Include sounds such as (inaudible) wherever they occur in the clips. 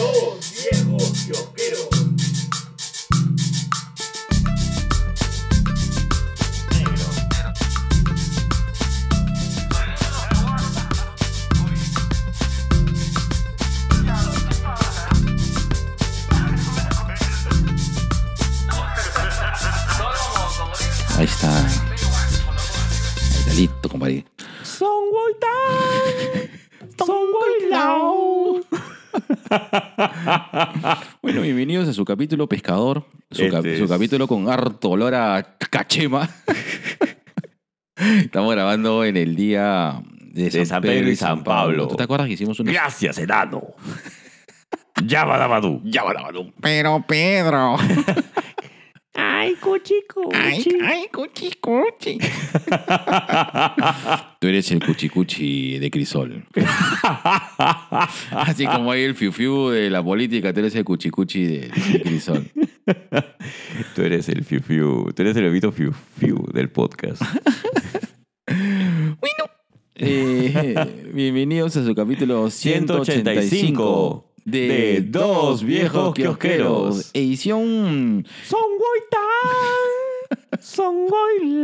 Dos Su capítulo pescador. Su, cap- Este su capítulo con harto olor a cachema. (laughs) Estamos grabando en el día de San, De San Pedro y San Pablo. ¿Tú te acuerdas que hicimos un Gracias, enano. Yabadabadú. Ya va, va, va. Pero Pedro. (laughs) Ay, cuchico. Ay, ay, cuchi, cuchi. (laughs) Tú eres el cuchicuchi de Crisol. (laughs) Así como hay el fiu fiu de la política, tú eres el cuchicuchi de, de Crisol. (laughs) Tú eres el fiu fiu. Tú eres el bebito fiu fiu del podcast. Bueno. Eh, bienvenidos a su capítulo 185 de, de Dos Viejos Kiosqueros. Edición. Son Son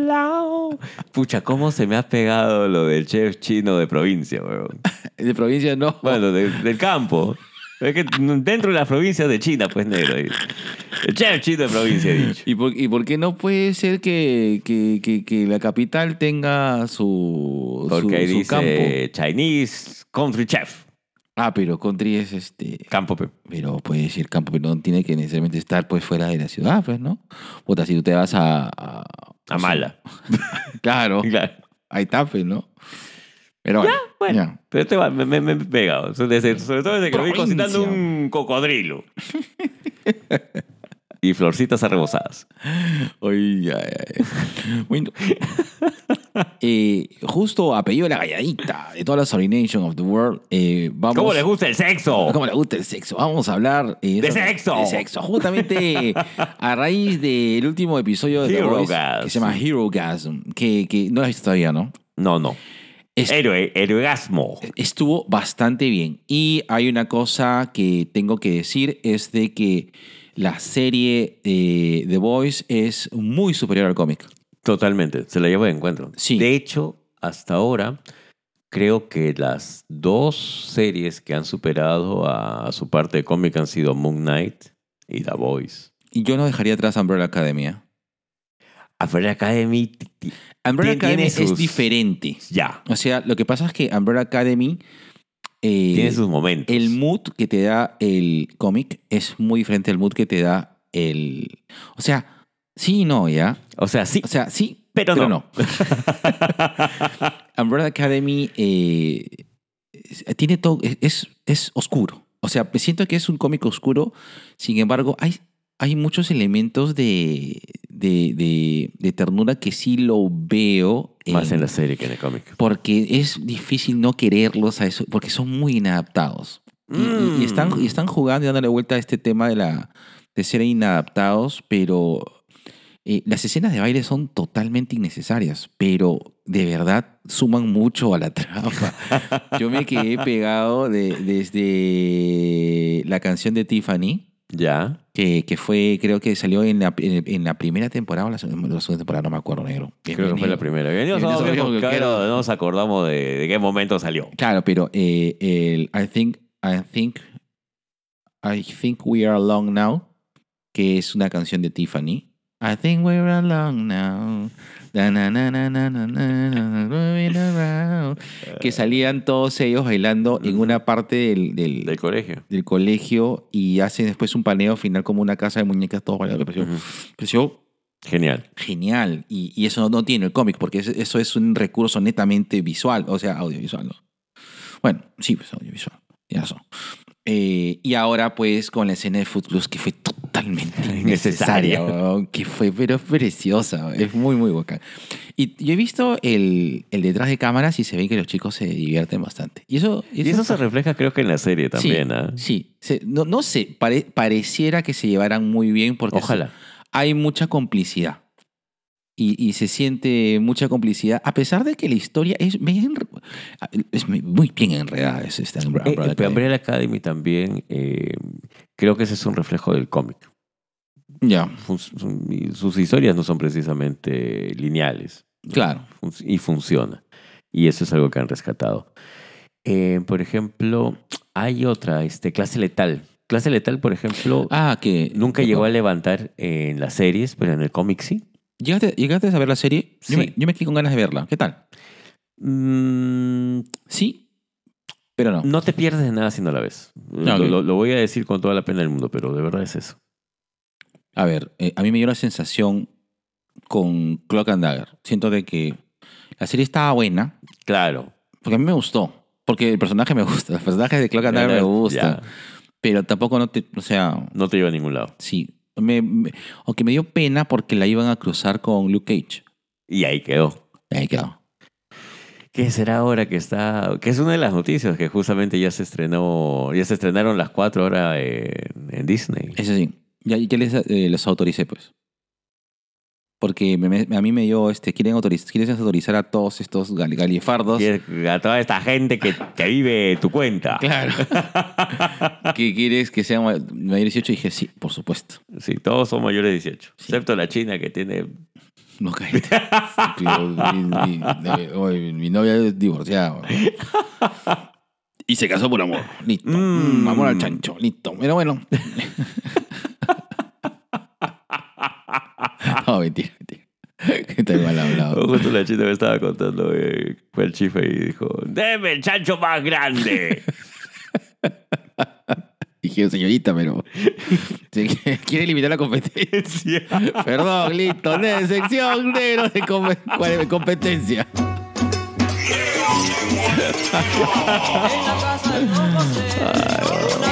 Lao. Pucha, ¿cómo se me ha pegado lo del chef chino de provincia, weón? De provincia no. Bueno, de- del campo. Es que dentro de las provincias de China, pues negro. El chef chino de provincia, he dicho. ¿Y por, y por qué no puede ser que, que- que- que la capital tenga su, su, Porque ahí su dice campo? Chinese Country Chef. Ah, pero country es este. Campo, pe. Pero puede decir campo, pero no tiene que necesariamente estar pues fuera de la ciudad, pues, ¿no? Puta, si tú te vas a. A, A mala. (laughs) Claro, Claro. ahí está, pues, ¿no? Pero bueno. Bueno, ya. pero este va, me, me, me he pegado. Sobre todo desde que lo vi cocinando un cocodrilo. (laughs) y florcitas arrebosadas. Ay, ay, ay. Bueno. (laughs) Eh, justo apellido de la galladita de toda la Sorination of the World. eh, vamos, ¿Cómo les gusta el sexo? ¿Cómo le gusta el sexo? Vamos a hablar eh, ¡De sexo! De sexo. Justamente a raíz del último episodio de The Hero Voice, Gasm. que se llama Hero Gasm, que, que no lo has visto todavía, ¿no? No, no. Es- Héroe, heroigasmo. estuvo bastante bien. Y hay una cosa que tengo que decir, es de que la serie eh, The Voice es muy superior al cómic. Totalmente. Se la llevo de encuentro. Sí. De hecho, hasta ahora, creo que las dos series que han superado a, a su parte de cómic han sido Moon Knight y The Voice. Y yo no dejaría atrás Umbrella Academy. ¿eh? Umbrella Academy, Umbrella Academy es diferente. ya. O sea, lo que pasa es que Umbrella Academy... eh, Tiene sus momentos. El mood que te da el cómic es muy diferente al mood que te da el... O sea, sí y no, ¿ya? O sea, sí, O sea, sí, pero, pero no. no. (laughs) Umbrella Academy eh, tiene todo... Es, es oscuro. O sea, siento que es un cómic oscuro. Sin embargo, hay, hay muchos elementos de, de, de- de ternura que sí lo veo. Más en la serie que en el cómic. Porque es difícil no quererlos a eso, porque son muy inadaptados. Y, y- y están, y están jugando y dándole vuelta a este tema de, la, de ser inadaptados, pero eh, las escenas de baile son totalmente innecesarias, pero de verdad suman mucho a la (laughs) trama. Yo me quedé pegado de- desde la canción de Tiffany, Ya. que, que fue, creo que salió en la, en, la primera temporada o la, la segunda temporada, no me acuerdo, negro. Creo que fue Bienvenido. la primera. Bienvenidos a Bienvenidos Dos a Viejos Viejos Kiosqueros. Kiosqueros. No nos acordamos de, de qué momento salió. Claro, pero eh, el I think I think I think we are alone now, que es una canción de Tiffany. I think we're alone now. Que salían todos ellos bailando en una parte del, del, Del colegio. del colegio y hacen después un paneo final como una casa de muñecas todos bailando. Me pareció, pareció Genial. genial. Y, y eso no, tiene el cómic, porque es- eso es un recurso netamente visual, o sea, audiovisual. ¿no? Bueno, sí, pues audiovisual. Ya razón. Eh, y ahora, pues, con la escena de Footloose, que fue totalmente innecesaria, que fue, pero preciosa, es muy, muy bacán. Y yo he visto el, el detrás de cámaras y se ve que los chicos se divierten bastante. Y eso, Y eso se refleja creo que en la serie también, sí, ¿ah? Sí, Se- no, no sé, pare- pareciera que se llevaran muy bien porque Ojalá. hay mucha complicidad. Y, y se siente mucha complicidad, a pesar de que la historia es, bien, es muy bien enredada. Es esta Umbrella Eh, Academy. pero Umbrella Academy también, eh, creo que ese es un reflejo del cómic. Ya, sus historias no son precisamente lineales. claro. Y funciona. Y eso es algo que han rescatado. Eh, por ejemplo, hay otra, este, Clase Letal. Clase Letal, por ejemplo, Ah, que... nunca llegó a levantar en las series, pero en el cómic sí. ¿Llegaste, ¿Llegaste a ver la serie? Yo, Sí. me, yo me quedé con ganas de verla. ¿Qué tal? Mm, Sí, pero no. no te pierdes de nada si no la ves. Ah, Lo, ok. lo- lo voy a decir con toda la pena del mundo, pero de verdad es eso. A ver, eh, a mí me dio la sensación con Clock and Dagger. Siento de que la serie estaba buena, Claro. porque a mí me gustó. Porque el personaje me gusta. Los personajes de Clock and Dagger me gustan. Pero tampoco no te... O sea, no te lleva a ningún lado. sí. Me, me- aunque me dio pena porque la iban a cruzar con Luke Cage. Y ahí quedó. Ahí quedó. ¿Qué será ahora que está? Que es una de las noticias que justamente ya se estrenó, ya se estrenaron las cuatro ahora en, en Disney. Eso sí. Ya, ya les, eh, les autoricé, pues. Porque me- me- a mí me dio, este, quieren autorizar, quieren autorizar a todos estos gal- galifardos. A toda esta gente que, que vive tu cuenta. Claro. (laughs) ¿Qué quieres que sean ma- mayor de 18? Y dije, sí, por supuesto. Sí, todos son mayores de 18. Excepto la China que tiene. No. Estúpido. mi, mi- mi- oye, mi novia es divorciada. Y se casó por amor. Listo. Mm, amor al chancho. Listo. Pero bueno. (laughs) no, mentira, mentira. (laughs) Estoy mal hablado. Justo la China me estaba contando, eh, fue el chife y dijo: ¡Deme el chancho más grande! (laughs) Dije, señorita, pero. (laughs) quiere- limitar la competencia. Perdón, listo. De sección negro de com- cuál es? competencia.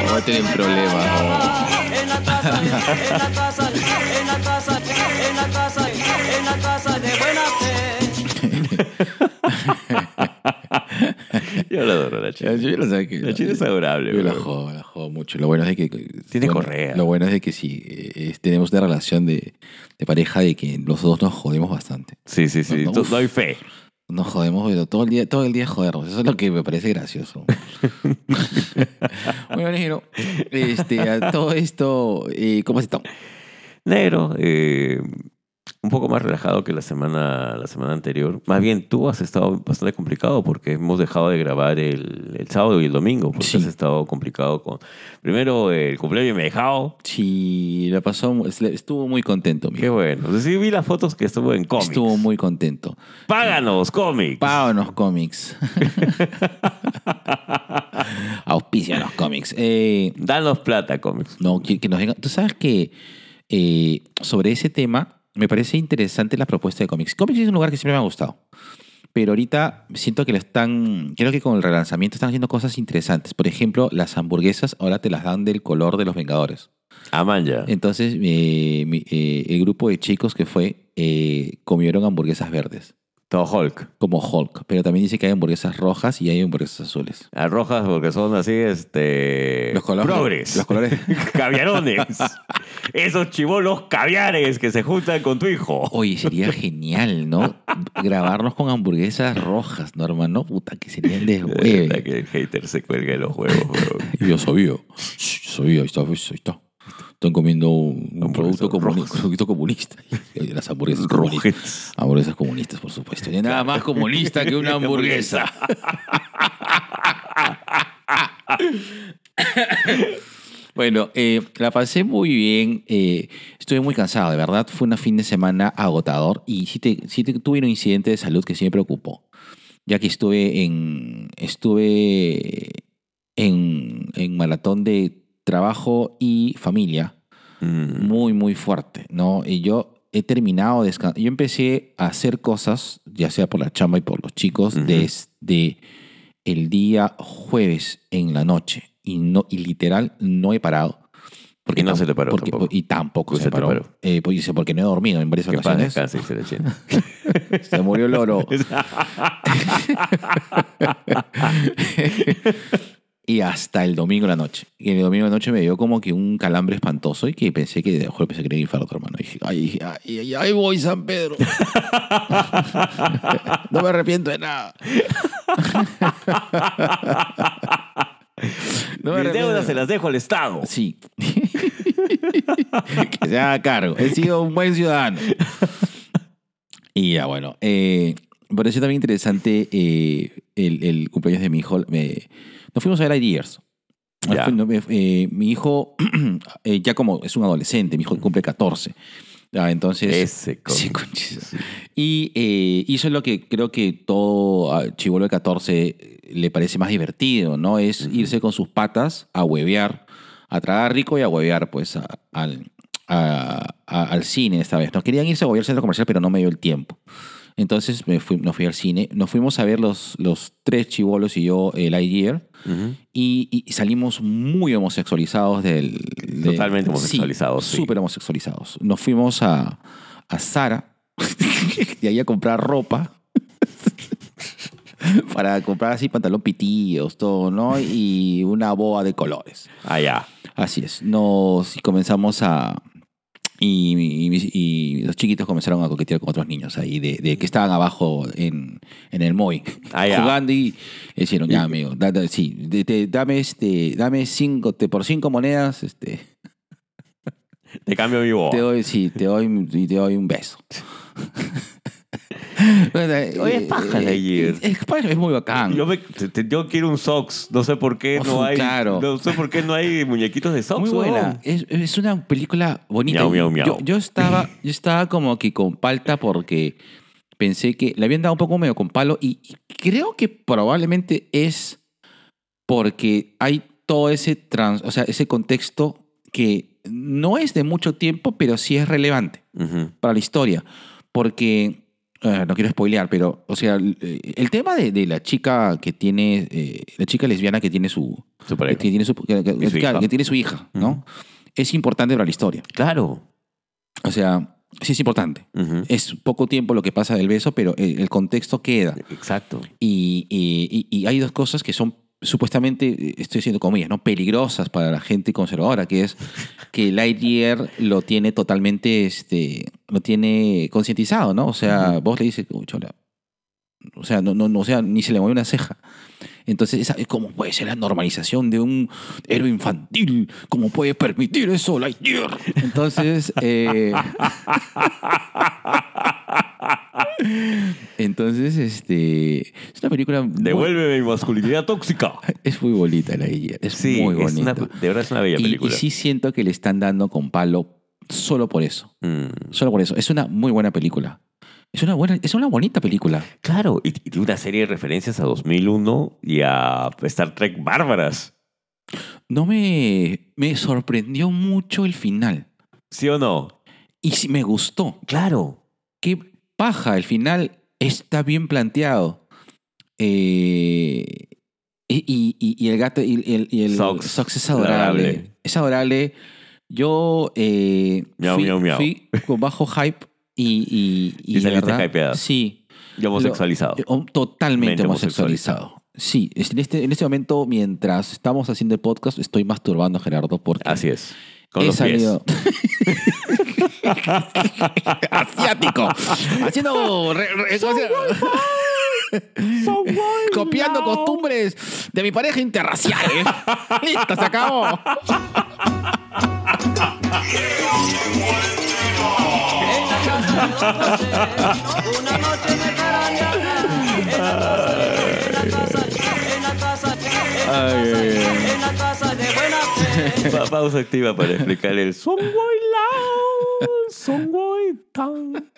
No tienen problemas. En la casa, en la casa, en la casa, en la casa, en la casa de buena fe. Yo la adoro, la China. Yo no sé que. La China es adorable. Yo la jodo, la jodo mucho. Lo bueno es de que. Tiene bueno, correa. Lo bueno es de que sí, eh, tenemos una relación de, de pareja de que los dos nos jodemos bastante. Sí, sí, sí. No, no, uf. Doy fe. Nos jodemos, pero todo el día, todo el día jodernos. Eso es lo que me parece gracioso. (laughs) bueno, negro, este, a todo esto, eh, ¿cómo has estado? Negro, eh, un poco más relajado que la semana, la semana anterior. Más bien, tú has estado bastante complicado porque hemos dejado de grabar el, el sábado y el domingo. Porque Sí. has estado complicado con. Primero, el cumpleaños mi dejado. Sí, la pasó, estuvo muy contento, Qué mijo. bueno. Sí, vi las fotos que estuvo en cómics. Estuvo muy contento. Páganos, cómics. Páganos cómics. (laughs) Auspicia los cómics. Eh, Danos plata, cómics. No, que, que nos. Tú sabes que eh, sobre ese tema me parece interesante la propuesta de cómics. Cómics es un lugar que siempre me ha gustado. Pero ahorita siento que le están. Creo que con el relanzamiento están haciendo cosas interesantes. Por ejemplo, las hamburguesas ahora te las dan del color de los Vengadores. Amaya. Entonces, eh, mi- eh, el grupo de chicos que fue eh, comieron hamburguesas verdes, Todo Hulk. como Hulk. Pero también dice que hay hamburguesas rojas y hay hamburguesas azules. Las rojas porque son así, este... Los colores. Progres. Los colores. (laughs) Caviarones. Esos chivolos caviares que se juntan con tu hijo. Oye, sería (laughs) genial, ¿no? Grabarnos con hamburguesas rojas, ¿no, hermano? Puta, que sería el deshueve. que el hater se cuelga de los huevos, bro. (laughs) Yo sabía. Sabía, ahí está, ahí está. Están comiendo un, producto, comuni- producto comunista. (laughs) Las hamburguesas comunistas. Hamburguesas comunistas, por supuesto. Nada más comunista que una hamburguesa. (laughs) Bueno, eh, la pasé muy bien. eh, estuve muy cansado, de verdad. Fue un fin de semana agotador y sí, te, sí te- tuve un incidente de salud que sí me preocupó. Ya que estuve en, estuve en, en maratón de trabajo y familia Mm. muy, muy fuerte, ¿no? Y yo he terminado descansando. Yo empecé a hacer cosas, ya sea por la chamba y por los chicos, desde el día jueves en la noche. Y, no, y literal no he parado. Y no se te paró porque- tampoco. Y tampoco se, se paró. paró. Eh, pues dice, porque no he dormido en varias Que ocasiones. la (laughs) china. Se murió el loro. (laughs) (laughs) y hasta el domingo en la noche. Y el domingo en la noche me dio como que un calambre espantoso y que pensé que de pensé que era infarto, hermano. Y dije, ay, ay, ay, ay, voy, San Pedro. (laughs) no me arrepiento de nada. no Mis deudas de se las dejo al Estado. Sí. (laughs) que se haga cargo. He sido un buen ciudadano. Y ya, bueno. Eh, pareció también interesante eh, el, el cumpleaños de mi hijo. Me- nos fuimos a ver Years. Ya. Eh, mi hijo, (clears throat) eh, ya como es un adolescente, mi hijo cumple 14. Ah, entonces. Ese (laughs) Sí. Y eh, hizo lo que creo que todo chivolo de 14 le parece más divertido, ¿no? Es irse con sus patas a huevear, a tragar rico y a huevear, pues, a- al, a- a- al cine esta vez. Nos querían irse a huevear al centro comercial, pero no me dio el tiempo. Entonces me fui, nos fui al cine. Nos fuimos a ver los, los tres chivolos y yo el Lightyear. Ujú. Y, y salimos muy homosexualizados del... de- Totalmente homosexualizados, sí. Súper homosexualizados. Nos fuimos a, a Zara (laughs) y ahí a comprar ropa. (laughs) para comprar así pantalón pitillos, todo, ¿no? Y una boa de colores. Ah, ya. Así es. Nos comenzamos a. Y, y- y- y los chiquitos comenzaron a coquetear con otros niños ahí, de, de que estaban abajo en, en el MOI, Ah, jugando y dijeron, ya, amigo, da- da- sí, de- dame, este, dame cinco, te, por cinco monedas, este, Te cambio mi voz. te doy, sí, te doy, y te doy un beso. (laughs) (laughs) Oye, es paja la Year. Es, es- es muy bacán. Yo, me- te- te- yo quiero un socks. No sé por qué no hay. claro. No sé por qué no hay muñequitos de socks. Muy buena. Es, es una película bonita. Miau, miau, miau. Yo, yo estaba, yo estaba como que con palta porque pensé que le habían dado un poco medio con palo y, y creo que probablemente es porque hay todo ese trans, o sea, ese contexto que no es de mucho tiempo, pero sí es relevante Ujú. para la historia. Porque, eh, no quiero spoilear, pero, o sea, el, el tema de, de la chica que tiene, eh, la chica lesbiana que tiene su, Su que pareja. tiene su, que, su hija. que tiene su hija, ¿no? Es importante para la historia. Claro. O sea, sí es importante. Es poco tiempo lo que pasa del beso, pero el, el contexto queda. Exacto. Y, y- y- y hay dos cosas que son supuestamente, estoy diciendo comillas, ¿no? Peligrosas para la gente conservadora, que es que Lightyear lo tiene totalmente, este, lo tiene concientizado, ¿no? O sea, vos le dices, o sea, no, no, no, o sea, ni se le mueve una ceja. Entonces, esa, ¿cómo puede ser la normalización de un héroe infantil? ¿Cómo puede permitir eso, Lightyear? Entonces, eh, (laughs) (laughs) entonces, este, es una película Devuélveme mi masculinidad tóxica. (laughs) es muy bonita la Lightyear, es Sí, muy es bonita. una- de verdad es una bella y, y película. sí siento que le están dando con palo solo por eso, Mm. solo por eso. Es una muy buena película. Es una buena, es una bonita película. Claro, y, y una serie de referencias a 2001 y a Star Trek Bárbaras. No me, me sorprendió mucho el final. ¿Sí o no? Y sí me gustó. Claro. Qué paja, el final está bien planteado. Eh, y, y- y- el gato y, el, y el Sox. Sox es adorable. Adorable. Es adorable. Yo eh, Miau, fui, miau, miau. fui con bajo hype y, y, (laughs) saliste verdad, hypeada. Sí. Y homosexualizado. Lo- oh, totalmente Mente homosexualizado. Sí, en este, en este momento, mientras estamos haciendo el podcast, estoy masturbando a Gerardo porque Así es. Con he los pies. (laughs) Asiático. Haciendo. (laughs) Copiando costumbres de mi pareja interracial. (laughs) Listo, se acabó. De una noche carañaron. En la casa, en la casa de buena (laughs) fe. Pa- pausa activa para explicar el Songboy Lao, Songboy Tan.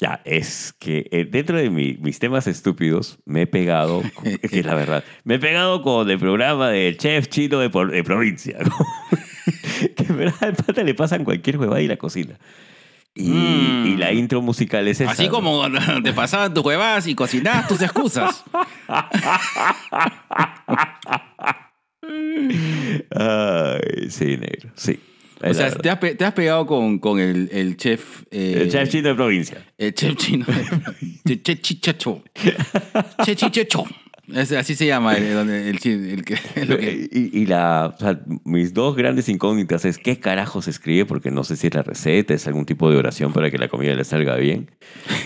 Ya, es que eh, dentro de mi- mis temas estúpidos me he pegado, con- es que es la verdad, me he pegado con el programa del chef chino de, por- de provincia. (laughs) que en verdad al pata le pasan cualquier huevada y la cocina. Y, Mm. y la intro musical es esa. Así como (laughs) te pasaban tus huevas y cocinabas tus excusas. (laughs) Ay, sí, negro, sí. O sea, te has, pe- te has pegado con, con el, el chef. eh, el chef chino de provincia. El chef chino. (laughs) Che- che- chichacho. Che chichacho. Es- así se llama el, donde- el, chi- el (laughs) que, Y, y la, o sea, mis dos grandes incógnitas es qué carajo se escribe, porque no sé si es la receta, es algún tipo de oración para que la comida le salga bien.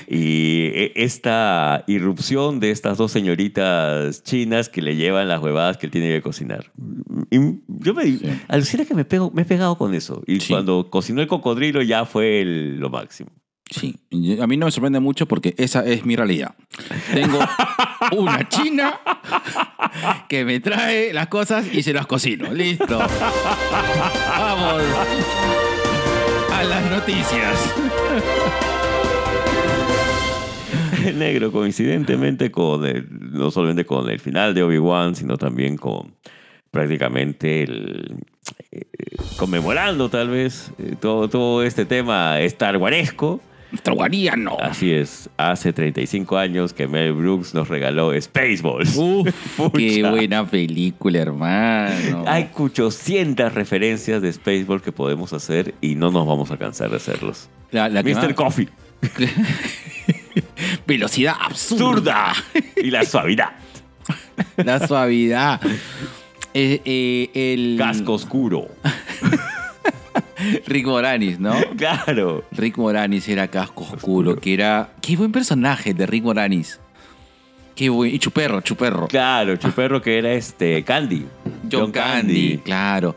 Y e- esta irrupción de estas dos señoritas chinas que le llevan las huevadas que él tiene que cocinar. Y yo me alucina que me, pego, me he pegado con eso. Y Sí. cuando cocinó el cocodrilo ya fue el- lo máximo. Sí, a mí no me sorprende mucho porque esa es mi realidad. Tengo (laughs) una china que me trae las cosas y se las cocino. Listo. Vamos a las noticias. negro, coincidentemente con el, no solamente con el final de Obi-Wan, sino también con prácticamente el, eh, conmemorando tal vez eh, todo, todo este tema Star Waresco. Traguaríano. Así es, hace 35 años que Mel Brooks nos regaló Spaceballs. Uf, (laughs) qué buena película, hermano. Hay 800 referencias de Spaceball que podemos hacer y no nos vamos a cansar de hacerlos. La- Mr. más- Coffee, (laughs) Velocidad absurda. y la suavidad. La suavidad. (laughs) Eh, eh, el Casco oscuro. (laughs) Rick Moranis, ¿no? Claro. Rick Moranis era casco oscuro, que era. Qué buen personaje de Rick Moranis. Qué buen. Y Chuperro, Chuperro. Claro, Chuperro que era este Candy. John, Candy, claro.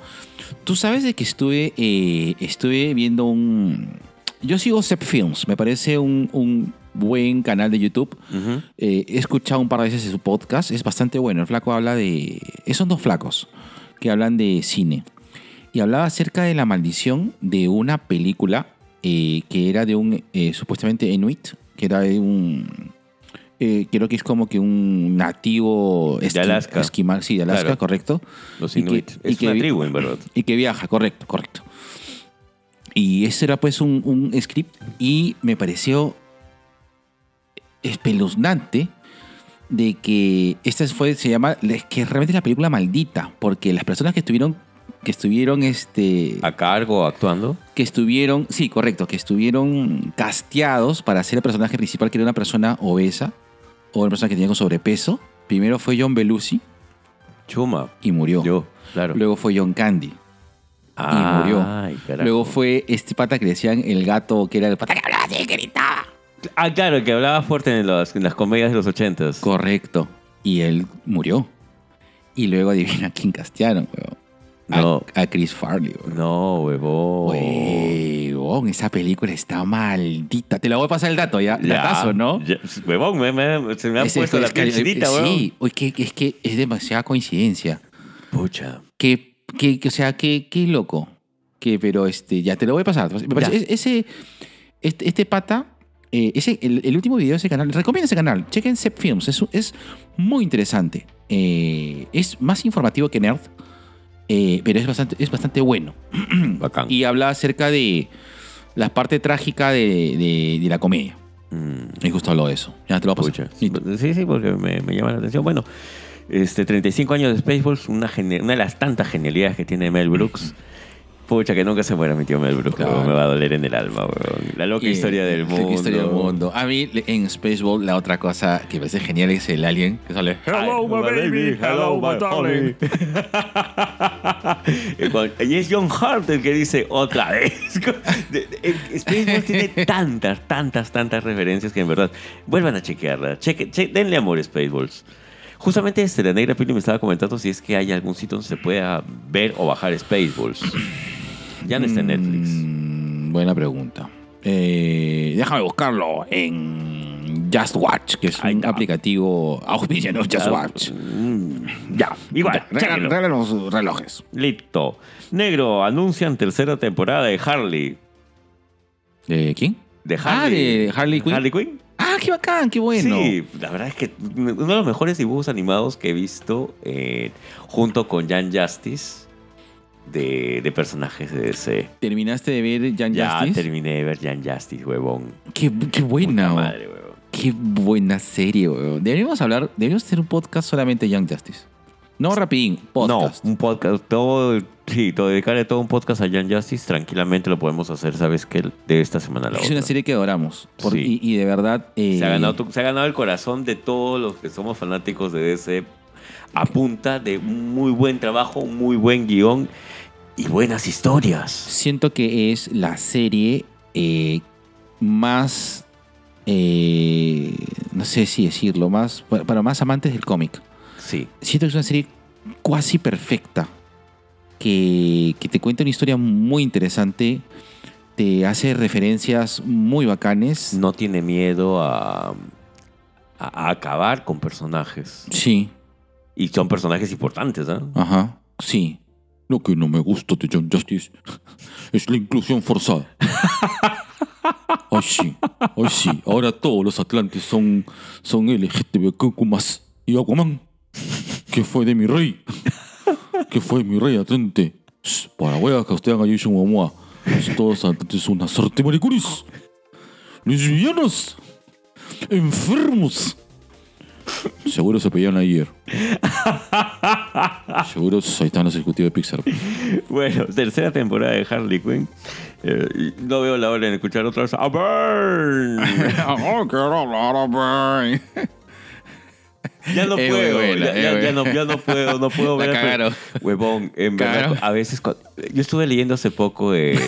Tú sabes de que estuve, eh, estuve viendo un. Yo sigo Sep Films, me parece un, un buen canal de YouTube. Eh, he escuchado un par de veces su podcast, es bastante bueno. El flaco habla de. Son dos flacos que hablan de cine. Y hablaba acerca de la maldición de una película eh, que era de un eh, supuestamente Inuit, que era de un. eh, creo que es como que un nativo De Alaska. esquimal, sí, de Alaska, Claro. correcto. Los Y que- Inuit. y es que una vi- tribu, en verdad. Y que viaja, correcto, correcto. Y ese era pues un, un script y me pareció espeluznante de que esta fue, se llama, es que realmente es la película maldita, porque las personas que estuvieron, que estuvieron, este, A cargo, actuando. que estuvieron, sí, correcto, que estuvieron casteados para ser el personaje principal, que era una persona obesa, o una persona que tenía con sobrepeso. Primero fue John Belushi Chuma. y murió. Yo, claro. Luego fue John Candy. y murió. Ay, carajo. Luego fue este pata que le decían el gato, que era el pata que hablaba así, que gritaba. Ah, claro, el que hablaba fuerte en, los- en las comedias de los ochentas. Correcto. Y él murió. Y luego adivina quién castearon, weón. A- No. A, Chris Farley, weón. No, huevón. Weón, esa película está maldita. Te la voy a pasar el dato, ya. Ya, Datazo, ¿no? ya, huevón, me, me- se me ha puesto la es chinita, huevón. Sí, que, es que es demasiada coincidencia. Pucha. Que, que, que, o sea, que, que loco. Que, pero este, ya te lo voy a pasar. Me parece- Ya. es- ese, este, este pata, eh, ese, el, el último video de ese canal, recomiendo ese canal, chequen Sep Films, es, es muy interesante. Eh, es más informativo que Nerd, eh, pero es bastante, es bastante bueno. (clears throat) Bacán. Y habla acerca de la parte trágica de, de- de la comedia. Mm. Y justo habló de eso. Ya te lo voy a pasar. Pucha. Sí, sí, porque me, me llama la atención. Bueno, este 35 años de Spaceballs, una, una de las tantas genialidades que tiene Mel Brooks. (clears throat) Pucha, que nunca se muera mi tío Mel Brooks. Claro. Me va a doler en el alma, weón. La loca Y- historia del la mundo. loca historia del mundo. A mí, en Spaceball, la otra cosa que me parece genial es el alien que sale. Hello, my baby. Hello, my darling. (laughs) Y es John Hart el que dice otra vez. (laughs) Spaceballs tiene tantas, tantas, tantas referencias que en verdad vuelvan a chequearla. Cheque, che- denle amor a Spaceballs. Justamente este, la negra Pili me estaba comentando si es que hay algún sitio donde se pueda ver o bajar Spaceballs. Ya no está en Netflix. Mm, buena pregunta. Eh, déjame buscarlo en Just Watch, que es un aplicativo auspiciado Just Ah, Watch. mm, Ya, igual. Regalan- los relojes. Listo. Negro, anuncian tercera temporada de Harley. ¿De quién? De Ah, Harley. de Harley Quinn. Harley Quinn. Ah, qué bacán, qué bueno. Sí, la verdad es que uno de los mejores dibujos animados que he visto eh, junto con Jan Justice de, de personajes de DC. ¿Terminaste de ver Jan Ya Justice? terminé de ver Jan Justice, huevón. Qué, qué buena, Puta weón. madre, huevón. Qué buena serie, weón. Deberíamos hablar, deberíamos hacer un podcast solamente de Young Justice. No rapidín, podcast. No, un podcast, todo Sí, todo, dedicarle todo un podcast a Jan Justice, tranquilamente lo podemos hacer, ¿sabes qué? De esta semana a la Es otra. una serie que adoramos. Por- Sí. y, y de verdad. eh, Se ha, ganado, tu- se ha ganado el corazón de todos los que somos fanáticos de DC a punta de muy buen trabajo, muy buen guion y buenas historias. Siento que es la serie eh, más. eh, no sé si decirlo, más. Para más amantes del cómic. Sí, Siento que es una serie cuasi perfecta. Que, que te cuenta una historia muy interesante. Te hace referencias muy bacanes. no tiene miedo a, a- a acabar con personajes. Sí, Y son personajes importantes, ¿ah? ajá, sí. Lo que no me gusta de John Justice (laughs) es la inclusión forzada. (laughs) Ay, sí, ay, sí. Ahora todos los Atlantes son, son LGTBQ más. Y Aquaman, que fue de mi rey. Que fue mi rey Atlante. Para huevas que usted haga Jason Momoa. Todos Atlantes son una de maricones. Lesbianas. Enfermos. Seguro se pelearon ayer. Seguro ahí están los ejecutivos de Pixar. Bueno, tercera temporada de Harley Quinn. Eh, no veo la hora de escuchar otra vez a Burn. (laughs) oh, quiero hablar a. Ya no Es puedo, buena, ya, es ya- ya no, ya no puedo, no puedo (laughs) La ver. cagaron. Huevón, en verdad, a veces cuando- yo estuve leyendo hace poco eh,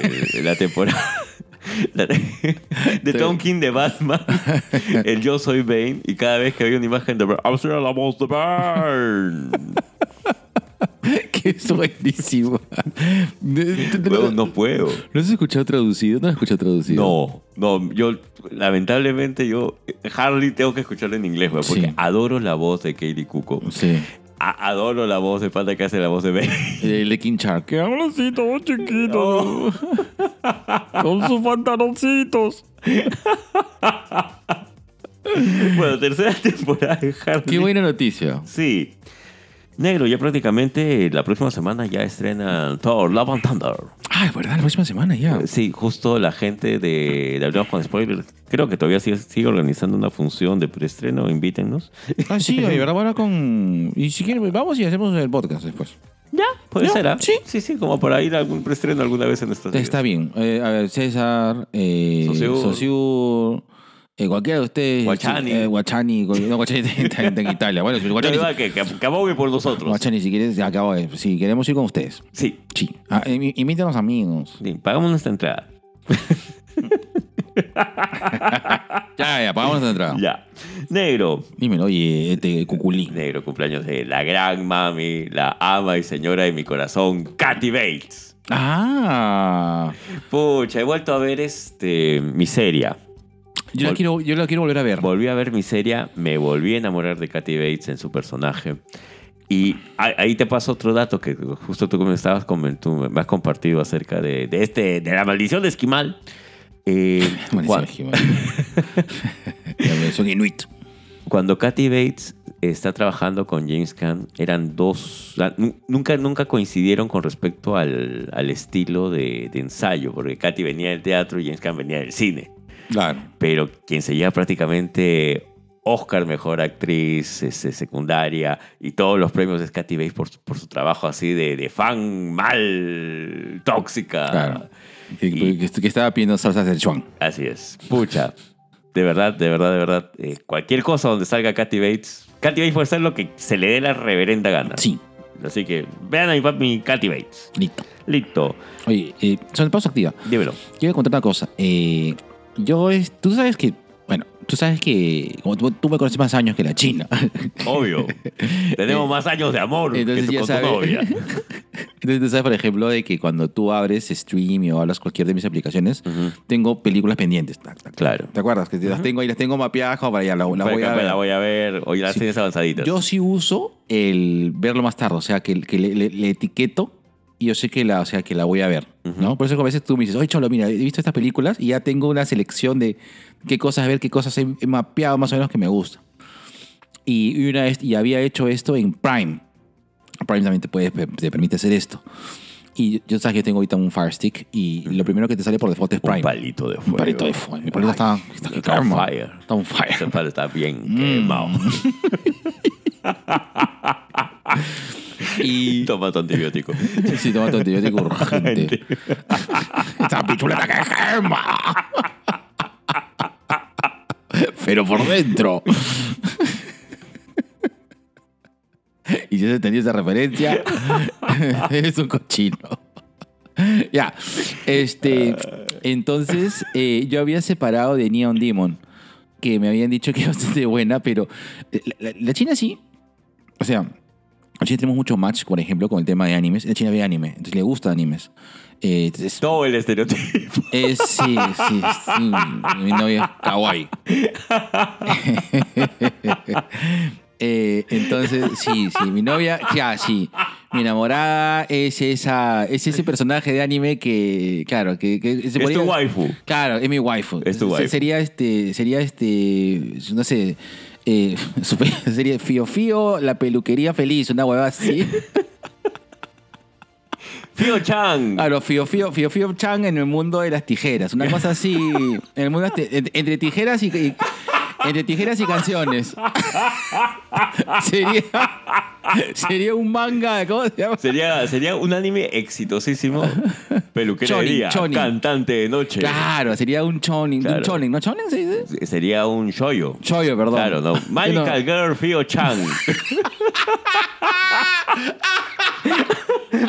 la temporada de, Tom King de Batman, (laughs) el Yo Soy Bane, y cada vez que había una imagen de ¡I'm la voz de Burn! (laughs) que es buenísimo. Huevón, no puedo. ¿No has escuchado traducido? ¿No has escuchado traducido? No, no, yo lamentablemente yo Harley tengo que escucharlo en inglés, güey, porque Sí. adoro la voz de Katie Cuco. Sí. A- adoro la voz de pata que hace la voz de. (laughs) El de King Shark. Que habla así todo chiquito. (laughs) Con sus pantaloncitos. bueno, tercera (laughs) temporada de Harley. Qué buena noticia. Sí. Negro, ya prácticamente la próxima semana ya estrena Thor, Love and Thunder. Ah, es verdad, la próxima semana ya. Sí, justo la gente de, de Hablemos con Spoilers, creo que todavía sigue, sigue organizando una función de preestreno, invítennos. Ah, sí, oye, ¿verdad? Ahora con. Y si quieren, vamos y hacemos el podcast después. Ya, puede ser, ¿ah? sí. Sí, sí, como para ir a algún preestreno alguna vez en estos días. Está bien. Eh, a ver, César, eh. Saussure, eh, cualquiera de ustedes. Guachani. Eh, Guachani. No, Guachani está en Italia. Bueno, Guachani, digo que, que, abogue por nosotros. Guachani, si quieres, acabo de. Si queremos ir con ustedes. Sí, Sí. Ah, eh, invítanos amigos. sí, pagamos nuestra entrada. (laughs) Ya, ya, pagamos la entrada. Ya. Negro. Dímelo, oye, este cuculí. Negro, cumpleaños de la gran mami, la ama y señora de mi corazón, Katy Bates. Ah. Pucha, he vuelto a ver este Miseria. Yo la, quiero, yo la quiero volver a ver. Volví a ver Miseria, me volví a enamorar de Katy Bates en su personaje. Y ahí te paso otro dato que justo tú me estabas tú me has compartido acerca de, de este de la maldición de Esquimal. Eh, (laughs) Maldición. (laughs) La versión inuit. Cuando Kathy Bates está trabajando con James Caan, eran dos. nunca, nunca coincidieron con respecto al, al estilo de, de ensayo, porque Kathy venía del teatro y James Caan venía del cine. Claro. Pero quien se lleva prácticamente Oscar, mejor actriz este, secundaria y todos los premios es Kathy Bates por, su- por su trabajo así de, de fan mal, tóxica. Claro. Que, Y- que- que estaba pidiendo salsa del chuan. Así es. Pucha. De verdad, de verdad, de verdad. eh, cualquier cosa donde salga Kathy Bates. Kathy Bates puede hacer lo que se le dé la reverenda gana. Sí, Así que vean a mi papi Kathy Bates. listo. Listo. Oye, eh, sobre pausa activa. Dímelo. Quiero contar una cosa. Eh, yo, es, tú sabes que, bueno, tú sabes que, como tú, tú me conoces más años que la China. Obvio. (laughs) Tenemos más años de amor Entonces que tú con tu sabes. novia. (laughs) Entonces tú sabes, por ejemplo, de que cuando tú abres Stream o hablas cualquier de mis aplicaciones, Ujú. tengo películas pendientes. Tac, tac, tac. Claro. ¿Te acuerdas? Que las tengo ahí, las tengo mapeadas como para ya, la, la voy a ver. la voy a ver. Oye, las Sí. tienes avanzaditas. Yo sí uso el verlo más tarde, o sea, que, que le, le- le etiqueto y yo sé que la, o sea, que la voy a ver, ¿no? Ujú. Por eso a veces tú me dices, oye, Cholo, mira, he visto estas películas y ya tengo una selección de qué cosas ver, qué cosas he, he mapeado más o menos que me gusta. Y, y una vez, y había hecho esto en Prime. Prime también te, puede, te permite hacer esto. Y yo sabes que yo tengo ahorita un Fire Stick y lo primero que te sale por default es Un Prime. palito de fuego. Un palito de fuego. Mi palito está, está, que Está on fire. Está on fire. Ese palo está bien Mm. quemado. (laughs) (laughs) Y (laughs) Toma tu antibiótico. sí, toma tu antibiótico urgente. (laughs) Esta pichula está que quema. Pero por dentro. Y si se entendió esa referencia, (laughs) eres un cochino. Ya, este, entonces eh, yo había separado de Neon Demon, que me habían dicho que era bastante buena, pero eh, la, la- la China sí, o sea, en China tenemos mucho match, por ejemplo, con el tema de animes. La China ve anime, entonces le gusta animes. Eh, entonces, Todo el estereotipo. eh, sí, sí, sí, mi novia es kawaii. (laughs) Eh, entonces, sí, sí, mi novia, ya, sí. Mi enamorada es, esa, es ese personaje de anime que, claro, que, que se Es tu waifu. Claro, es mi waifu. Es tu waifu. Sería este, sería este, no sé, eh, (laughs) (laughs) Fío Fío, la peluquería feliz, una hueva así. (laughs) Fio Chan. Claro, Fío Fío, Fío Fío Chan en el mundo de las tijeras, una cosa así, en el mundo de- entre, entre tijeras y, y- entre tijeras y canciones. (laughs) sería, sería un manga, ¿cómo se llama? Sería, sería un anime exitosísimo. Peluquería Chonin, cantante de noche. Claro, sería un chonin, un Claro. chonin, ¿no? ¿Chonin se dice? Sería un shoyo. Choyo, perdón. Claro, no. (laughs) Magical Girl Fio Chan. (laughs)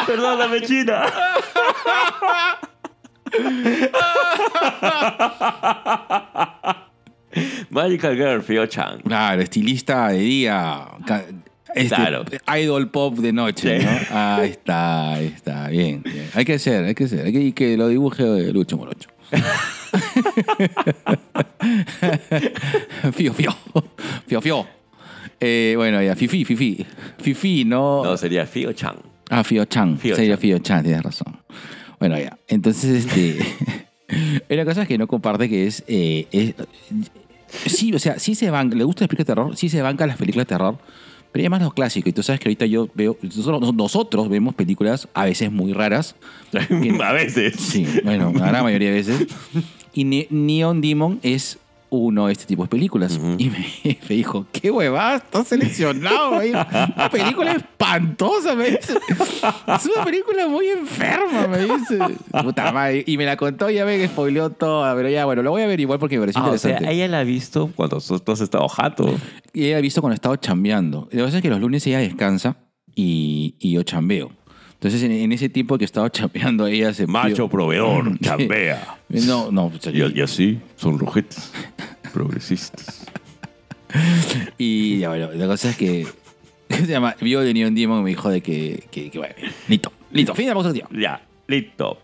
Perdóname, China. Magical Girl Fio Chan. Claro, estilista de día. este, Claro. Idol pop de noche, Sí. ¿no? Ahí está, ahí está. Bien, bien. Hay que ser, hay que ser. Hay que, que lo dibuje Lucho Morocho. (laughs) fío, fío. Fío, fío. Eh, bueno, ya, Fifi, Fifi. Fifi, no. No, sería Fio Chan. Ah, Fio Chan. Sería Chan. Fio Chan, tienes razón. Bueno, ya. Entonces, este. (laughs) una cosa que no comparte que es. eh, es- sí, o sea, sí se banca. Le gusta de terror, sí se banca las películas de terror. Pero ya más los clásicos. Y tú sabes que ahorita yo veo. Nosotros, nosotros vemos películas a veces muy raras. (laughs) A veces. Sí, bueno, la gran mayoría de veces. Y Ne- Neon Demon es uno de este tipo de películas. Y me, (laughs) me dijo, qué huevada, estás seleccionado. Me dijo, una película espantosa, me dice. Es una película muy enferma, me dice. Puta madre. Y me la contó y ya me spoileó toda. Pero ya, bueno, lo voy a ver igual porque me pareció Ah, o sea, interesante. ella la ha visto cuando tú has estado jato. Y ella ha visto cuando he estado chambeando. Lo que pasa es que los lunes ella descansa y, y yo chambeo. Entonces, en, en ese tiempo que he estado (laughs) chambeando, ella se... Macho proveedor, (laughs) chambea. No, no. yo- Y, y así son rojetes, progresistas. Y ya bueno, la cosa es que ¿qué se llama? Vio de Neon Demon y me dijo de que, que, que bueno, listo, listo, fin de la tío. Ya, listo.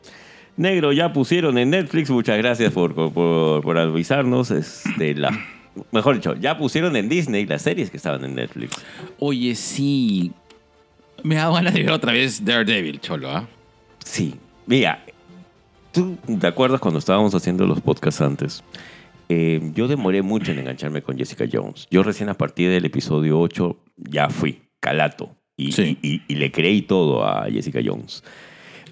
Negro, ya pusieron en Netflix. Muchas gracias por, por, por avisarnos. Este, la, mejor dicho, ya pusieron en Disney las series que estaban en Netflix. Oye, sí. Me da ganas de ver otra vez Daredevil, cholo, ¿ah? Sí. Mira, ¿tú te acuerdas cuando estábamos haciendo los podcasts antes? Eh, yo demoré mucho en engancharme con Jessica Jones. Yo recién a partir del episodio 8 ya fui calato y, Sí. y- y- y le creí todo a Jessica Jones.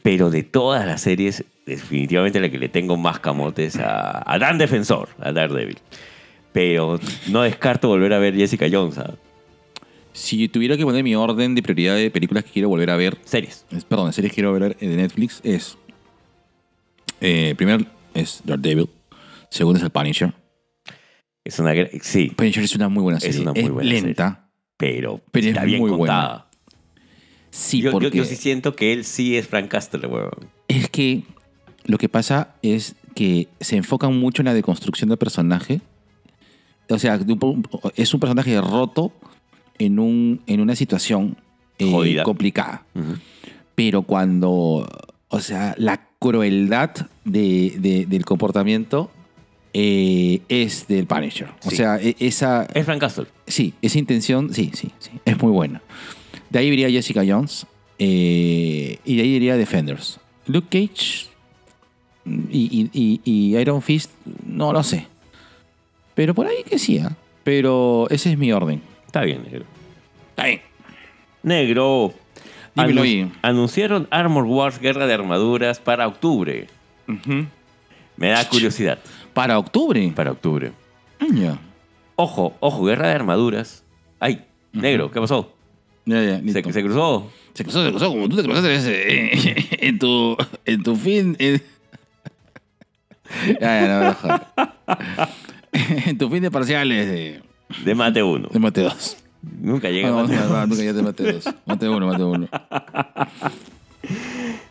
Pero de todas las series, definitivamente la que le tengo más camotes a, a Dan Defensor, a Daredevil. Pero no descarto volver a ver Jessica Jones. ¿ah? Si tuviera que poner mi orden de prioridad de películas que quiero volver a ver, Series. es- perdón, series que quiero ver de Netflix es. Eh, primero es Daredevil. Segundo es el Punisher. Es una... Sí, Punisher es una muy buena Es serie. una muy buena lenta. pero, Pero es está bien muy contada. Sí, yo, porque yo sí siento que él sí es Frank Castle, weón. es que lo que pasa es que se enfocan mucho en la deconstrucción del personaje. O sea, es un personaje roto en, un, en una situación eh, complicada. Pero cuando, o sea, la crueldad de- de- del comportamiento eh, es del Punisher. O Sí. sea, e- esa, Es Frank Castle. Sí, esa intención, sí, sí, sí, es muy buena. De ahí iría Jessica Jones eh, y de ahí iría Defenders. Luke Cage y, y- y- y Iron Fist, no lo sé. Pero por ahí que sí, ¿ah? Pero ese es mi orden. Está bien, negro. Está bien. Negro. Dímelo. Anunciaron Armor Wars Guerra de Armaduras para octubre. Me da curiosidad. Para octubre. Para octubre. Ya, Ojo, ojo, Guerra de Armaduras. Ay, negro, ¿qué pasó? ya, ya, Se, cruzó. Se cruzó, se cruzó como tú te cruzaste ese, en tu, en tu fin. En... Ya, (laughs) ya, no, no, joder. (laughs) En tu fin de parciales de, De mate uno. de Mate 2. Nunca llega a mate no, no, nunca ya te Mate 2. Mate 1, Mate 1.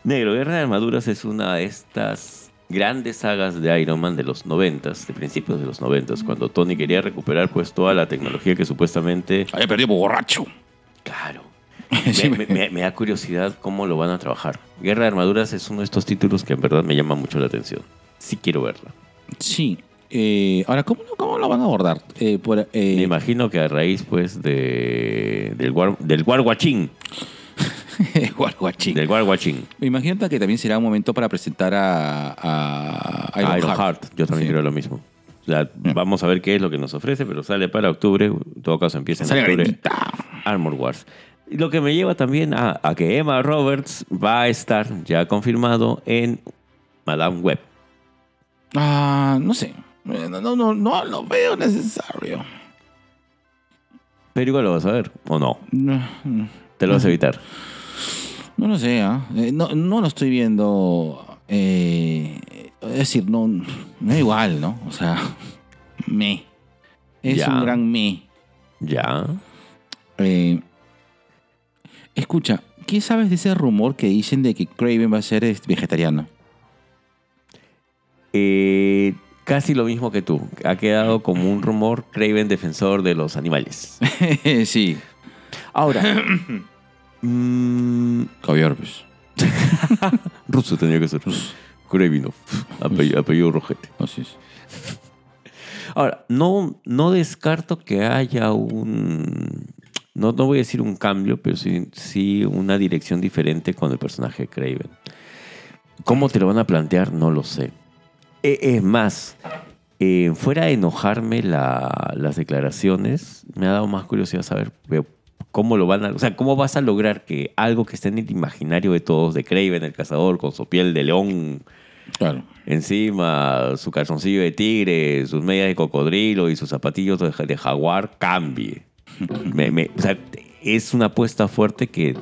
Negro, Guerra de Armaduras es una de estas grandes sagas de Iron Man de los noventas, de principios de los noventas, cuando Tony quería recuperar pues toda la tecnología que supuestamente... Había perdido por borracho. Claro. (laughs) Sí, Me, me- me- me da curiosidad cómo lo van a trabajar. Guerra de Armaduras es uno de estos títulos que en verdad me llama mucho la atención. Sí quiero verla. Sí. Eh, ahora, ¿cómo, cómo lo van a abordar? Eh, por, eh, Me imagino que a raíz pues de del war, del Warwatching, (laughs) Guarguachín. del Warwatching, Me imagino que también será un momento para presentar a, a Ironheart. Ironheart. Yo también Sí. creo lo mismo. O sea, vamos a ver qué es lo que nos ofrece, pero sale para octubre. En todo caso, empieza en Sale octubre. ahorita. Armor Wars. Lo que me lleva también a, a que Emma Roberts va a estar ya confirmado en Madame Web. Ah, no sé. No, no, no, no lo veo necesario. Pero igual lo vas a ver, ¿o no? No, no, Te lo vas a evitar. no lo sé. ¿ah? Eh, no, no lo estoy viendo. eh, es decir, no, me da igual, ¿no? O sea, me. Es Ya. un gran me. Ya. Eh, escucha, ¿qué sabes de ese rumor que dicen de que Craven va a ser vegetariano? Eh, casi lo mismo que tú. Ha quedado como un rumor Craven defensor de los animales. (laughs) sí. Ahora. (clears throat) mm, Caviar, pues. (laughs) ruso tenía que ser. Kravenov. Apellido, apellido Rojete. Así es. Ahora, no, no descarto que haya un. No, no voy a decir un cambio, pero sí, sí una dirección diferente con el personaje de Craven. ¿Cómo te lo van a plantear? No lo sé. E- Es más, eh, fuera de enojarme la- las declaraciones, me ha dado más curiosidad saber cómo lo van a. O sea, cómo vas a lograr que algo que está en el imaginario de todos, de Craven, el cazador, con su piel de león Claro. encima, su calzoncillo de tigre, sus medias de cocodrilo y sus zapatillos de, de jaguar cambie. (laughs) Me- me- o sea, es una apuesta fuerte que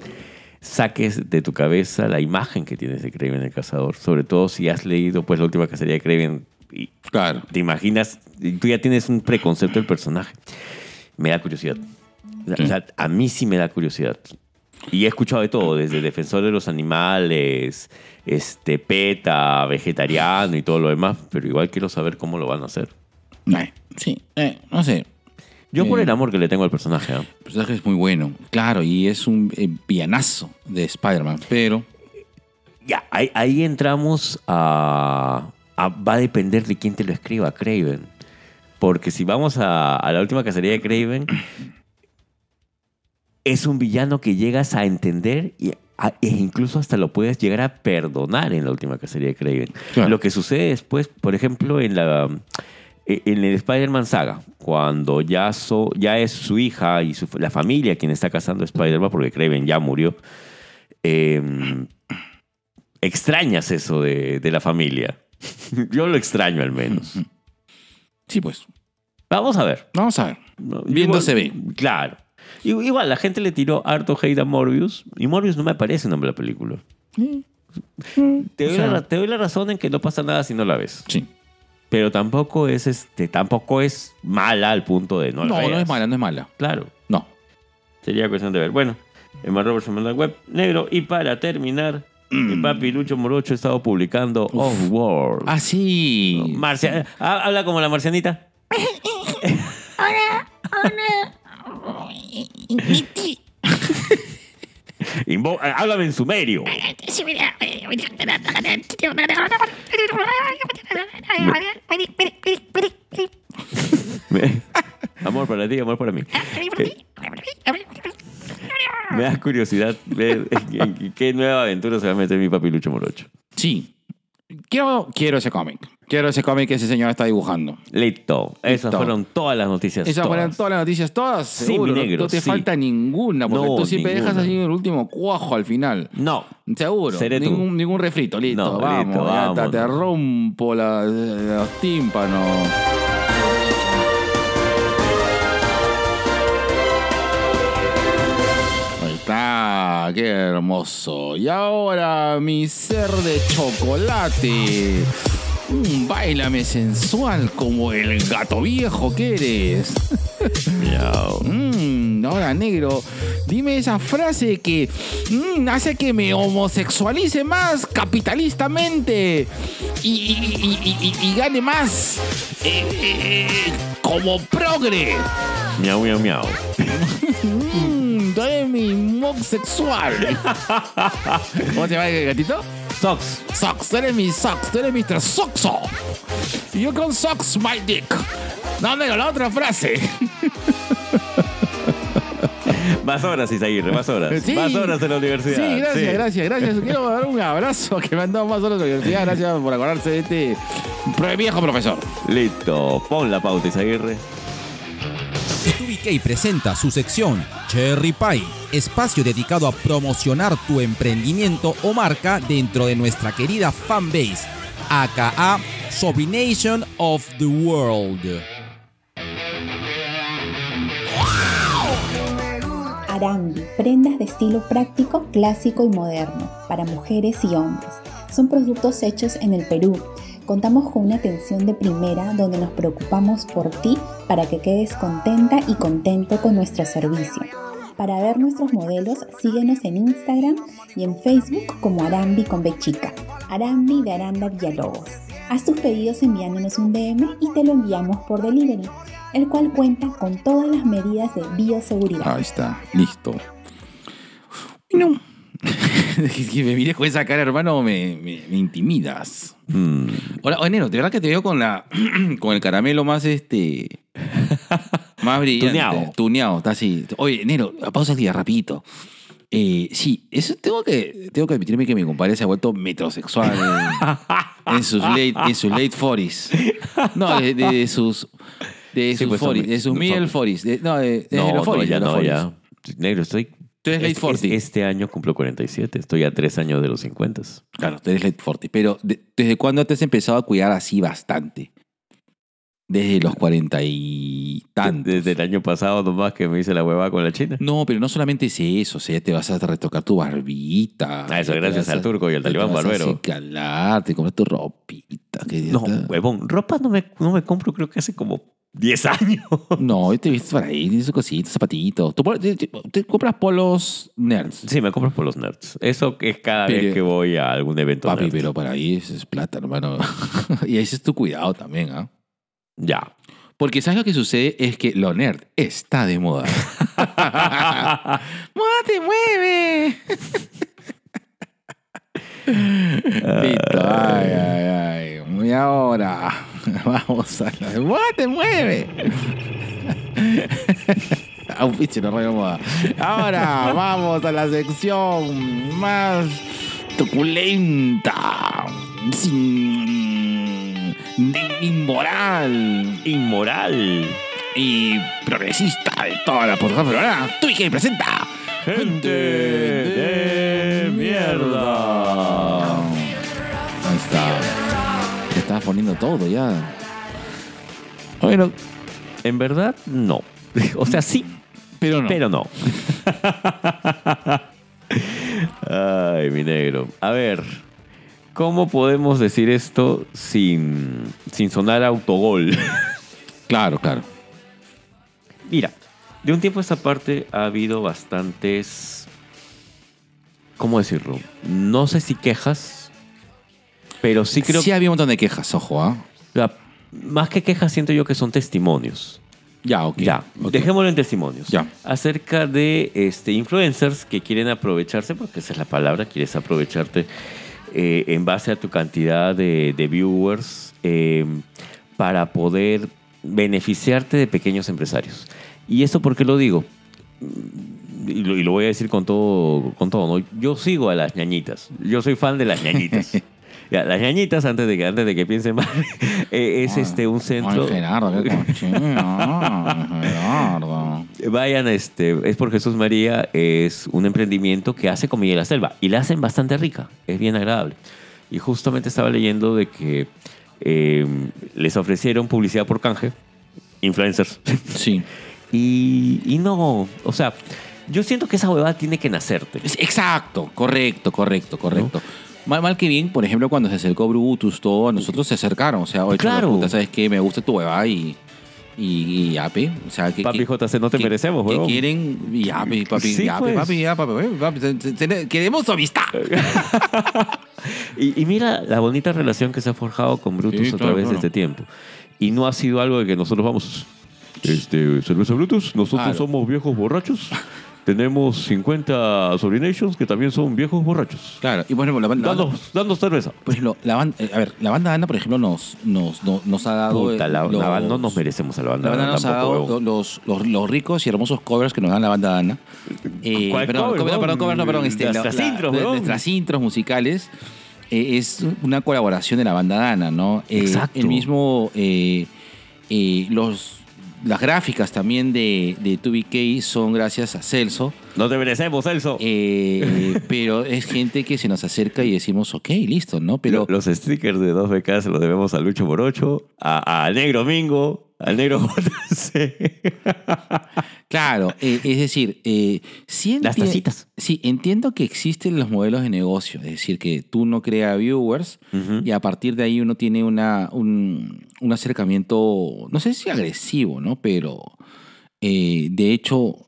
saques de tu cabeza la imagen que tienes de Kraven el cazador. Sobre todo si has leído pues la última cacería de Kraven y Claro. te imaginas, tú ya tienes un preconcepto del personaje. Me da curiosidad. O sea, a mí sí me da curiosidad. Y he escuchado de todo, desde defensor de los animales, este, peta, vegetariano y todo lo demás, pero igual quiero saber cómo lo van a hacer. Sí, eh, no sé. Yo por Eh. el amor que le tengo al personaje, ¿ah? El personaje es muy bueno. Claro, y es un eh, de Spider-Man, pero. Ya, ahí, ahí entramos a, a- Va a depender de quién te lo escriba, Craven. Porque si vamos a, a la última cacería de Craven, es un villano que llegas a entender y a- e incluso hasta lo puedes llegar a perdonar en la última cacería de Craven. Claro. Lo que sucede después, por ejemplo, en la en el Spider-Man saga, cuando ya, so- ya es su hija y su- la familia quien está cazando a Spider-Man, porque Craven ya murió, eh, extrañas eso de, de la familia. (laughs) Yo lo extraño al menos. Sí, pues. Vamos a ver. Vamos a ver. Viendo se ve. Claro. Igual, la gente le tiró harto hate a Morbius y Morbius no me parece un nombre de la película. Te doy, O sea- la, te doy la razón en que no pasa nada si no la ves. Sí. Pero tampoco es este, tampoco es mala al punto de no No, la no, veas. es mala, no es mala. Claro. No. Sería cuestión de ver. Bueno, Emma Roberts en la web negro. Y para terminar, mi papi Lucho Morocho ha estado publicando Off-World. Ah, sí. Marcia, ha- habla como la marcianita. (laughs) (laughs) Eh, háblame en sumerio. Me- amor para ti, amor para mí. Me da curiosidad ver qué nueva aventura se va a meter mi papi Lucho Morocho. Sí. Quiero, quiero ese cómic. Quiero ese cómic que ese señor está dibujando. Listo. Esas Listo. fueron todas las noticias. Esas fueron todas. las noticias, todas. Sí, seguro. mi No- negro, no te sí. falta ninguna, porque No, tú siempre ninguna. dejas así el último cuajo al final. No. Seguro. Seré tú. ningún, ningún refrito, listo. No, vamos, listo, vámonos. te rompo la- los tímpanos. Ahí está. qué hermoso. Y ahora mi ser de chocolate. Mm, bailame sensual como el gato viejo que eres. (laughs) Mm, ahora, negro, dime esa frase que mm, hace que me homosexualice más capitalistamente y, y- y- y- y gane más eh, eh, como progre. Miau, miau, miau. (laughs) Tú eres mi mob sexual. (laughs) ¿Cómo se llama el gatito? Socks. Sox, tú eres mi Sox, tú eres Mr. Soxo. You can Sox my dick. No, negro, la otra frase. (laughs) Más horas, Isaguirre, más horas. Sí. Más horas en la universidad. Sí, gracias, Sí. gracias, gracias. Quiero dar un abrazo que me han dado más horas de la universidad. Gracias por acordarse de este viejo profesor. Listo. Pon la pauta, Isaguirre. B2BK presenta su sección Cherry Pie, espacio dedicado a promocionar tu emprendimiento o marca dentro de nuestra querida fanbase, aka Sobination of the World. Arambi, prendas de estilo práctico, clásico y moderno, para mujeres y hombres. Son productos hechos en el Perú. Contamos con una atención de primera donde nos preocupamos por ti para que quedes contenta y contento con nuestro servicio. Para ver nuestros modelos, síguenos en Instagram y en Facebook como Arambi con B chica. Arambi de Aranda Villalobos. Haz tus pedidos enviándonos un DM y te lo enviamos por delivery, el cual cuenta con todas las medidas de bioseguridad. Ahí está, listo. Bueno, (laughs) que me mires con esa cara, hermano, me, me- me intimidas. Mm, Hola, oye, Nero, de verdad que te veo con la (clears throat) con el caramelo más este (laughs) más brillante. Tuneado. Tuneado, está así. Oye, Nero, pausa el día, rapidito. Eh, sí, eso tengo que tengo que admitirme que mi compadre se ha vuelto metrosexual en, (laughs) en sus late en sus late 40s. No, de, de- de sus de Sí, sus pues, son 40s, de sus mi- middle son- 40s, de- no, de, de no, los 40s, no, ya no, 40s. ya. Negro, estoy. Tú eres late es- 40. es- Este año cumplo 47. Estoy a tres años de los 50. Claro, tú eres late 40. Pero de- ¿desde cuándo te has empezado a cuidar así bastante? Desde los 40 y tantos. Desde el año pasado nomás que me hice la huevada con la china. No, pero no solamente es eso, o sea, te vas a retocar tu barbita. Ah, eso gracias vas a- al turco y al te talibán vas a barbero. te compras tu ropita. que No, está. huevón, ropa no me, no me compro creo que hace como 10 años. No, te viste por ahí, tienes cositas, zapatitos. Tú te, te- te compras polos nerds. Sí, me compro por los nerds. Eso es cada Pero- vez que voy a algún evento Papi, nerd. pero para ahí eso es plata, hermano. (laughs) y ese es tu cuidado también, ¿ah? Ya. Porque ¿sabes lo que sucede? Es que lo nerd está de moda. (laughs) ¡Moda te mueve! (laughs) Listo, ay, ay, ay. Y ahora, (laughs) vamos a la... ¡Moda te mueve! (laughs) Auspicio, no radio moda. Ahora, vamos a la sección más truculenta, sin... inmoral Inmoral. y progresista de toda la plataforma peruana. Tú que presenta Gente de mierda. Ahí está. Poniendo todo ya. Bueno, En verdad, no. (laughs) O sea, sí, pero no. pero no. Ay, mi negro. A ver, ¿cómo podemos decir esto sin, sin sonar autogol? (laughs) Claro, claro. Mira, de un tiempo a esta parte ha habido bastantes. ¿Cómo decirlo? No sé si quejas, pero sí creo sí había un montón de quejas, ojo, ¿ah? la- Más que quejas, siento yo que son testimonios. Ya, ok. Ya, ok. dejémoslo en testimonios. Ya. Acerca de este, influencers que quieren aprovecharse, porque esa es la palabra, quieres aprovecharte eh, en base a tu cantidad de, de viewers eh, para poder beneficiarte de pequeños empresarios. ¿Y eso por qué lo digo? Y lo, y lo voy a decir con todo, con todo, ¿no? Yo sigo a las ñañitas. Yo soy fan de las ñañitas. (laughs) Ya, las ñañitas, antes de que, antes de que piensen mal, (laughs) eh, es este un centro. Ay, Gerardo, qué cochino. Gerardo. (laughs) Vayan, este, es por Jesús María, es un emprendimiento que hace comida de la selva y la hacen bastante rica, es bien agradable. Y justamente estaba leyendo de que eh, les ofrecieron publicidad por canje, influencers, (laughs) Sí. y, y no, o sea, Yo siento que esa huevada tiene que nacerte. Exacto, correcto, correcto, correcto. Mal, mal que bien, por ejemplo, cuando se acercó Brutus, todo, nosotros se acercaron. O sea, oye, Claro. puta, ¿sabes qué? Me gusta tu huevada y, y, y ape. O sea, que, Papi que- JC, no te que- merecemos, Que huevón. quieren, y ape, papi, Sí, y ape, pues. papi, ya, papi, papi, papi, queremos tu amistad. (laughs) Y, y mira la bonita relación que se ha forjado con Brutus Sí, a claro, través claro. de este tiempo. Y no ha sido algo de que nosotros vamos, este, cerveza Brutus, nosotros Claro. somos viejos borrachos. Tenemos 50 sobrinations que también son viejos borrachos. Claro, y por ejemplo, la, banda- Danos, danos cerveza. por ejemplo, la banda, eh, a ver, la banda Ana, por ejemplo, nos, nos, nos, nos ha dado. Puta, la, los- banda- no nos merecemos a la banda. La banda nos ha tampoco, dado huevón. los, los, los ricos y hermosos covers que nos dan la banda Dana. Eh, ¿Cuál perdón, cover, no, perdón, cover, no, perdón. Este, Nuestras la- intros. Nuestras musicales. eh, es una colaboración de la banda Dana, ¿no? Eh, Exacto. El mismo. eh, eh, los, las gráficas también de, de 2BK son gracias a Celso. No te merecemos, Celso. eh, pero es gente que se nos acerca y decimos, ok, listo, ¿no? Pero. Lo- los stickers de 2BK se los debemos a Lucho Morocho, a, a Negro Mingo, al Negro JC. (laughs) Claro, eh, es decir, eh, sí Las tacitas. Sí, entiendo que existen los modelos de negocio, es decir, que tú no creas viewers y a partir de ahí uno tiene una, un, un acercamiento, no sé si agresivo, ¿no? Pero eh, de hecho,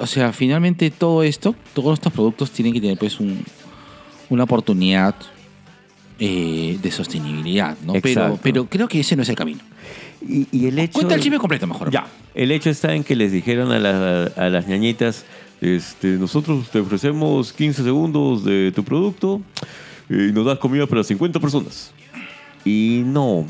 o sea, finalmente todo esto, todos estos productos tienen que tener pues un- una oportunidad eh, de sostenibilidad, ¿no? Pero, pero creo que ese no es el camino. Y, y el hecho... Cuenta el chisme completo mejor. Ya. El hecho está en que les dijeron a, la- a las ñañitas, este, nosotros te ofrecemos 15 segundos de tu producto y nos das comida para 50 personas. Y no.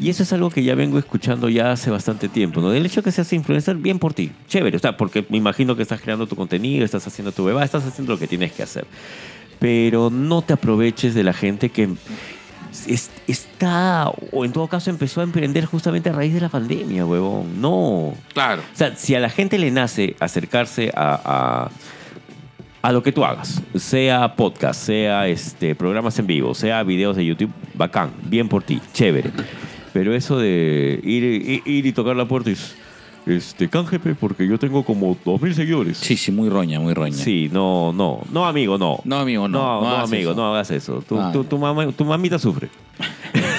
Y eso es algo que ya vengo escuchando ya hace bastante tiempo, ¿no? El hecho de que seas influencer, bien por ti. Chévere, o sea, porque me imagino que estás creando tu contenido, estás haciendo tu bebé, estás haciendo lo que tienes que hacer. Pero no te aproveches de la gente que es- está, o en todo caso empezó a emprender justamente a raíz de la pandemia, huevón. No. Claro. O sea, si a la gente le nace acercarse a, a, a lo que tú hagas, sea podcast, sea este, programas en vivo, sea videos de YouTube, bacán, bien por ti, chévere. Pero eso de ir, ir, ir y tocar la puerta y es, este, cánjepe, porque yo tengo como 2.000 seguidores. Sí, sí, muy roña, muy roña. Sí, no, no, no, amigo, no. No, amigo, no. No, No no, amigo, eso. no hagas eso. Tu, Ah. tu, tu, mamá, tu mamita sufre.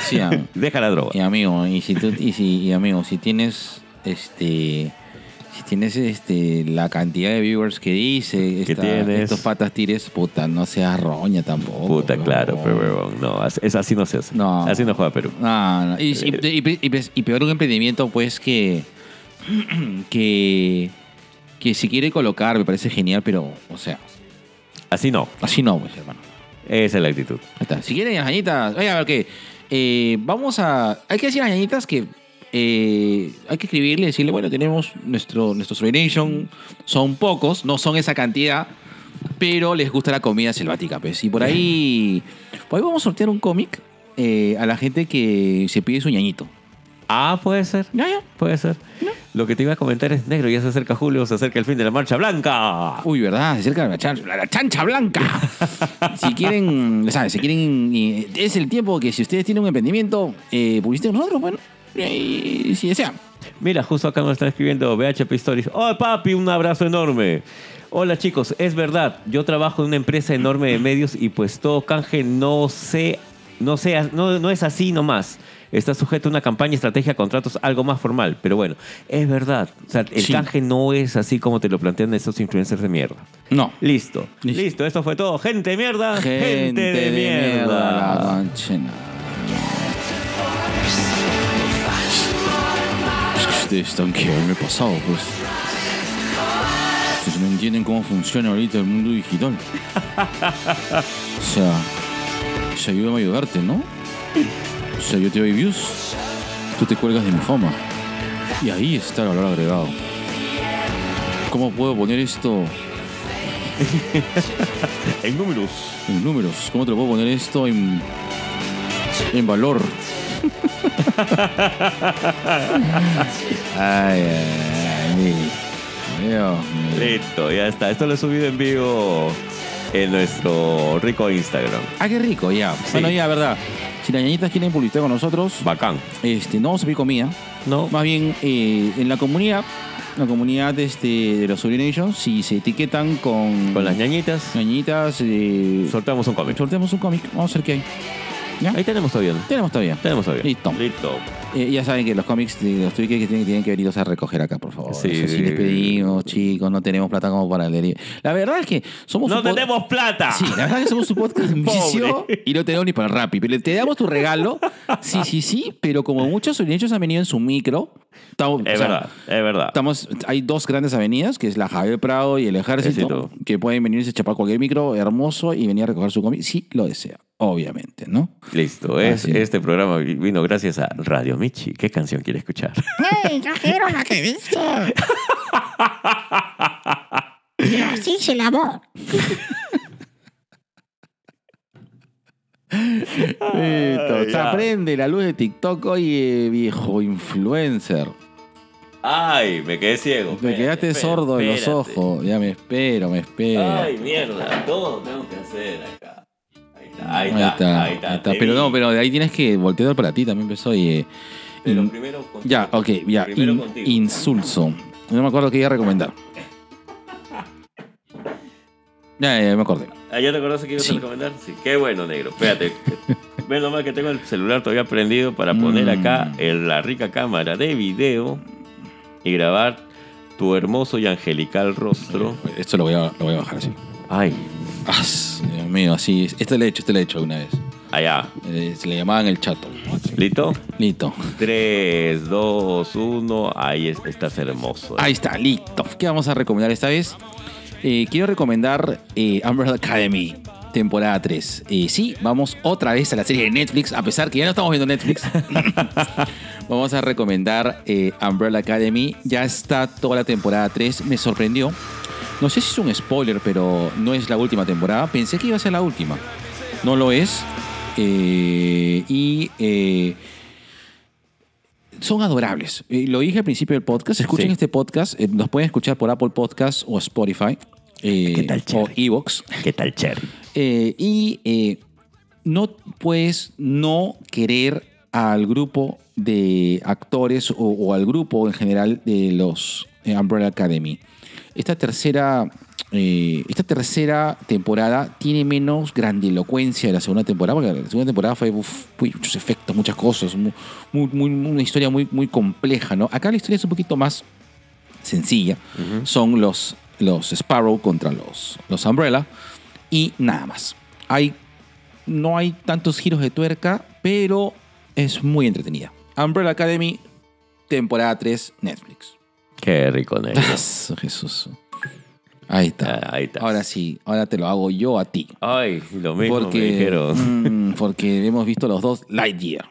Sí, (laughs) Deja la droga. y amigo, y si tú, y si, y amigo, si tienes este tienes este la cantidad de viewers que dice Que esta- tienes. estos patas tires, puta, no seas roña tampoco. Puta, claro, pero huevón, no, es así no se hace. No. Así no juega Perú. No, no. Y, y- y- y- y peor un emprendimiento, pues, que, (clears throat) que, que si quiere colocar, me parece genial, pero, o sea, Así no. así no, pues, hermano. Esa es la actitud. Ahí está. Si quieren las ñañitas, oye, a ver qué. Eh, vamos a. Hay que decir a las ñañitas que eh, hay que escribirle, decirle, bueno, tenemos nuestro, nuestro Nation, son pocos, no son esa cantidad, pero les gusta la comida selvática, pues. Y por ahí. Por ahí vamos a sortear un cómic eh, a la gente que se pide su ñañito. Ah, puede ser. Ya, ya. Puede ser. Lo que te iba a comentar es, negro, ya se acerca julio, se acerca el fin de la marcha blanca. Uy, ¿verdad? Se acerca la, chan- la- la chancha blanca. (laughs) si quieren, ¿sabes? Si quieren, eh, es el tiempo que si ustedes tienen un emprendimiento, eh, publiciten nosotros, bueno, y si desean. Mira, justo acá nos están escribiendo BHP Stories. ¡Oh, papi! Un abrazo enorme. Hola chicos, es verdad, yo trabajo en una empresa enorme de medios y pues todo canje no sé, no sé, no, no es así nomás. Está sujeto a una campaña, estrategia, contratos, algo más formal. Pero bueno, es verdad. O sea, el Sí. canje no es así como te lo plantean estos influencers de mierda. No. Listo. Listo. Listo, esto fue todo. Gente de mierda. Gente, de, mierda. la mierda. Ustedes están que me pasado, pues. Ustedes no entienden cómo funciona ahorita el mundo digital. O sea, o sea, ayúdame a ayudarte, ¿no? O sea, yo te doy views, tú te cuelgas de mi fama. Y ahí está el valor agregado. ¿Cómo puedo poner esto (laughs) En números. en números? ¿Cómo te lo puedo poner esto en, en valor? Ay, ay, ay. Dios mío. Listo, ya está. Esto lo he subido en vivo en nuestro rico Instagram. Ah, qué rico, ya. Bueno, ya, verdad. Si las ñañitas quieren publicitar con nosotros, Bacán. este, no vamos a pedir comida. ¿No? Más bien, eh, en la comunidad la comunidad este, de los Nations, si se etiquetan con, Con las ñañitas, ñañitas, eh, sorteamos un cómic. sorteamos un cómic. Vamos a ver qué hay. ¿Ya? Ahí tenemos todavía. Tenemos todavía. Tenemos todavía. Listo. Listo. Eh, ya saben que los cómics de los que tienen, tienen que venirlos a recoger acá, por favor. Sí. Eso sí les pedimos, chicos, no tenemos plata como para el delivery. La verdad es que somos ¡No tenemos plata! Sí, la verdad es que somos un podcast (laughs) vicio y no tenemos ni para el Rappi. Pero te damos tu regalo. Sí, sí, sí. Pero como muchos hechos han venido en su micro, estamos, Es o sea, verdad, es verdad. Estamos, hay dos grandes avenidas, que es la Javier Prado y el Ejército, que pueden venirse a chapar cualquier micro hermoso y venir a recoger su cómic si lo desea, obviamente, ¿no? Listo. Es, este programa vino gracias a Radio Michi. ¿Qué canción quiere escuchar? (laughs) ¡Ey, yo quiero la que dice! Y así se lavó. Listo. Se ya. aprende la luz de TikTok hoy, eh, viejo influencer. Ay, me quedé ciego. Me Espérate, quedaste espérate, sordo de los espérate. ojos. Ya me espero, me espero. Ay, mierda. Todo tengo que hacer acá. Ahí está, ahí está. está, Ahí está. está. Pero no, pero de ahí tienes que voltear para ti, también empezó y... eh, Pero in- primero contigo. ya, ok, ya. In- insulso. No me acuerdo qué iba a recomendar. (laughs) Ya, ya, me acordé. Ah, ¿ya te acordás que ibas Sí. a recomendar? Sí. Qué bueno, negro. Espérate. (laughs) Menos mal que tengo el celular todavía prendido para poner Mm. acá en la rica cámara de video y grabar tu hermoso y angelical rostro. Esto lo voy a, lo voy a bajar así. Ay, Dios mío, así. Este lo he hecho, este lo he hecho una vez. allá. Eh, se le llamaban el chato. ¿Listo? Listo. 3, 2, 1. Ahí es- estás hermoso. Ahí está, listo. ¿Qué vamos a recomendar esta vez? Eh, quiero recomendar eh, Umbrella Academy, temporada 3. Eh, sí, vamos otra vez a la serie de Netflix, a pesar que ya no estamos viendo Netflix. (laughs) vamos a recomendar eh, Umbrella Academy. Ya está toda la temporada 3. Me sorprendió. No sé si es un spoiler, pero no es la última temporada. Pensé que iba a ser la última. No lo es. Eh, y eh, son adorables. Eh, lo dije al principio del podcast. Escuchen Sí. este podcast. nos pueden escuchar por Apple Podcast o Spotify. ¿Qué tal, o Cherry? Evox. ¿Qué tal, Cherry? Y no puedes no querer al grupo de actores o, o al grupo en general de los Umbrella Academy. Esta tercera, eh, esta tercera temporada tiene menos grandilocuencia de la segunda temporada, porque la segunda temporada fue uf, muchos efectos, muchas cosas, muy, muy- muy- una historia muy, muy compleja. ¿no? Acá la historia es un poquito más sencilla. Son los, los Sparrow contra los, los Umbrella y nada más. Hay, no hay tantos giros de tuerca, pero es muy entretenida. Umbrella Academy, temporada 3, Netflix. Qué rico, negro. Eso, Jesús. Ahí está. Ah, ahí está. Ahora sí, ahora te lo hago yo a ti. Ay, lo mismo me Porque, dijeron. mm, porque hemos visto los dos Lightyear.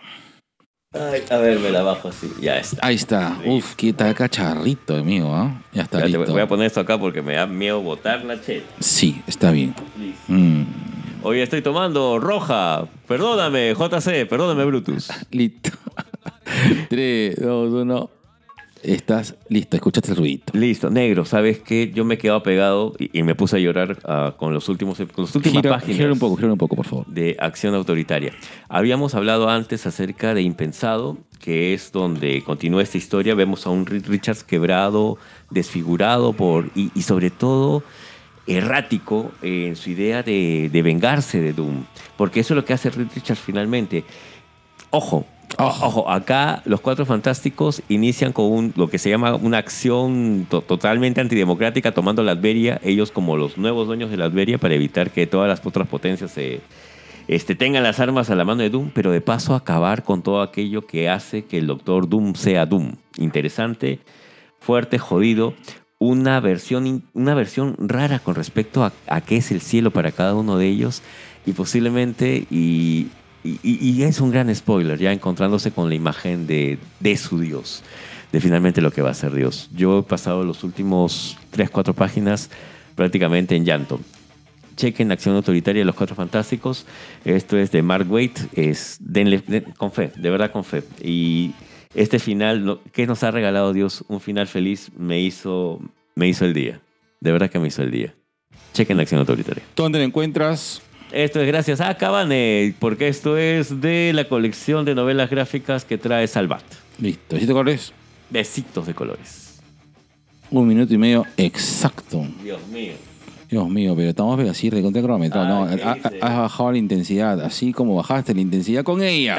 Ay, a ver, me la bajo así. Ya está. Ahí está. Uf, qué tal cacharrito, amigo. ¿ah? Ya está Ya te listo. voy- voy a poner esto acá porque me da miedo botar la chela. Sí, está bien. Mm, Hoy estoy tomando roja. Perdóname, JC, perdóname, Brutus. (laughs) listo. 3, 2, 1. Estás listo. Escuchaste el ruido. Listo, negro, ¿sabes qué? Yo me he quedado pegado y, y me puse a llorar ah, con los últimos con las últimas Gira, páginas gira un poco, gira un poco, por favor. de Acción Autoritaria. Habíamos hablado antes acerca de Impensado, que es donde continúa esta historia. Vemos a un Richards quebrado, desfigurado por y, y sobre todo errático en su idea de, de vengarse de Doom. Porque eso es lo que hace Richards finalmente. Ojo, acá los Cuatro Fantásticos inician con un- lo que se llama una acción to- totalmente antidemocrática, tomando la Adveria, ellos como los nuevos dueños de la Adveria, para evitar que todas las otras potencias se, este, tengan las armas a la mano de Doom, pero de paso acabar con todo aquello que hace que el Doctor Doom sea Doom. Interesante, fuerte, jodido. Una versión, una versión rara con respecto a, a qué es el cielo para cada uno de ellos y posiblemente, y, y- es un gran spoiler, ya encontrándose con la imagen de, de su Dios, de finalmente lo que va a ser Dios. Yo he pasado los últimos 3, 4 páginas prácticamente en llanto. Chequen Acción Autoritaria de los Cuatro Fantásticos. Esto es de Mark Waite. Es, denle, den- con fe, de verdad con fe. Y este final, ¿qué nos ha regalado Dios? Un final feliz me hizo, me hizo el día. De verdad que me hizo el día. Chequen Acción Autoritaria. ¿Dónde lo encuentras? Esto es gracias a Cabane, porque esto es de la colección de novelas gráficas que trae Salvat. Listo. ¿Sí te acuerdas? Besitos de colores. Un minuto y medio exacto. Dios mío. Dios mío, pero estamos así recontra cronometrado. No, Ay, ¿qué ha- dice? ha- has bajado la intensidad, así como bajaste la intensidad con ella.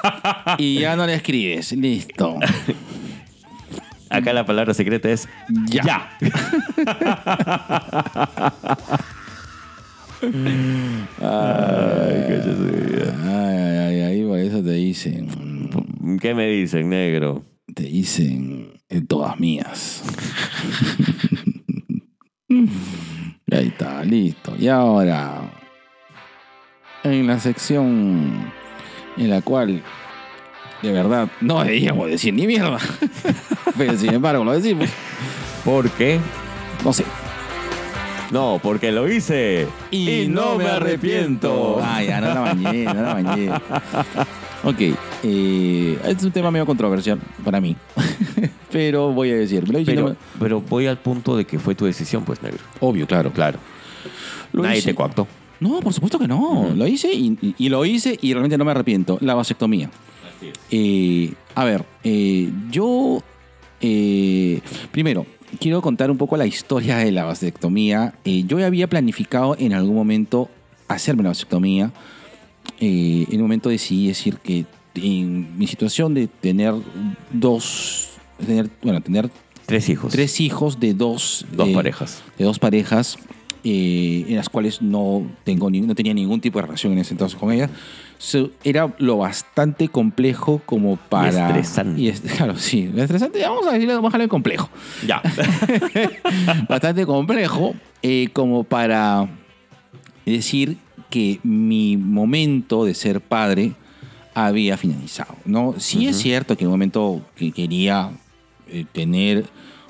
(laughs) y ya no le escribes. Listo. Acá la palabra secreta es Ya. (laughs) Ay, vida. Ay, ay, ay, ahí por eso te dicen. ¿Qué me dicen, negro? Te dicen en todas mías. (laughs) Ahí está, listo. Y ahora, en la sección en la cual de verdad no deberíamos decir ni mierda, (laughs) pero sin embargo lo decimos, ¿Por qué? no sé. No, porque lo hice. Ah, ya, no la bañé, no la bañé. (laughs) Ok, eh, es un tema medio controversial para mí, (laughs) pero voy a decir, no Pero, me- pero voy al punto de que fue tu decisión, pues, negro. obvio, claro. Claro. Lo Nadie hice. te coactó. No, por supuesto que no. Lo hice y, y- y lo hice y realmente no me arrepiento. La vasectomía. Eh, a ver, eh, yo primero quiero contar un poco la historia de la vasectomía. Eh, yo había planificado en algún momento hacerme la vasectomía. Eh, en un momento decidí decir que en mi situación de tener dos, tener, bueno, tener Tres hijos. tres hijos de dos, Dos eh, parejas. de dos parejas eh, en las cuales no tengo ni- no tenía ningún tipo de relación en ese entonces con ellas So, era lo bastante complejo como para estresante. y es- (laughs) claro sí estresante vamos a decirle vamos a complejo Ya. (laughs) bastante complejo eh, como para decir que mi momento de ser padre había finalizado. ¿no? Sí es cierto que en un momento que quería eh, tener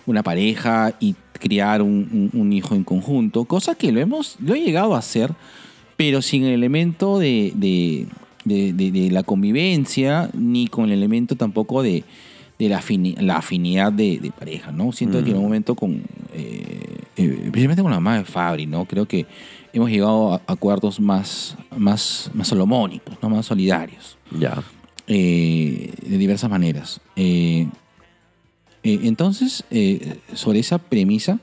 una pareja y criar un, un- un hijo en conjunto, cosa que lo hemos lo he llegado a hacer, pero sin el elemento de, de- de- de- de la convivencia, ni con el elemento tampoco de, de la, afini- la afinidad de, de pareja, ¿no? Siento que en un momento con, eh, eh, principalmente con la mamá de Fabri, ¿no? Creo que hemos llegado a acuerdos más, más, más solomónicos, ¿no? Más solidarios ya. eh, de diversas maneras. Eh, entonces, sobre esa premisa,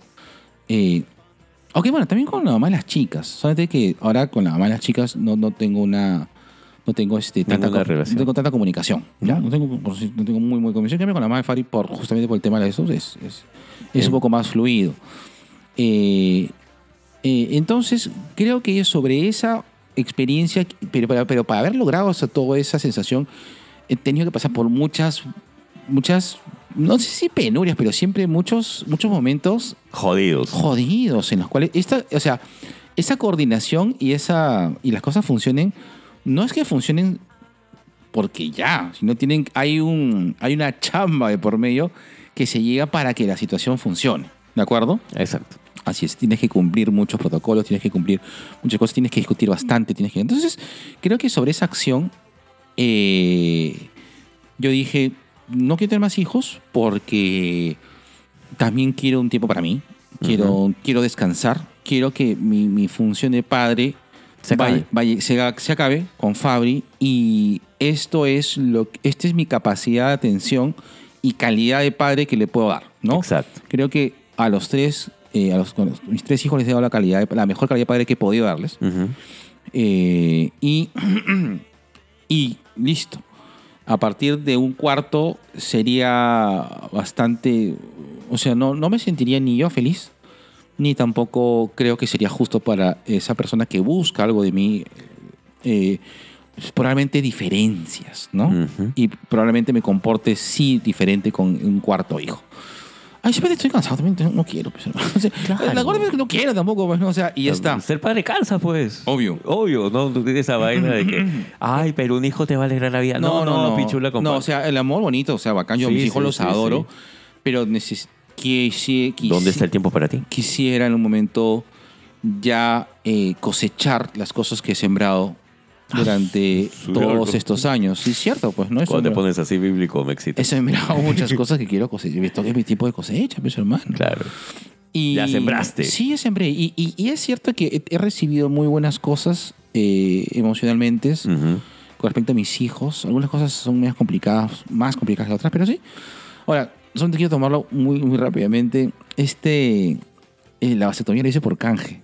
ok, bueno, también con la mamá de las chicas, solamente que ahora con la mamá de las chicas no, no tengo una... No tengo, este, tanta, relación. no tengo tanta comunicación. ¿ya? No, tengo, no tengo muy, muy comunicación. Cambio, con la mamá de Fari, por, justamente por el tema de eso, es, es, es un poco más fluido. Eh, eh, entonces, creo que sobre esa experiencia, pero, pero, pero para haber logrado sea, toda esa sensación, he tenido que pasar por muchas, muchas, no sé si penurias, pero siempre muchos, muchos momentos Jodidos. jodidos en los cuales, esta, o sea, esa coordinación y, esa, y las cosas funcionen, no es que funcionen porque ya, sino tienen, hay, un, hay una chamba de por medio que se llega para que la situación funcione. ¿De acuerdo? Exacto. Así es, tienes que cumplir muchos protocolos, tienes que cumplir muchas cosas, tienes que discutir bastante, tienes que... Entonces, creo que sobre esa acción, eh, yo dije, no quiero tener más hijos porque también quiero un tiempo para mí, quiero, quiero descansar, quiero que mi, mi función de padre Se acabe. vaya- vaya- se, se acabe con Fabri y esto es lo esta es mi capacidad de atención y calidad de padre que le puedo dar, ¿no? Exacto. Creo que a los tres, eh, a los, con los- mis tres hijos les he dado la calidad, de- la mejor calidad de padre que he podido darles. Eh, y, (clears throat) y listo. A partir de un cuarto sería bastante, o sea, no, no me sentiría ni yo feliz, ni tampoco creo que sería justo para esa persona que busca algo de mí, eh, probablemente diferencias, ¿no? Y probablemente me comporte sí diferente con un cuarto hijo. Ay, siempre estoy cansado también, no quiero. Pues, hermano. (laughs) O sea, Claro. La es que no quiero tampoco, pues, ¿no? O sea, y ya está. Ser padre cansa, pues. Obvio. Obvio, no tú tienes esa vaina de que, (clears throat) ay, pero un hijo te va a alegrar la vida. No, no, no, pichula, No, compadre. o sea, el amor bonito, o sea, bacán. Yo a mis hijos sí, los sí, adoro, pero neces quisi- quisi- ¿Dónde está el tiempo para ti? quisiera en un momento ya eh, cosechar las cosas que he sembrado durante su todos estos años. Sí, es cierto, pues, ¿no? Cuando te pones así bíblico me excita. He sembrado muchas cosas que quiero cosechar. Esto es mi tipo de cosecha, pues, hermano. Claro. Y, Ya sembraste. Sí, ya sembré. Y, y- y es cierto que he, recibido muy buenas cosas eh, emocionalmente Ujú. con respecto a mis hijos. Algunas cosas son más complicadas, más complicadas que otras, pero sí. Ahora, solamente quiero tomarlo muy, muy rápidamente. este, eh, la vasectomía la hice por canje.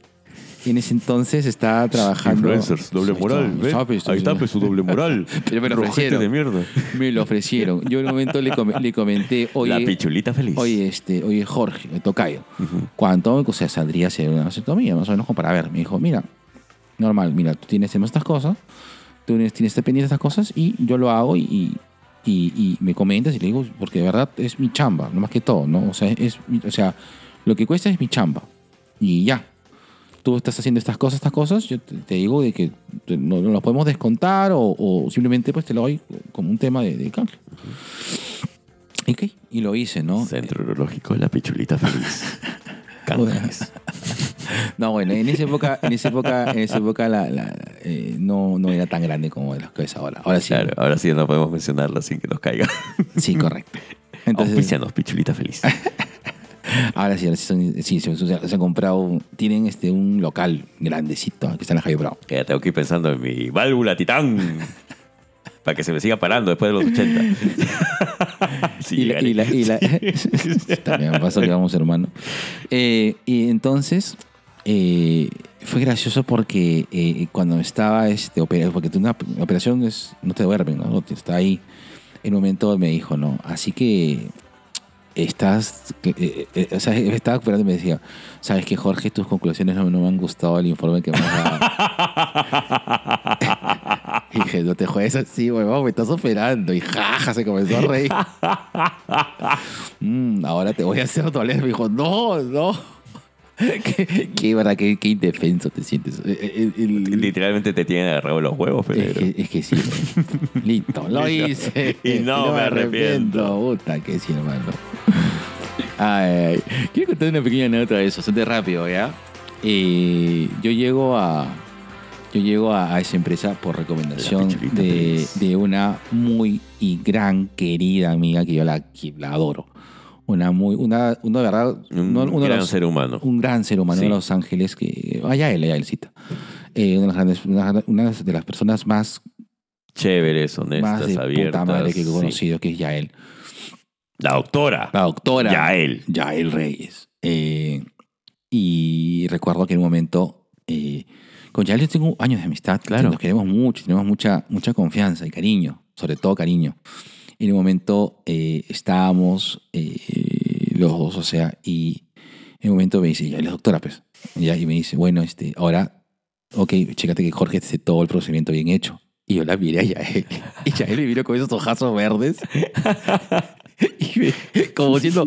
Y en ese entonces estaba trabajando. Influencers, doble Ahí moral. está, ¿ven? ¿sabes? Ahí está, pues su doble moral. (laughs) Pero me lo ofrecieron. de mierda. Me lo ofrecieron. Yo en un momento le, com- le comenté, oye, la pichulita feliz. oye, este, oye, Jorge, el tocayo, ¿cuánto o sea, saldría hacer una vasectomía? Más o menos como para ver. Me dijo, mira, normal, mira, tú tienes estas cosas, tú tienes, tienes pendiente estas cosas y yo lo hago y, y, y- y me comentas y le digo, porque de verdad es mi chamba, no más que todo, ¿no? O sea, es, o sea, lo que cuesta es mi chamba. Y ya. Tú estás haciendo estas cosas, estas cosas, yo te, te digo de que te- no, no lo podemos descontar o, o simplemente pues te lo doy como un tema de, de ok, y lo hice, ¿no? Centro Urológico La Pichulita Feliz. (laughs) Cánceres. No, bueno, en esa época, en esa época, en esa época la, la- eh, no, no era tan grande como las que es ahora. Ahora sí. Claro, ahora sí no podemos mencionarla sin que nos caiga. Sí, correcto. Entonces, Pichulita Feliz. (laughs) ahora sí, ahora sí, son- sí, se, se- se han comprado, tienen este, un local grandecito que está en la Jaime Bravo. Ya tengo que ir pensando en mi válvula titán. Para que se me siga parando después de los 80. (laughs) Sí, y la, y la, y (laughs) la- también pasó que vamos hermano. Eh, y entonces eh, fue gracioso porque eh, cuando estaba este opera- porque una operación es no te duermen, ¿no? Está ahí. En un momento me dijo, no, así que estás, eh, eh, o sea, (laughs) estaba esperando y me decía, sabes que Jorge, tus conclusiones no, no me han gustado el informe que me has dado. (laughs) Y dije, no te juegues así, huevón, me estás operando. Y jaja, se comenzó a reír. (laughs) Mm, ahora te voy a hacer doler. Me dijo, no, no. (laughs) qué, qué, verdad, qué, qué indefenso te sientes. Eh, eh, el- Literalmente te tienen agarrado los huevos, es, que, es que sí. (laughs) Listo, lo hice. Y no me arrepiento. Puta, que sí, hermano. Ay, ay. Quiero contar una pequeña anécdota de eso, bastante rápido, ¿ya? Eh, yo llego a. Yo llego a, a esa empresa por recomendación de, una muy y gran querida amiga que yo la, que la adoro. Una muy, una, uno de verdad, Un uno, uno de gran los- ser humano. un gran ser humano Sí. de Los Ángeles que allá él, allá él cita. Eh, una, de las grandes- una, una de las personas más, Chéveres, más honestas, de abiertas. puta madre que he sí. conocido, que es Yael. La doctora. La doctora Yael. Yael Reyes. Eh, y recuerdo que en un momento, eh, con Yael tengo años de amistad, Claro. nos queremos mucho, tenemos mucha, mucha confianza y cariño, sobre todo cariño. En un momento eh, estábamos eh, los dos, o sea, y en un momento me dice, Yael es doctora, pues. Ya, y me dice, bueno, este, ahora, ok, chécate que Jorge esté todo el procedimiento bien hecho. Y yo la miré a Yael. Y Yael me miró con esos ojazos verdes. (laughs) Y me- como diciendo,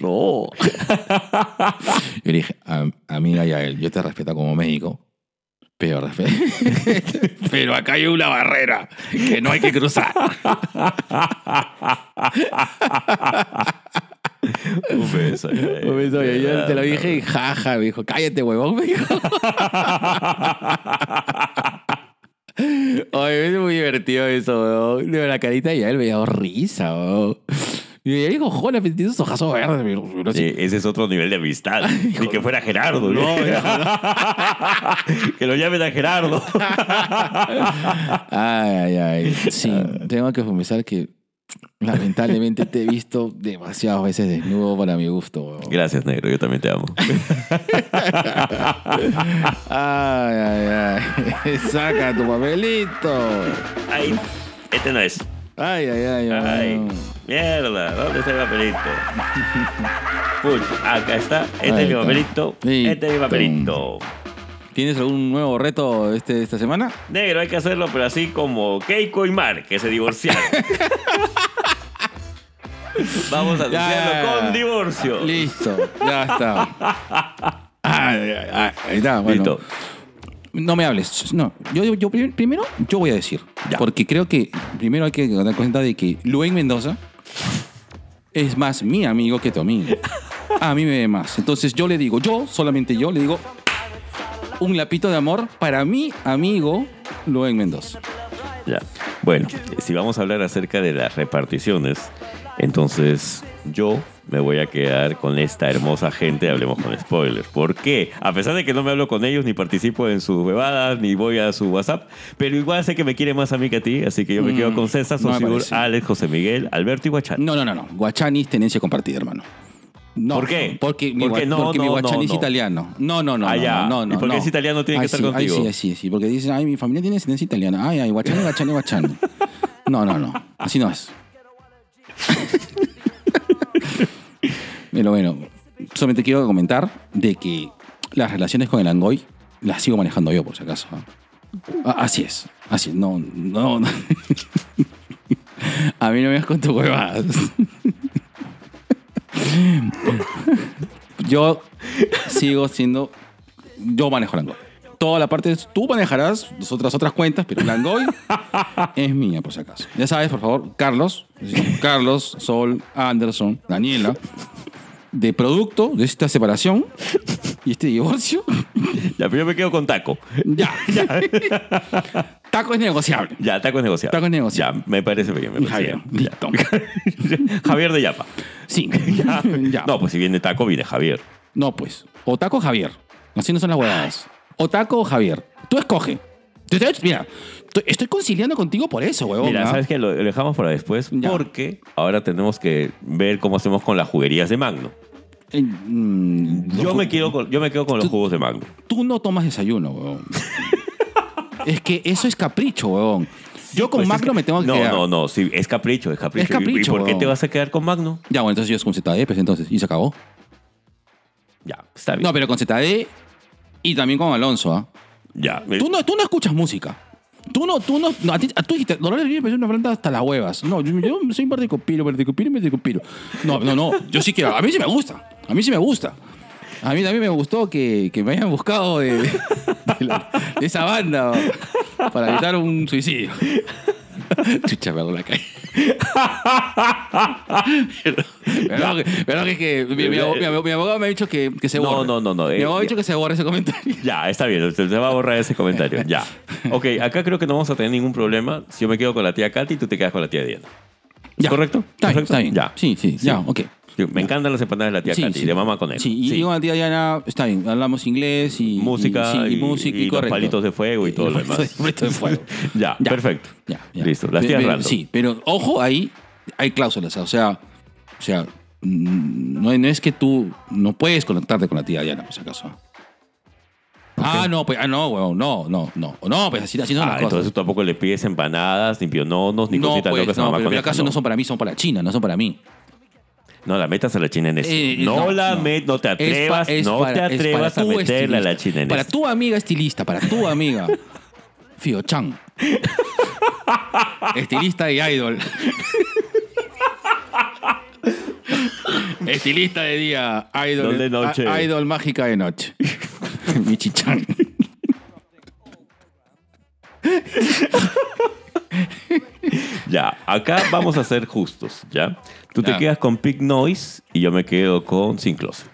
no. (laughs) Yo le dije, "Am- amiga Yael, yo te respeto como médico, respe- (laughs) pero acá hay una barrera que no hay que cruzar. (laughs) Un beso. Un beso, yo te lo dije y jaja, me dijo, cállate, huevón, me dijo. (laughs) Oye, es muy divertido eso, weón. La carita de Yael me dio risa, weón. Y dijo, joder, tiene esos ojazos verdes. me dijo, "No sé Sí, ese es otro nivel de amistad. (laughs) Ni que fuera Gerardo. No, (laughs) que lo llamen a Gerardo. (laughs) Ay, ay, ay. Sí, tengo que confesar que lamentablemente te he visto demasiadas veces desnudo para mi gusto. weón. Gracias, negro. Yo también te amo. Ay, ay, ay. Saca tu papelito. Ay, este no es. Ay, ay, ay. Ay, ay. mierda. ¿Dónde está el papelito? (laughs) Pucha, acá está. Este Ahí es mi papelito. Este es mi papelito. ¿Tienes algún nuevo reto este, esta semana? Negro, hay que hacerlo, pero así como Keiko y Mar, que se divorciaron. (laughs) Vamos a anunciarlo con divorcio. Listo, ya está. (laughs) Ay, ay, ay, ahí está, bueno. Listo. No me hables. No, yo, yo prim- primero yo voy a decir. Ya. Porque creo que primero hay que dar cuenta de que Luen Mendoza es más mi amigo que tu amigo. A mí me ve más. Entonces yo le digo, yo, solamente yo, le digo un lapito de amor para mi amigo Luen Mendoza. Ya. Bueno, si vamos a hablar acerca de las reparticiones, entonces yo me voy a quedar con esta hermosa gente, hablemos con spoilers. ¿Por qué? A pesar de que no me hablo con ellos, ni participo en sus bebadas, ni voy a su WhatsApp, pero igual sé que me quiere más a mí que a ti, así que yo me Mm, quedo con César, no. Alex, José Miguel, Alberto y Guachán. No, no, no, no. Guachani es tenencia compartida, hermano. No, ¿Por qué? Porque mi, No, porque mi no, guachani no, es no. italiano. No, no, no. Ah, ya. no, no, ¿Y por qué no. es italiano tiene que estar contigo? sí, sí, sí. Porque dicen, ay, mi familia tiene descendencia italiana. Ay, ay, guachani, guachani, guachani. (laughs) No, no, no. Así no es. Pero bueno, solamente quiero comentar de que las relaciones con el Angoy las sigo manejando yo, por si acaso. ¿ah? Así es. Así es. No, no. no. (laughs) A mí no me das con tus huevadas. Yo sigo siendo. Yo manejo Langoy. Toda la parte. Tú manejarás las otras, otras cuentas, pero Langoy es mía, por si acaso. Ya sabes, por favor, Carlos. Carlos, Sol, Anderson, Daniela. De producto de esta separación y este divorcio, Ya, pero yo me quedo con Taco. ya. (laughs) Taco es negociable. Ya, Taco es negociable. Taco es negociable. Ya, me parece bien. Me parece Javier, bien. Ya. (laughs) Javier de Yapa. Sí. (laughs) Ya. Ya. No, pues si viene Taco, viene Javier. No, pues. O Taco o Javier. Así no son las huevadas. O Taco o Javier. Tú escoge. Mira, estoy- conciliando contigo por eso, huevón. Mira, ¿ah? ¿sabes qué? Lo, dejamos para después Ya. porque ahora tenemos que ver cómo hacemos con las juguerías de Magno. Eh, mm, Yo me quedo con, yo me quedo con los jugos de Magno. Tú no tomas desayuno, huevón. (laughs) es que eso es capricho, huevón. Yo con Pues es Magno que- me tengo que No, quedar. no, no, sí, es capricho, es capricho. Es capricho, ¿Y, y por qué te vas a quedar con Magno? Ya, bueno, entonces yo es con ZD, pues entonces. Y se acabó. Ya, está bien. No, pero con ZD y también con Alonso, ¿ah? Ya. Tú no, tú no escuchas música. Tú no, tú no, no a ti, a tú dijiste, Dolores Vive es una planta hasta las huevas. No, yo, yo soy un verticopiro, verticopiro, verticopiro. No, no, no, yo sí quiero, a mí sí me gusta, a mí sí me gusta. A mí también me gustó que, que me hayan buscado de, de la- de esa banda para evitar un suicidio. Chucha, perdón la calle. pero, pero, que- pero que es que mi, mi abo- mi abo- mi abogado me ha dicho que, que se No, borre. no, no, no, Mi eh, abogado ha eh. dicho que se borre ese comentario. Ya, está bien, se se va a borrar ese comentario. Ya. (laughs) Ok, acá creo que no vamos a tener ningún problema si yo me quedo con la tía Katy y tú te quedas con la tía Diana. Ya. ¿Correcto? Está bien, ¿Correcto? está bien. Ya. Sí, sí, ya, ok. Sí, Me encantan las empanadas de la tía Sí, Katy, sí. de mamá con él. Sí, y con la tía Diana, está bien, hablamos inglés y... música y, y, música y, y los correcto. palitos de fuego y todo lo demás. (laughs) palitos de fuego. (laughs) ya, Ya. perfecto. Ya, ya. Listo, las tías pero- random. Sí, pero ojo, ahí hay cláusulas, o sea, o sea, no, no es que tú no puedes conectarte con la tía Diana, por si acaso. Ah, no, pues, ah, no, huevón, no, no, no, no, pues así, así no Ah, las cosas. entonces tú tampoco le pides empanadas, ni piononos, ni no, cositas pues, locas a no, mamá pero en coneja, acaso no. no. son para mí, son para China, no son para mí. No la metas a la china en eso. Eh, no, no, la no. met- no te Es pa- atrevas, es no para- te atrevas a tu meterle a la china en Para tu amiga estilista, para tu amiga. Fio Chan. estilista y idol. estilista de día, idol Idol de noche. a- idol mágica de noche. (laughs) Michi Chan. Ya, acá vamos a ser justos, ¿ya? Tú te Ya. quedas con Pig Noise y yo me quedo con Sin Closet.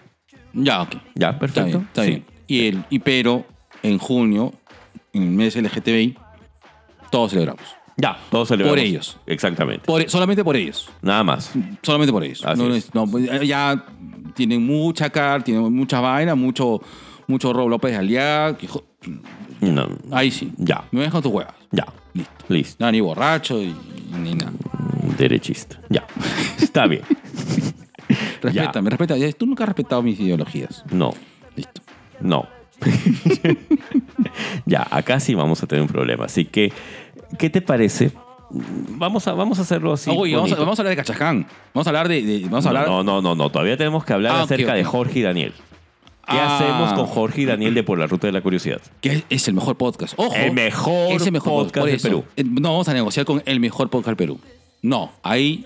Ya, ok. Ya, Está perfecto. bien, está Sí. bien. Y, el, y pero en junio, en el mes LGTBI, todos celebramos. Ya, todos celebramos. Por ellos. Exactamente. Por- solamente por ellos. Nada más. Solamente por ellos. Así No, es. no, pues, ya tienen mucha car, tienen mucha vaina, mucho, mucho Rob López que jo- No. Ahí sí. Ya. Me dejan tus huevas. Ya. Listo. Listo. Nada, ni borracho y, ni nada. Derechista. Ya. (laughs) Está bien. (laughs) Respétame, respeta. Ya, Tú nunca has respetado mis ideologías. No. Listo. No. (laughs) ya, acá sí vamos a tener un problema. Así que, ¿qué te parece? Vamos a, vamos a hacerlo así. Uy, vamos, a, bonito. vamos a hablar de Cachaján. Vamos a hablar de. de- vamos a hablar. No, no, no, no. Todavía tenemos que hablar Ah, ok, acerca de. Jorge y Daniel. ¿Qué Ah. hacemos con Jorge y Daniel de Por la Ruta de la Curiosidad? Que es, el mejor podcast. Ojo. El mejor es el mejor podcast del. Perú. Eh, No vamos a negociar con el mejor podcast del Perú. No, ahí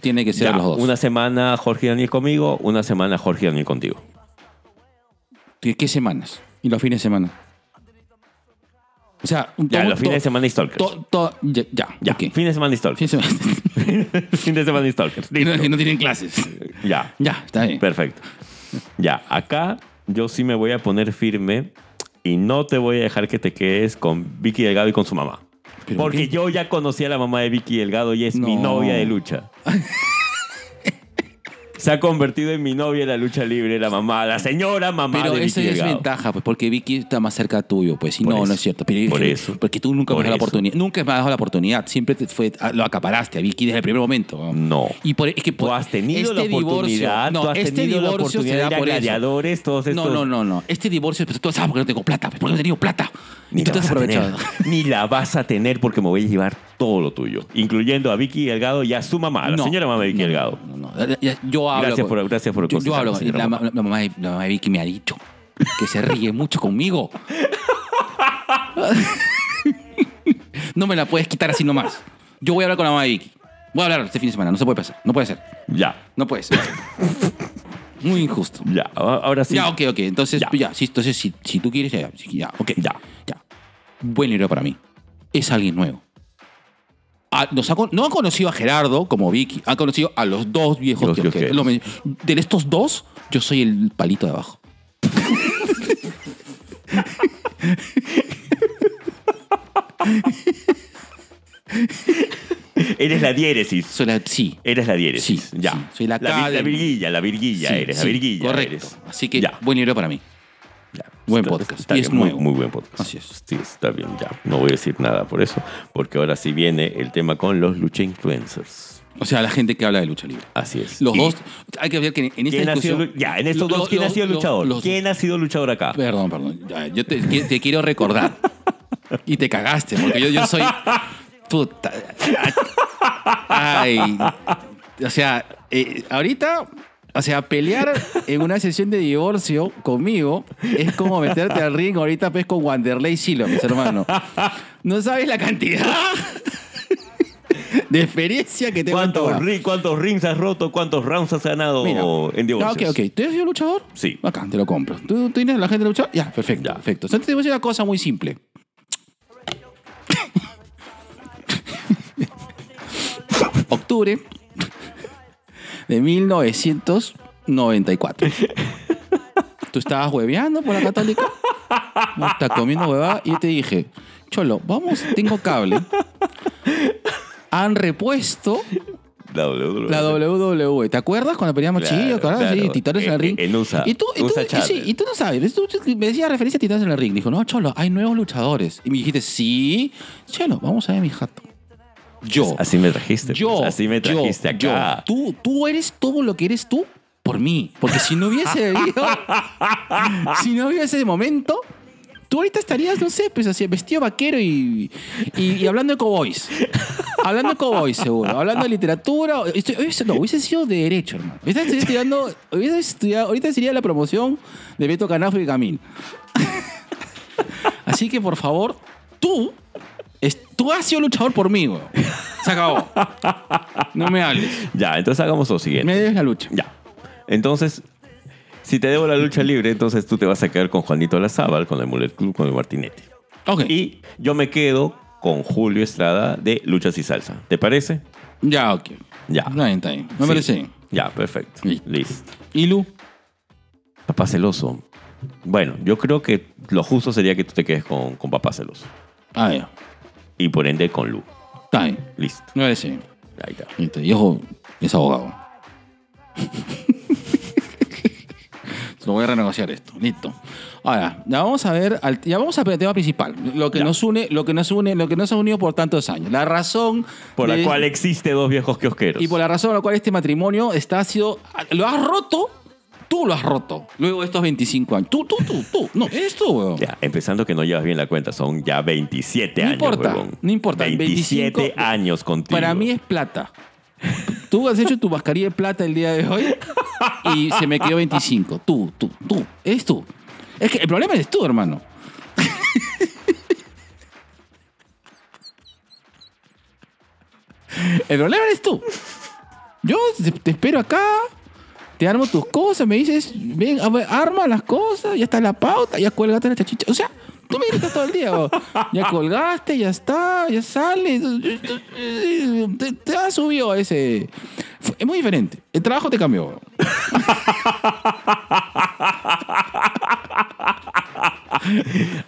tiene que ser Ya, los dos. Una semana Jorge y Daniel conmigo, una semana Jorge y Daniel contigo. ¿Qué, qué semanas? ¿Y los fines de semana? O sea, un Ya, los fines de semana y Stalkers. to- to- ya, ya, ya, fin de semana y Stalkers. Fin de semana. (laughs) fin de semana y Stalkers. (laughs) No tienen clases. Ya, Ya, está bien. perfecto. Ya, acá yo sí me voy a poner firme y no te voy a dejar que te quedes con Vicky Delgado y con su mamá. ¿Pero Porque qué? yo ya conocí a la mamá de Vicky Delgado y es mi No. novia de lucha. (laughs) Se ha convertido en mi novia en la lucha libre, la mamá, la señora mamá Pero de Vicky es Delgado. ventaja, pues, porque Vicky está más cerca tuyo, pues. Y Por no, eso, no es cierto. Pero por eso, Porque tú nunca me por has dado la eso. oportunidad. Nunca me has dado la oportunidad. Siempre te fue, ah, lo acaparaste a Vicky desde el primer momento. ¿no? Y por, es que Tú por- has tenido la este divorcio- oportunidad, no, tú has este tenido la oportunidad da de ir a eso. gladiadores, todos estos... No, no, no, no. Este divorcio, pues, tú sabes porque no tengo plata. pues, Porque no he tenido plata. Ni tú la, te has vas a tener, aprovechado. (laughs) ni la vas a tener porque me voy a llevar todo lo tuyo, incluyendo a Vicky Delgado y a su mamá, a la No, señora mamá de Vicky no, Delgado. No, no, no. Yo hablo. Gracias por- gracias por Yo, yo hablo la, mamá. ma- la mamá de, la mamá de Vicky me ha dicho que se ríe mucho conmigo. (laughs) No me la puedes quitar así nomás. Yo voy a hablar con la mamá de Vicky. Voy a hablar este fin de semana. No se puede pasar. No puede ser. Ya, No puede ser. Muy injusto. ya, ahora sí. Ya, ok, ok. Entonces, Ya. ya, sí, entonces si, si tú quieres, ya, ya, ok. Ya. ya. Buen libro para mí. Es alguien nuevo. Ah, nos ha no han conocido a Gerardo como Vicky, han conocido a los dos viejos Los De estos dos, yo soy el palito de abajo. Eres la diéresis. Soy la, sí. Eres la diéresis. Sí, ya. sí, soy la la, la virguilla, la virguilla sí, eres, la virguilla Correcto. eres. Así que, Ya. buen libro para mí. Ya. Buen Está- podcast. está Y es muy- nuevo. Muy, buen podcast. Así es. Sí, está bien, ya. No voy a decir nada por eso, porque ahora sí viene el tema con los lucha influencers. O sea, la gente que habla de lucha libre. Así es. Los Y- dos, hay que ver que en esta ¿Quién ha sido, discusión... ya, en estos dos, ¿quién ha sido luchador? los- ¿Quién ha sido luchador acá? Perdón, perdón. Ya, yo te, te quiero recordar. Y te cagaste, porque yo, yo soy. Puta. Ay. O sea, eh, ahorita. O sea, pelear en una sesión de divorcio conmigo es como meterte al ring ahorita pues con Wanderlei Silo, mis hermanos. No sabes la cantidad de experiencia que tengo en ¿Cuántos, ri- ¿Cuántos rings has roto? ¿Cuántos rounds has ganado Mira, en divorcios? ya, ok, ok. ¿Tú eres yo luchador? Sí. Acá, te lo compro. ¿Tú, tú tienes la gente luchador? Ya, perfecto, Ya. perfecto. Entonces te voy a decir una cosa muy simple. (laughs) Octubre de 1994. Tú estabas hueveando por la católica. No, está comiendo huevada. Y yo te dije, Cholo, vamos, tengo cable. Han repuesto WWE. la WWE. ¿Te acuerdas cuando peleamos Claro, Chillo? ¿Te acuerdas? Sí, claro. Titanes en el ring. en USA. Y tú, y tú, y sí, y tú no sabes. Tú me decías referencia a Titanes en el ring. Dijo, no, Cholo, hay nuevos luchadores. Y me dijiste, sí. Cholo, vamos a ver mi jato. Yo. Así me trajiste. pues, Yo. Así me yo, trajiste yo. acá. Tú, tú eres todo lo que eres tú por mí. Porque si no hubiese (laughs) habido. si no hubiese ese momento. Tú ahorita estarías, no sé, pues así, vestido vaquero y, y, y hablando de cowboys. Hablando de cowboys, seguro. Hablando de literatura. Estoy- hubiese- no, hubiese sido de derecho, hermano. Estoy estudiando, hubiese estudiado, ahorita sería la promoción de Beto Canafo y Camil. (laughs) Así que, por favor, tú, es- tú has sido luchador por mí, weón. Se acabó. No me hables. Ya, entonces hagamos lo siguiente. Me debes la lucha. Ya. Entonces, si te debo la lucha libre, entonces tú te vas a quedar con Juanito Lazábal, con el Mulet Club, con el Martinetti. Ok. Y yo me quedo con Julio Estrada de Luchas y Salsa. ¿Te parece? Ya, ok. Ya. Está bien, está bien. Me Sí. parece bien. Ya, perfecto. Listo. Listo. ¿Y Lu? Papá celoso. Bueno, yo creo que lo justo sería que tú te quedes con, con Papá celoso. Ah, ya. Y por ende con Lu. Está bien. Listo. Parece bien. Ahí está. Listo. Y ojo, es abogado. (laughs) Lo voy a renegociar esto. Listo. Ahora, ya vamos a ver, al- ya vamos a ver el tema principal. Lo que Ya. nos une, lo que nos une, lo que nos ha unido por tantos años. La razón Por de- la cual existe dos viejos kiosqueros. y por la razón por la cual este matrimonio está ha sido lo has roto. Tú lo has roto. Luego de estos 25 años. Tú, tú, tú, tú. No, eres tú, weón. Ya, empezando que no llevas bien la cuenta, son ya 27 No años. importa, no importa, 27 25 años contigo. Para mí es plata. Tú has hecho tu mascarilla de plata el día de hoy y se me quedó 25. Tú, tú, tú. Eres tú. Es que el problema eres tú, hermano. El problema eres tú. Yo te espero acá, te armo tus cosas, me dices, ven, a ver, arma las cosas, ya está la pauta, ya colgaste la chachicha. O sea, tú me gritas todo el día. Ya colgaste, ya está, ya sale. Te, te has subido a ese. Es muy diferente. El trabajo te cambió.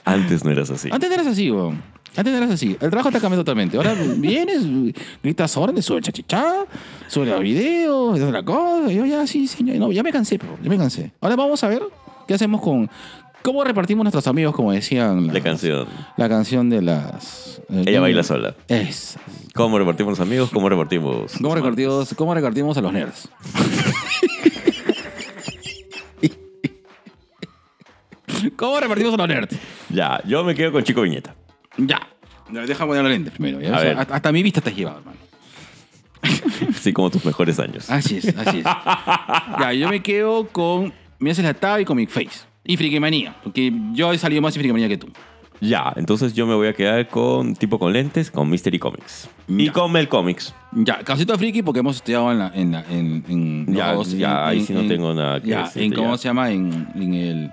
Antes no eras así. Antes eras así, weón. Antes eras así. El trabajo te ha cambiado totalmente. Ahora (laughs) vienes, gritas órdenes sobre chachichá, sobre los videos, es otra cosa. Yo ya, sí, señor. No, ya me cansé, pero ya me cansé. Ahora vamos a ver qué hacemos con. ¿Cómo repartimos nuestros amigos, como decían? La las- canción. La canción de las. Ella baila sola. Es. ¿Cómo repartimos los amigos? ¿Cómo repartimos? ¿Cómo repartimos, ¿Cómo repartimos a los nerds? (laughs) ¿Cómo repartimos a los nerds? Ya, yo me quedo con Chico Viñeta. Ya. Déjame poner los lentes primero. ya. O sea, hasta, hasta mi vista te has llevado, hermano. (laughs) Así como tus mejores años. Así es, así es. (laughs) ya, yo me quedo con Me haces la tab y Comic Face. Y Frikimanía. Porque yo he salido más en Frikimanía que tú. Ya, entonces yo me voy a quedar con tipo con lentes, con Mystery Comics. Y Ya. con Mel Comics. Ya, casito friki porque hemos estudiado en la. En, la- en, en Ya, ya, en- ahí sí no en- tengo nada que ya, decirte, en ¿Cómo ya. se llama? En, en el.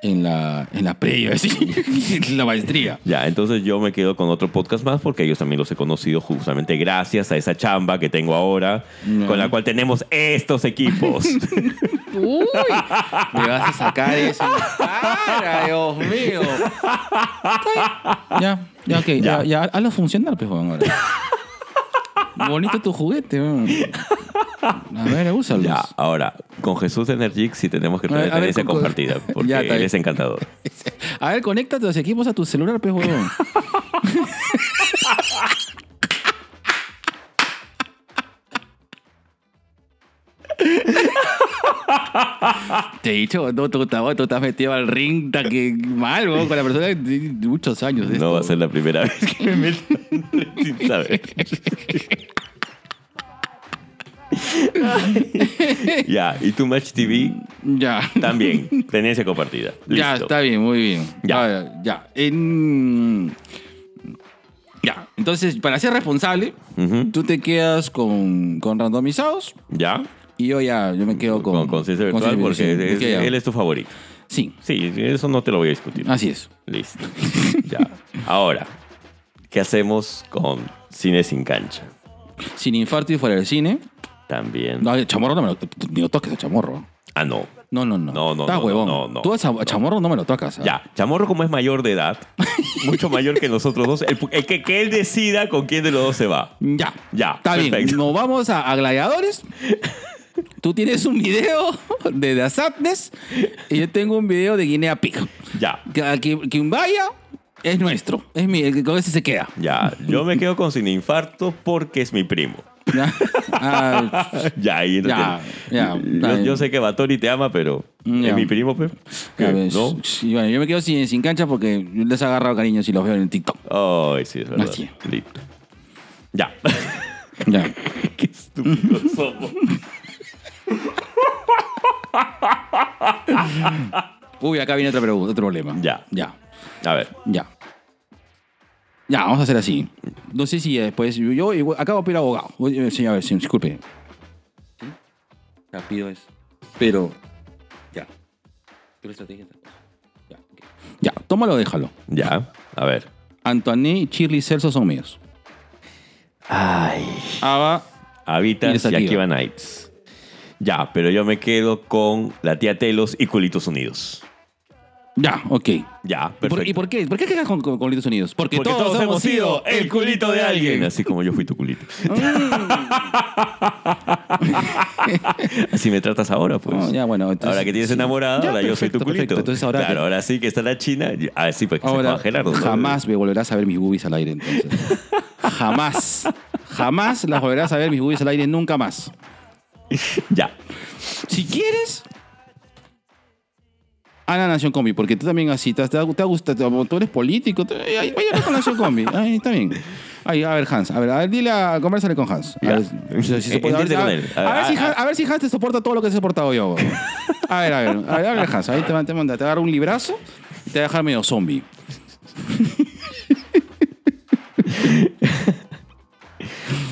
En la, en la pre, iba a (laughs) decir, en la maestría. Ya, entonces yo me quedo con otro podcast más porque ellos también los he conocido justamente gracias a esa chamba que tengo ahora, Ya. con la cual tenemos estos equipos. (laughs) Uy, me vas a sacar eso cara, Dios mío. Ya, ya, ok, ya, Ya. ya, hazlo funcionar, pues, ahora. Bonito tu juguete. A ver, úsalo. ya, ahora, con Jesús Energix sí tenemos que tener a ver, tendencia con- compartida, (laughs) porque Ya, él es encantador. (laughs) A ver, conéctate los equipos a tu celular, weón. (laughs) Te he dicho, no, tú, tú, has metido al ring que mal, con la persona de muchos años. No esto. va a ser la primera vez que me meto sin saber. (laughs) ya, y tu Match TV Ya. también, tendencia compartida. Ya, está bien, muy bien. Ya. Ya. En- Ya. Entonces, para ser responsable, tú te quedas con, con randomizados ¿Ya? Y yo ya, yo me quedo con... Con conciencia virtual conciencia porque es- él es tu favorito. Sí, Sí, eso no te lo voy a discutir. así es. Listo. (laughs) ya. Ahora, ¿qué hacemos con Cine sin cancha? Sin infarto y fuera del cine. También. No, el chamorro no me lo... Ni lo toques, el chamorro. Ah, no. No, no, no. No, no, Estás no, huevón. no, no. Tú a chamorro no me lo tocas. ¿ah? Ya, Chamorro como es mayor de edad, (laughs) mucho mayor que nosotros dos, el, el que, que él decida con quién de los dos se va. Ya. Ya, Está bien. perfecto. Nos vamos a, a Gladiadores. (laughs) Tú tienes un video de The Sadness y yo tengo un video de Guinea Pig. Ya, Que, quien, vaya es nuestro. Es mi, el que con ese se queda. ya. Yo me quedo con Sin Infarto porque es mi primo. ¿Ya? Ah, (laughs) Ya, ahí no Ya, ya, yo, yo sé que Batori te ama, pero es mi primo, ves. ¿No? Bueno, yo me quedo sin, sin cancha porque les he agarrado cariño si los veo en el TikTok. Ay, sí, es verdad. Así. Listo. Ya. Ya. (laughs) Qué estúpidos somos. (laughs) Uy, acá viene otra pregunta, otro problema. Ya. Ya. A ver. Ya. Ya, vamos a hacer así. No sé si después. Yo, igual- acabo de pedir abogado. Sí, a ver, sí, disculpe. Rápido es. Pero. Ya. Pero estrategia. Ya. Ya, tómalo, déjalo. Ya. A ver. Antoine y Shirley Celso son míos. Ay. Ava. Habitas y. Akiva Nights. Ya, pero yo me quedo con la tía Telos y Culitos Unidos. Ya, ok. Ya, ¿Y por, perfecto. y por qué? ¿Por qué quedas con, con, Estados Unidos? Porque, Porque todos, hemos sido el culito de alguien. Mm. Así como yo fui tu culito. (laughs) Así me tratas ahora, pues. Oh, ya, bueno, entonces- ahora que tienes sí. enamorada, Ya, ahora yo soy tu perfecto, culito. perfecto. Entonces ahora claro, que- ahora sí que está la China. Ah, sí, pues que se Ahora, juega Gerardo. ¿no? jamás me volverás a ver mis boobies al aire, entonces. (laughs) jamás. Jamás las volverás a ver mis boobies al aire, nunca más. (laughs) Ya. Si quieres, Ana Nación Combi, porque tú también así, te, te, te gusta, te- tú eres político, te, vaya con Nación Combi, (laughs) ahí está bien. A ver, Hans, a ver, a ver, dile a, conversale con Hans. A ver, si- a ver, a ver- a ver A- Hans- a ver si Hans te soporta todo lo que he soportado yo. (laughs) A ver, a ver, a ver, a ver, Hans, ahí te, te, manda, te va a dar un librazo y te va a dejar medio zombie.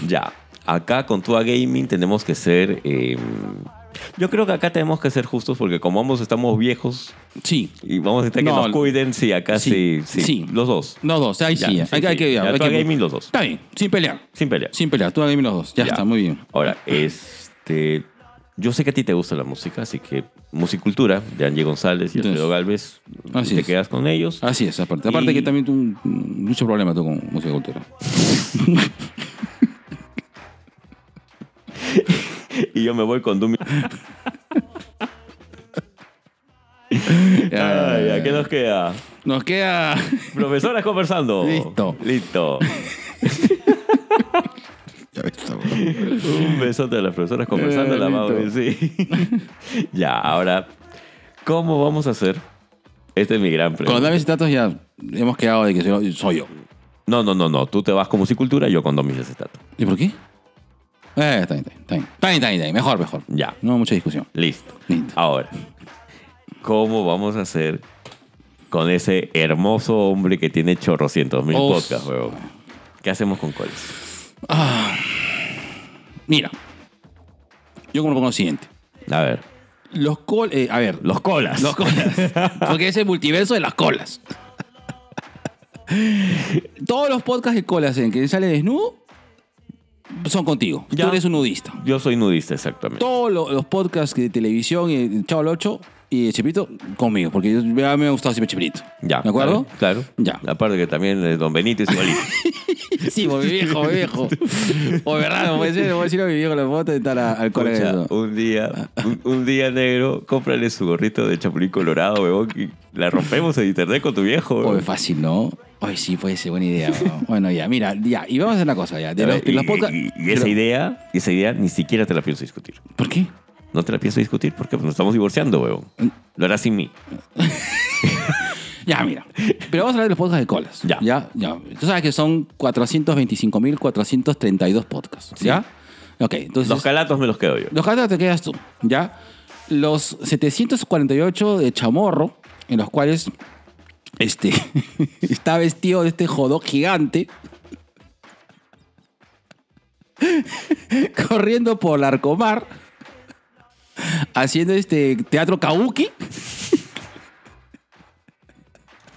Ya. Acá con Tua Gaming tenemos que ser. eh, yo creo que acá tenemos que ser justos porque como ambos estamos viejos Sí. y vamos a estar que No, nos cuiden, sí, acá sí, Sí, sí, sí. Los dos. Los dos, ahí Ya, sí. sí, hay, que- hay sí. que. Ya, hay Tua que- Gaming los dos. Está bien, sin pelear. Sin pelear. Sin pelear, tú gaming los dos. Ya, Ya. está, muy bien. Ahora, este. Yo sé que a ti te gusta la música, así que Musicultura de Angie González y Alfredo Galvez, así te es. quedas con ellos. Así es, aparte. Aparte Y- que también tú mucho problema tú con música (laughs) y yo me voy con Dumi. Ya, Ay, ¿a qué nos queda? Nos queda. Profesoras conversando. Listo. Listo. Ya bro. Un besote a las profesoras conversando. Eh, la vamos, sí. (laughs) ya, ahora, ¿cómo vamos a hacer? Esta es mi gran Con pregunta. los dames y ya hemos quedado de que soy, soy yo. No, no, no, no. Tú te vas con Musicultura, yo con Domis Acetato. ¿Y por qué? Eh, está bien, está bien. Está bien, está bien, está bien, está bien. Mejor, mejor. Ya. No mucha discusión. Listo. Listo. Ahora, ¿cómo vamos a hacer con ese hermoso hombre que tiene chorrocientos mil podcasts, huevón? ¿Qué hacemos con Coles? Mira. Yo como pongo lo siguiente. A ver, Los col... eh, a ver. los colas. Los colas. (laughs) Porque es el multiverso de las colas. (laughs) Todos los podcasts de colas en que sale desnudo son contigo. Ya. Tú eres un nudista. Yo soy nudista, exactamente. Todos lo- los podcasts de televisión, y de Chavo el 8 y de Chipito, conmigo. Porque yo, a mí me ha gustado siempre Chipito. Ya. ¿De acuerdo? Claro. Ya. Aparte que también eh, Don Benito es igualito. (laughs) Sí, por mi viejo, mi viejo. (laughs) O verdad, no puede ser, no puedo decir a mi viejo, le puedo tentar a- al. Escucha, de eso. un día, un, un día negro, cómprale su gorrito de chapulín colorado, huevón, y la rompemos en internet con tu viejo, Oye, huevón. fácil, ¿no? Oye, sí, puede ser buena idea. ¿no? (laughs) bueno, ya, mira, ya. Y vamos a hacer una cosa, ya. De los, ver, de los y, podcasts- y- y esa pero- idea, esa idea ni siquiera te la pienso discutir. ¿Por qué? No te la pienso discutir porque nos estamos divorciando, huevón. Lo harás sin mí. (laughs) Ya, mira. Pero vamos a hablar de los podcasts de colas. Ya. Ya, ya. Tú sabes que son 425.432 podcasts. ¿Ya? Ok, entonces. Los calatos me los quedo yo. Los calatos te quedas tú, ¿ya? Los 748 de Chamorro, en los cuales este, (laughs) está vestido de este jodó gigante, (laughs) corriendo por la Arcomar, haciendo este teatro kabuki,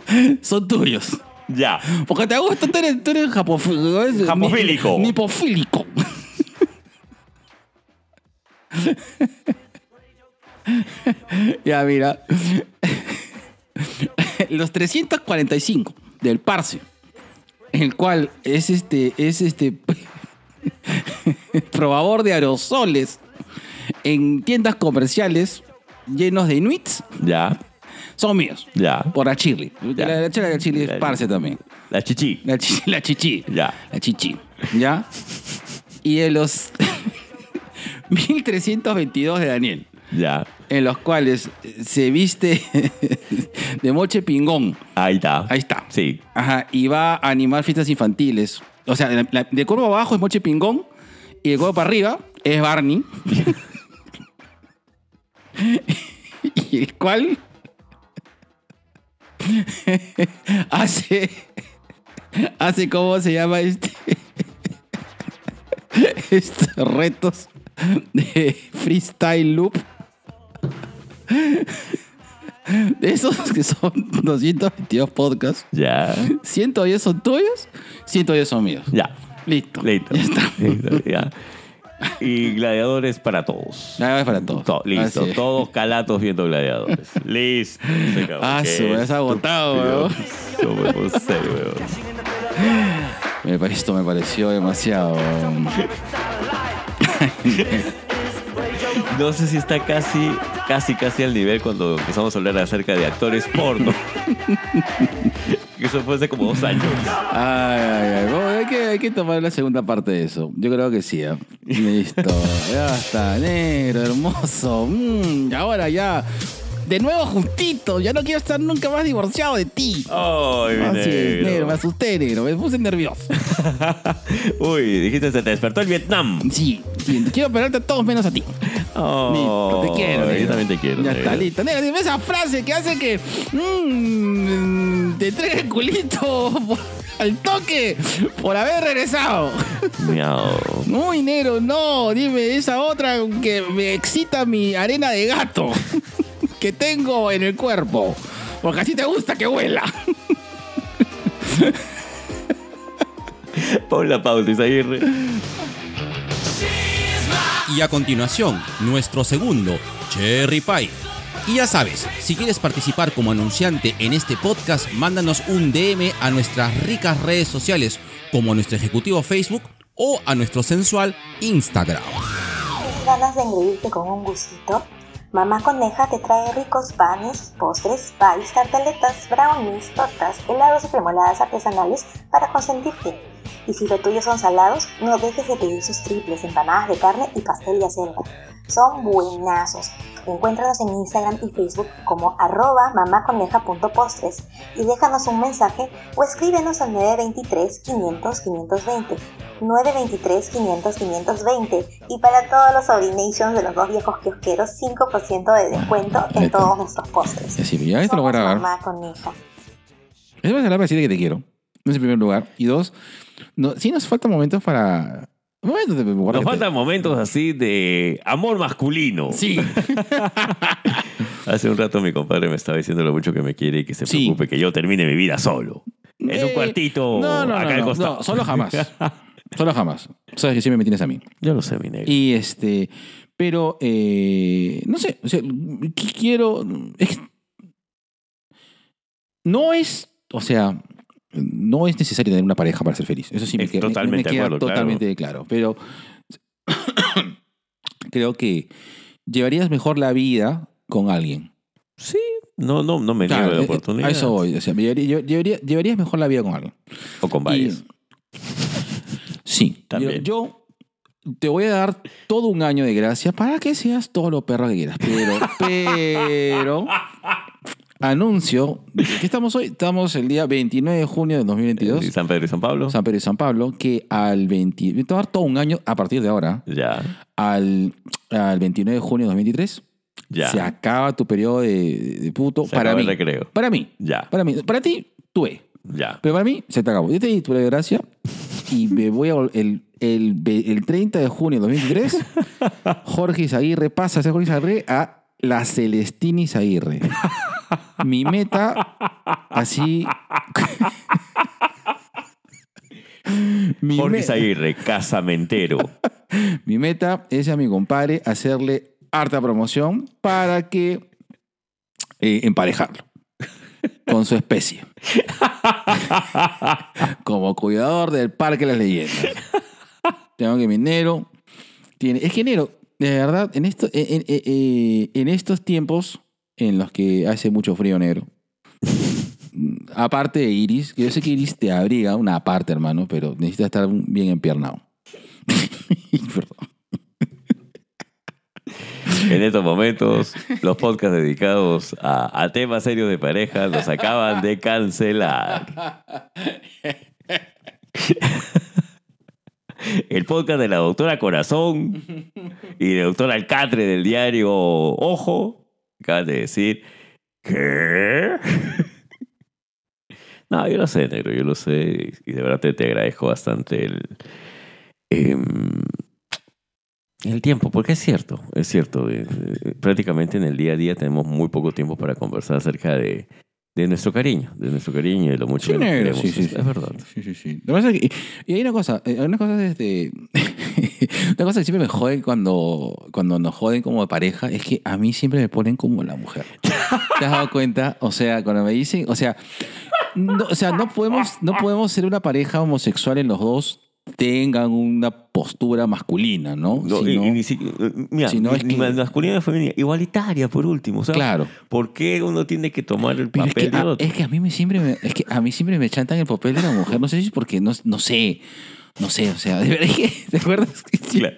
(laughs) son tuyos. Ya. Porque te gusta, tú eres, tú eres japofí- Japofílico. ni- Nipofílico. ya, mira. Los 345 del Parse, el cual es este, es este (laughs) probador de aerosoles en tiendas comerciales llenos de inuits, Ya. son míos. Ya. Por la chili. Ya. La, la de chili es. Parse también. La chichi. La, chi- la chichi. Ya. La chichi. ¿Ya? Y de los (laughs) 1322 de Daniel, Ya. En los cuales se viste (laughs) de moche pingón. Ahí está. Ahí está. Sí. Ajá. Y va a animar fiestas infantiles. O sea, la- la- de cuerpo abajo es moche pingón y de cuerpo para arriba es Barney. (laughs) y el cual (laughs) hace hace cómo se llama este estos retos de freestyle loop (laughs) de esos que son 222 podcasts Ya. 110 son tuyos 110 son míos Ya. listo Listo. ya está Listo, ya. Y gladiadores para todos. Más para todos To- listo. Es. Todos calatos viendo gladiadores. (laughs) Listo. Se acabó. Ah, su, me has agotado, weón. Me Esto me pareció demasiado. (laughs) No sé si está casi, casi, casi al nivel cuando empezamos a hablar acerca de actores porno. (laughs) Eso fue hace como dos años. Ay, ay, ay. Hay, que, tomar la segunda parte de eso. Yo creo que sí. ¿eh? Listo. Ya está. Negro, hermoso. Mm, ahora ya. De nuevo justito. Ya no quiero estar nunca más divorciado de ti. Ay, mi Así es, negro. Me asusté, negro. Me puse nervioso. (laughs) Uy, dijiste se te despertó el Vietnam. Sí. sí, Quiero operarte a todos menos a ti. Listo, te quiero. Yo negro. también te quiero. Ya negro. está, listo. Negro, dime esa frase que hace que. mm, te entregue el culito al toque por haber regresado. Miau. Muy negro, no. Dime esa otra que me excita mi arena de gato que tengo en el cuerpo. Porque así te gusta que huela. (laughs) Pon la pausa, Isaguirre. Y a continuación, nuestro segundo, Cherry Pie. Y ya sabes, si quieres participar como anunciante en este podcast, mándanos un DM a nuestras ricas redes sociales, como a nuestro ejecutivo Facebook o a nuestro sensual Instagram. ¿Tienes ganas de engreírte con un gustito? Mamá Coneja te trae ricos panes, postres, pies, tartaletas, brownies, tortas, helados y premoladas artesanales para consentirte. Y si lo tuyo son salados, no dejes de pedir sus triples, empanadas de carne y pastel de acelga. Son buenazos. Encuéntranos en Instagram y Facebook como arroba mamaconeja.postres y déjanos un mensaje o escríbenos al 923 500 520. 923 500 520 y para todos los Orinations de los dos viejos kiosqueros 5% de descuento en Neta. todos nuestros postres. Ya, sí, ya esto lo voy a grabar. Mamá Coneja. Es más, para decirte que te quiero. Es en primer lugar. Y dos, no, sí nos faltan momentos para. Nos faltan momentos así de amor masculino. Sí. (laughs) (laughs) Hace un rato mi compadre me estaba diciendo lo mucho que me quiere y que se Sí. preocupe que yo termine mi vida solo. En un Eh, cuartito No, no, acá no, al no, costado. no, solo jamás. (laughs) Solo jamás. Sabes que siempre me tienes a mí. Yo lo sé, mi negro. Y este. Pero, eh, no sé. O sea, qu- quiero. es no es. O sea. No es necesario tener una pareja para ser feliz. Eso sí me, Es queda- me- totalmente me de queda acuerdo, claro. totalmente claro. Pero (coughs) creo que llevarías mejor la vida con alguien. Sí, no, no, no me niego Claro, de eh, oportunidad. A eso voy. O sea, llevaría- llevarías mejor la vida con alguien. O con varios. Sí. También. Yo, yo te voy a dar todo un año de gracia para que seas todo lo perro que quieras. Pero, pero, (laughs) anuncio, que estamos hoy? Estamos el día 29 de junio de 2022. ¿Y San Pedro y San Pablo? San Pedro y San Pablo, que al 20, te voy a dar todo un año a partir de ahora, Ya, al, al 29 de junio de 2023, ya. se acaba tu periodo de, de puto Se para acaba mí. el recreo. Para mí. Ya, Para mí. Para ti, tú ve. ya. Pero para mí, se te acabó. Yo te di tu gracia y me voy a el, el, el 30 de junio de 2023, (laughs) Jorge Izaguirre pasa a ser Jorge Izaguirre a la Celestina Izaguirre. Mi meta, así... mi, Jorge me- casamentero. mi meta es a mi compadre hacerle harta promoción para que eh, emparejarlo con su especie. Como cuidador del Parque de las Leyendas. Tengo que mi Nero tiene. Es que Nero, de verdad, en, esto, en- en- en estos tiempos en los que hace mucho frío negro. (laughs) Aparte de Iris, que yo sé que Iris te abriga una parte, hermano, pero necesita estar bien empiernado. (laughs) Perdón. En estos momentos, los podcasts dedicados a, a temas serios de pareja los acaban de cancelar. El podcast de la doctora Corazón y del doctor Alcatre del diario Ojo acaban de decir ¿Qué? (laughs) No, yo lo sé, negro, yo lo sé. Y de verdad te, te agradezco bastante el, em, el tiempo, porque es cierto, es cierto. eh, eh, prácticamente en el día a día tenemos muy poco tiempo para conversar acerca de, de nuestro cariño, de nuestro cariño y de lo mucho Sí, que nos queremos. sí, sí, es, verdad. Sí, sí, sí. Lo que pasa es que- y hay una cosa, eh, hay una cosa desde. (laughs) una cosa que siempre me jode cuando, cuando nos joden como de pareja es que a mí siempre me ponen como la mujer. ¿Te has dado cuenta? O sea, cuando me dicen, o sea, no, o sea, no podemos, no podemos ser una pareja homosexual en los dos tengan una postura masculina, ¿no? No, y- y si- mira, si no es que- masculina ni femenina, igualitaria por último. Sea, claro. ¿Por qué uno tiene que tomar el Pero es papel que, de a, otro? es que a mí me siempre me, es que a mí siempre me chantan el papel de la mujer. No sé si es porque no, no sé. No sé, o sea, de verdad que, (laughs) ¿te acuerdas? (laughs) Claro.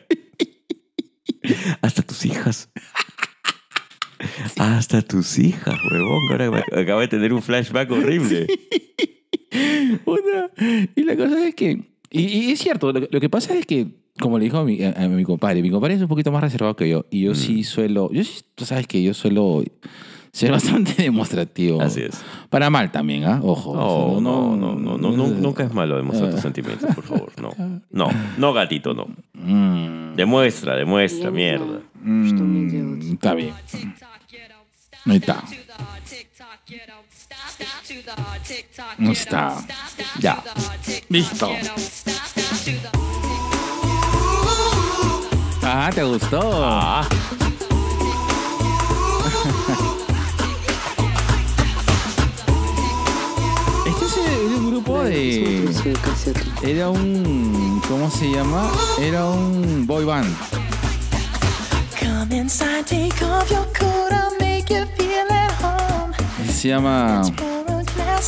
Hasta tus hijas. Hasta tus hijas, huevón. Ahora acabo de tener un flashback horrible. (laughs) Una- y la cosa es que. Y, y es cierto, lo, que- lo que pasa es que, como le dijo a mi, a, a mi compadre, mi compadre es un poquito más reservado que yo. Y yo Mm. sí suelo. Yo tú sabes que yo suelo ser (laughs) bastante demostrativo. Así es. Para mal también, ¿ah? Ojo. No, O sea, no, no, no, no, no, (laughs) nunca es malo demostrar tus sentimientos, por favor. No, no, no, gatito, no. Mm, Demuestra, demuestra, mierda. mm, está bien. Ahí está. No está. Ya. Listo. Ah, ¿te gustó? Ah, Este es el- un grupo de... Era un... ¿Cómo se llama? Era un boy band. Come inside, take off your coat, I'll make you feel at home. Se llama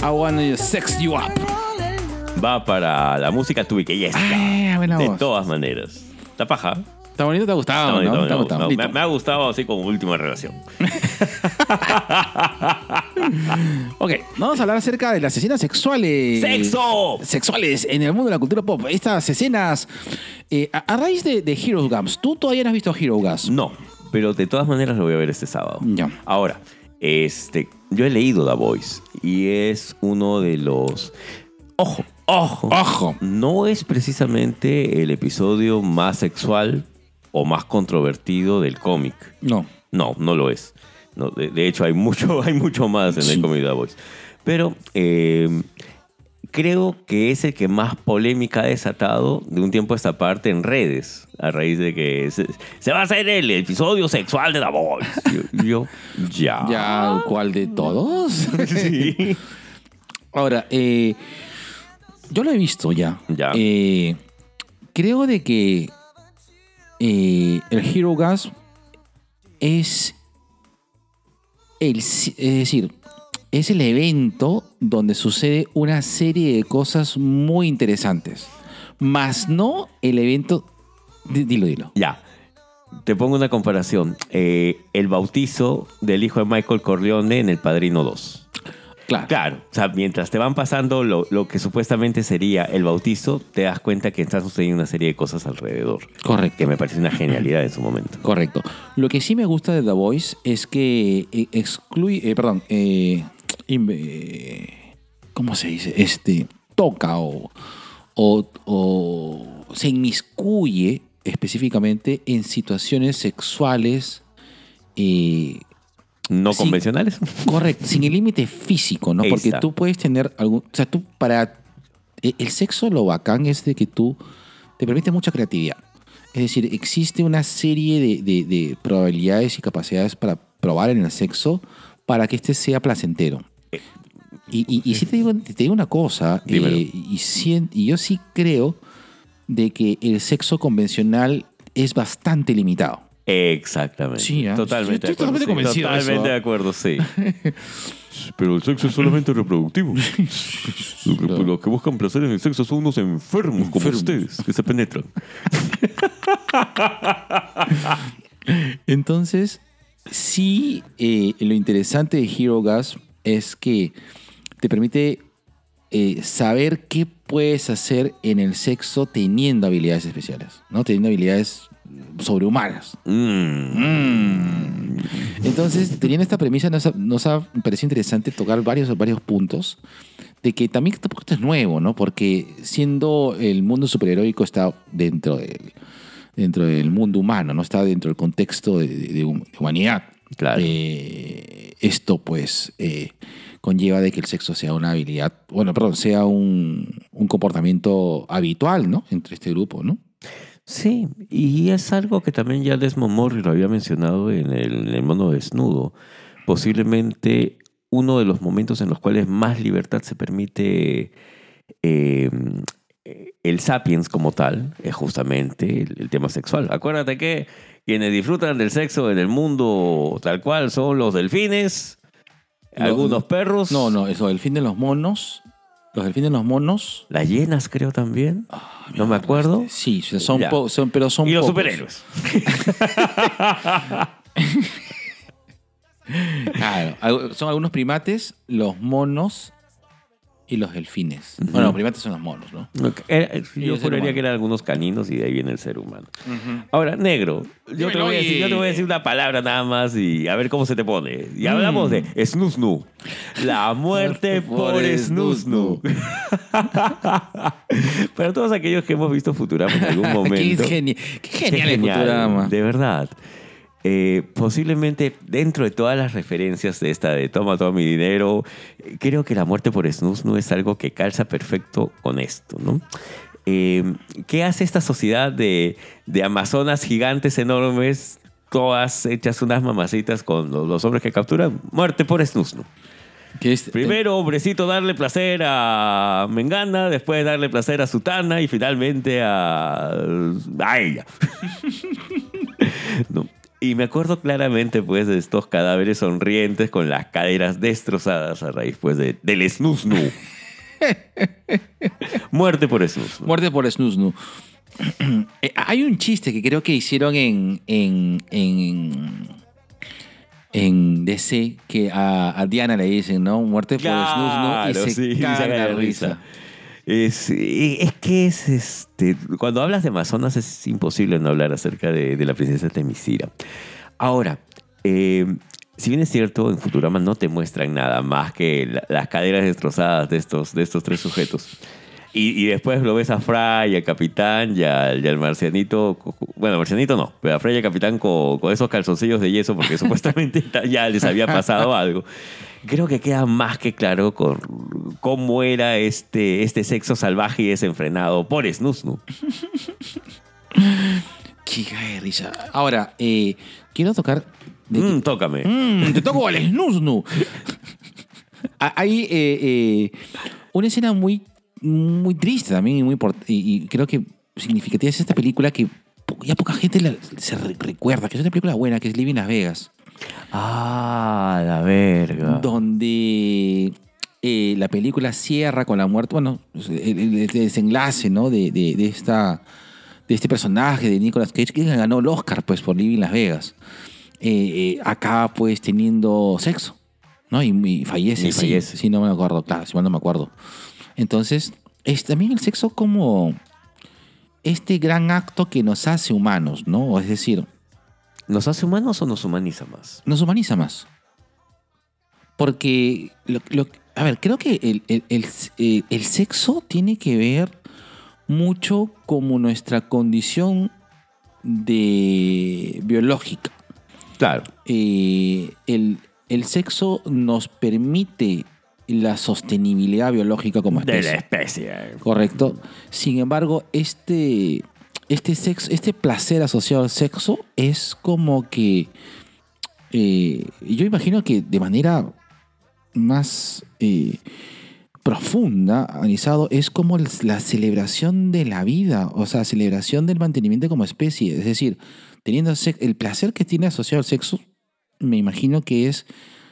I Wanna Sex You Up. va para la música tu que ya está. Ah, buena De voz. todas maneras. Está paja. Está bonito, te ha gustado, Está bonito, ¿no? me Te ha gustado. Me, me ha gustado así como última relación. (laughs) Ok, vamos a hablar acerca de las escenas sexuales. ¡Sexo! Sexuales en el mundo de la cultura pop. Estas escenas, eh, a, a raíz de, de Hero Games, ¿tú todavía no has visto Hero Gas? No, pero de todas maneras lo voy a ver este sábado. Ya. Ahora, este, yo he leído The Voice y es uno de los... Ojo, ojo. Ojo. No es precisamente el episodio más sexual o más controvertido del cómic. No. No, no lo es. No, de, de hecho, hay mucho, (laughs) hay mucho más en Sí. el cómic de The Voice. Pero eh, creo que es el que más polémica ha desatado de un tiempo a esta parte en redes, a raíz de que se, se va a hacer el episodio sexual de The Voice. Yo, yo, ya. ¿Ya cuál de todos? (laughs) Sí. Ahora, eh, yo lo he visto ya. Ya. Eh, creo de que eh, el Hero Gas es el, es decir, es el evento donde sucede una serie de cosas muy interesantes. Más no el evento. di- Dilo, dilo. Ya. Te pongo una comparación. Eh, el bautizo del hijo de Michael Corleone en El Padrino 2. Claro. Claro, o sea, mientras te van pasando lo, lo que supuestamente sería el bautizo, te das cuenta que están sucediendo una serie de cosas alrededor. Correcto. Que me parece una genialidad en su momento. Correcto. Lo que sí me gusta de The Voice es que eh, excluye, eh, perdón, eh, ¿cómo se dice? Este, toca o, o- o se inmiscuye específicamente en situaciones sexuales eh, No convencionales. Correcto, sin el (laughs) límite físico, ¿no? Porque tú puedes tener algún. O sea, tú para. e- El sexo lo bacán es de que tú te permite mucha creatividad. Es decir, existe una serie de, de- de probabilidades y capacidades para probar en el sexo para que este sea placentero. Y, y, y sí te digo, te digo una cosa, eh, y, sien- y yo sí creo de que el sexo convencional es bastante limitado. Exactamente. Sí, ¿ah? Totalmente. Estoy de acuerdo, totalmente sí, convencido Totalmente de acuerdo, sí. (laughs) Pero el sexo es solamente reproductivo. (laughs) Claro. los que buscan placer en el sexo son unos enfermos como Enfermos. ustedes, que se penetran. (laughs) Entonces, sí, eh, lo interesante de Hero Gas es que te permite eh, saber qué puedes hacer en el sexo teniendo habilidades especiales, ¿no? Teniendo habilidades sobrehumanas. Mm. Entonces, teniendo esta premisa, nos ha, nos ha parecido interesante tocar varios, varios puntos de que también tampoco esto es nuevo, ¿no? Porque siendo el mundo superheroico está dentro del, dentro del mundo humano, no está dentro del contexto de, de- de hum- de humanidad. Claro. Eh, esto, pues, eh, conlleva de que el sexo sea una habilidad, bueno, perdón, sea un, un comportamiento habitual, ¿no? Entre este grupo, ¿no? Sí, y es algo que también ya Desmond Morris lo había mencionado en el, en el mono desnudo. Posiblemente uno de los momentos en los cuales más libertad se permite eh, el sapiens como tal es justamente el, el tema sexual. Acuérdate que quienes disfrutan del sexo en el mundo tal cual son los delfines, No, algunos perros, No, no, eso, el fin de los monos. Los delfines de los monos. las hienas creo también, no me acuerdo. Sí, son, po- son- pero son y los pocos. superhéroes. (laughs) Claro, son algunos primates, los monos y los delfines. Bueno, los primates son los monos, ¿no? Era- Y yo juraría que eran algunos caninos y de ahí viene el ser humano. Ahora, negro, yo te, voy a decir, y- yo te voy a decir una palabra nada más y a ver cómo se te pone. Y Mm. hablamos de snusnu. La (laughs) muerte por snusnu. (laughs) Para todos aquellos que hemos visto Futurama en algún (laughs) qué, momento. geni- qué Qué genial el Futurama. De verdad. Eh, posiblemente dentro de todas las referencias de esta de toma todo mi dinero, eh, creo que la muerte por snus no es algo que calza perfecto con esto, ¿no? eh, ¿qué hace esta sociedad de, de amazonas gigantes enormes, todas hechas unas mamacitas con los, los hombres que capturan? Muerte por. Que es- Primero, hombrecito, darle placer a Mengana, después darle placer a Sutana y finalmente a, a ella. (laughs) No. Y me acuerdo claramente, pues, de estos cadáveres sonrientes con las caderas destrozadas a raíz, pues, de, del snusnu. (laughs) Muerte por snusnu. Muerte por Snusnu. Eh, Hay un chiste que creo que hicieron en, en, en, en DC que a, a Diana le dicen, ¿no? Muerte por Snusnu y se sí, de risa. Es, es que es este. Cuando hablas de Amazonas es imposible no hablar acerca de, de la princesa Temisira. Ahora, eh, si bien es cierto, en Futurama no te muestran nada más que la- las caderas destrozadas de estos, de estos tres sujetos. Y, y después lo ves a Fry, al capitán y al, y al marcianito. Bueno, marcianito no, pero a Fry y al capitán con, con esos calzoncillos de yeso porque (laughs) supuestamente ya les había pasado algo. Creo que queda más que claro con cómo era este, este sexo salvaje y desenfrenado por Snusnu. (laughs) Qué caga de risa. Ahora, eh, quiero tocar... de- Mm, tócame. Mm, te toco al snusnu. Hay eh, eh, una escena muy, muy triste también y, muy y, y creo que significativa es esta película que ya poca gente la- se re- recuerda, que es una película buena, que es Living Las Vegas, Ah, la verga. donde eh, la película cierra con la muerte, bueno, el, el- desenlace ¿no? de, de- de esta, de este personaje de Nicolas Cage que ganó el Oscar pues, por Living Las Vegas. Eh, eh, acaba pues teniendo sexo, ¿no? Y, y fallece. Y sí, fallece. Sí, no me acuerdo, claro, si mal no me acuerdo. Entonces, es también el sexo como este gran acto que nos hace humanos, ¿no? Es decir, ¿Nos hace humanos o nos humaniza más? nos humaniza más. Porque, lo- lo- a ver, creo que el, el- el- eh, el sexo tiene que ver mucho como nuestra condición de biológica. Claro. Eh, el, el sexo nos permite la sostenibilidad biológica como De especie. la especie. Correcto. Sin embargo, este, este, sexo, este placer asociado al sexo es como que. eh, yo imagino que de manera más eh, profunda, analizado, es como la celebración de la vida, o sea, celebración del mantenimiento como especie. Es decir, teniendo el placer que tiene asociado al sexo, me imagino que es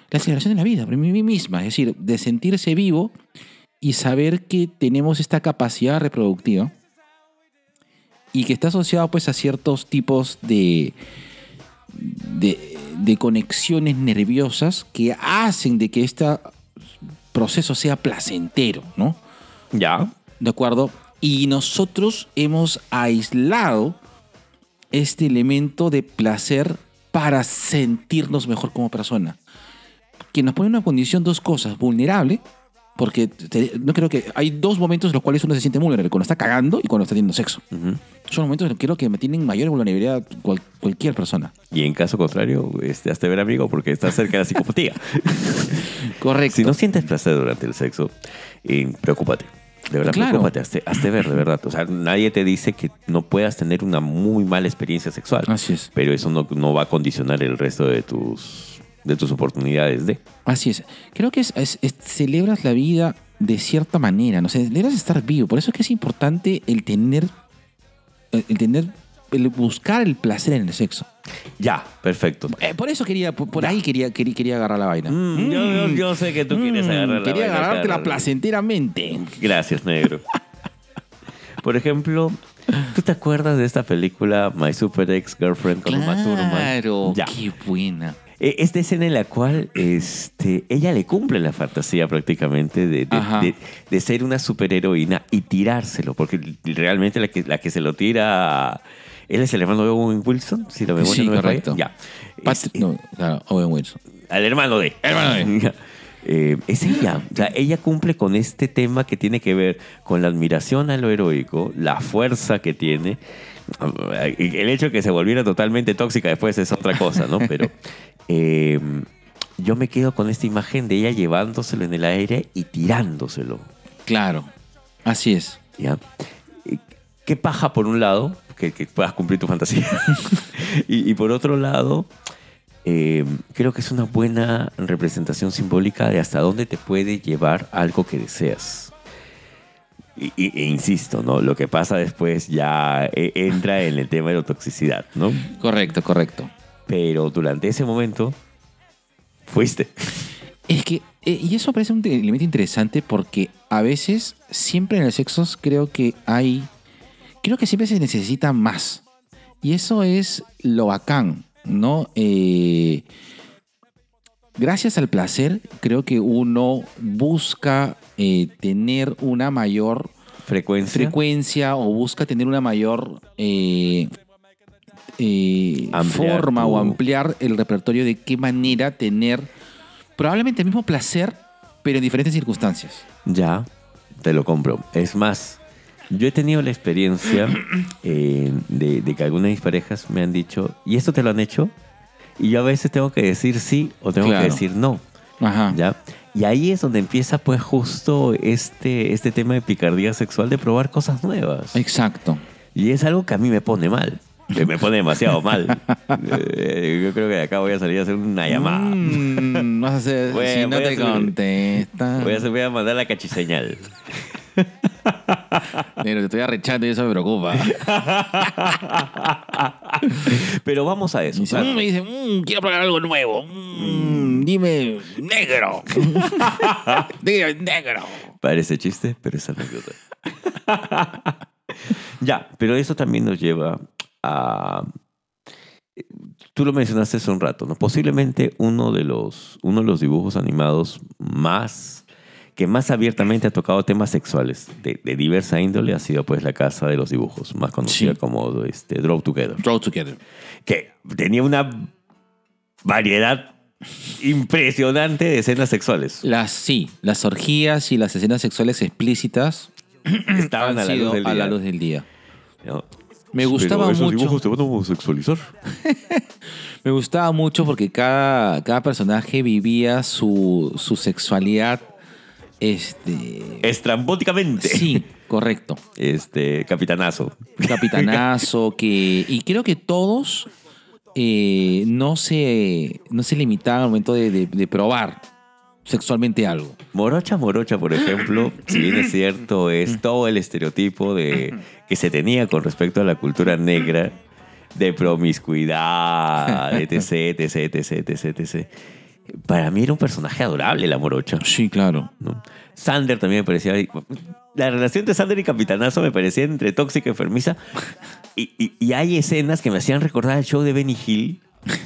la celebración de la vida, por mí misma. Es decir, de sentirse vivo y saber que tenemos esta capacidad reproductiva y que está asociado pues a ciertos tipos de, de, de conexiones nerviosas que hacen de que este proceso sea placentero, ¿no? Ya. ¿De acuerdo? Y nosotros hemos aislado este elemento de placer para sentirnos mejor como persona. Que nos pone en una condición, dos cosas, vulnerable, porque te- no creo que hay dos momentos en los cuales uno se siente vulnerable, cuando está cagando y cuando está teniendo sexo. Son momentos en los que creo que me tienen mayor vulnerabilidad cual- cualquier persona. Y en caso contrario, este, hazte ver amigo porque estás cerca de la psicopatía. (laughs) Correcto. si no sientes placer durante el sexo, eh, preocúpate. De verdad, Claro. preocúpate, hazte, hazte ver, de verdad. O sea, nadie te dice que no puedas tener una muy mala experiencia sexual. Así es. Pero eso no, no va a condicionar el resto de tus, de tus oportunidades de. Así es. Creo que es, es- es- celebras la vida de cierta manera, no sé, celebras estar vivo. Por eso es que es importante el tener, el tener, el buscar el placer en el sexo. Ya, perfecto. Eh, por eso quería, por, por ahí quería, quería, quería agarrar la vaina. Mm, yo, yo- yo sé que tú quieres Mm, agarrar la Quería vaina, agarrártela Carlos. placenteramente. Gracias, negro. (laughs) Por ejemplo, ¿tú te acuerdas de esta película My Super Ex Girlfriend con Uma Thurman? Claro, qué buena. Eh, Esta escena en la cual este, ella le cumple la fantasía prácticamente de, de- Ajá. de- de ser una superheroína y tirárselo, porque realmente la que, la que se lo tira, él es el hermano de Owen Wilson, si la memoria Sí, no me falla. correcto. Ya. Pat- Es- no, claro, Owen Wilson. al hermano de. Hermano de. (laughs) Eh, es ella. O sea, ella cumple con este tema que tiene que ver con la admiración a lo heroico, la fuerza que tiene. El hecho de que se volviera totalmente tóxica después es otra cosa, ¿no? Pero (laughs) eh, yo me quedo con esta imagen de ella llevándoselo en el aire y tirándoselo. Claro, así es. ¿ya? eh, qué paja por un lado, que, que puedas cumplir tu fantasía. (laughs) y, y por otro lado, eh, creo que es una buena representación simbólica de hasta dónde te puede llevar algo que deseas. Y, y- e insisto, ¿no? Lo que pasa después ya eh, entra en el tema de la toxicidad, ¿no? Correcto, correcto. Pero durante ese momento, fuiste. Es que, eh, y eso parece un elemento interesante porque a veces, siempre en el sexo, creo que hay. Creo que siempre se necesita más. Y eso es lo bacán, ¿no? Eh, gracias al placer, creo que uno busca eh, tener una mayor Frecuencia. frecuencia o busca tener una mayor eh, eh, forma tu- o ampliar el repertorio de qué manera tener probablemente el mismo placer, pero en diferentes circunstancias. Ya, te lo compro. Es más, yo he tenido la experiencia (clears throat) eh, de, de que algunas de mis parejas me han dicho, ¿y esto te lo han hecho? Y yo a veces tengo que decir sí o tengo Claro. que decir no. Ajá. ¿Ya? Y ahí es donde empieza pues justo este, este tema de picardía sexual de probar cosas nuevas. Exacto. Y es algo que a mí me pone mal. Que me pone demasiado (laughs) mal. Eh, yo creo que de acá voy a salir a hacer una llamada. Mm, vas a hacer, (laughs) Voy si no a te hacer- contesta. Voy a, hacer- voy a mandar la cachiseñal. (laughs) Pero te estoy arrechando y eso me preocupa. (laughs) Pero vamos a eso. Me dice, mm, me dice, mm, quiero probar algo nuevo. Mm, dime, negro. (laughs) dime, negro. Parece chiste, pero es anécdota. ya, pero eso también nos lleva a... Tú lo mencionaste hace un rato, ¿no? Posiblemente uno de los, uno de los dibujos animados más que más abiertamente ha tocado temas sexuales de, de diversa índole ha sido pues la casa de los dibujos, más conocida Sí. como este, Draw Together, Draw together. que tenía una variedad impresionante de escenas sexuales. Las, sí, las orgías y las escenas sexuales explícitas (clears throat) Estaban a la luz del a la día. luz del día. ¿no? Me gustaba Pero esos mucho. dibujos te van a homosexualizar. (laughs) Me gustaba mucho porque cada, cada personaje vivía su, su sexualidad. Este. Estrambóticamente. Sí, correcto. Este, capitanazo. Capitanazo, (laughs) que. Y creo que todos eh, no, se, no se limitaban al momento de, de- de probar sexualmente algo. Morocha Morocha, por ejemplo, (clears throat) si bien es cierto, es todo el estereotipo de, que se tenía con respecto a la cultura negra de promiscuidad, (laughs) etc, etc, etc, etc, etc. Para mí era un personaje adorable la Morocha. Sí, claro. ¿no? Sander también me parecía... La relación de Sander y Capitanazo me parecía entre tóxica y enfermiza. Y, y- y hay escenas que me hacían recordar el show de Benny Hill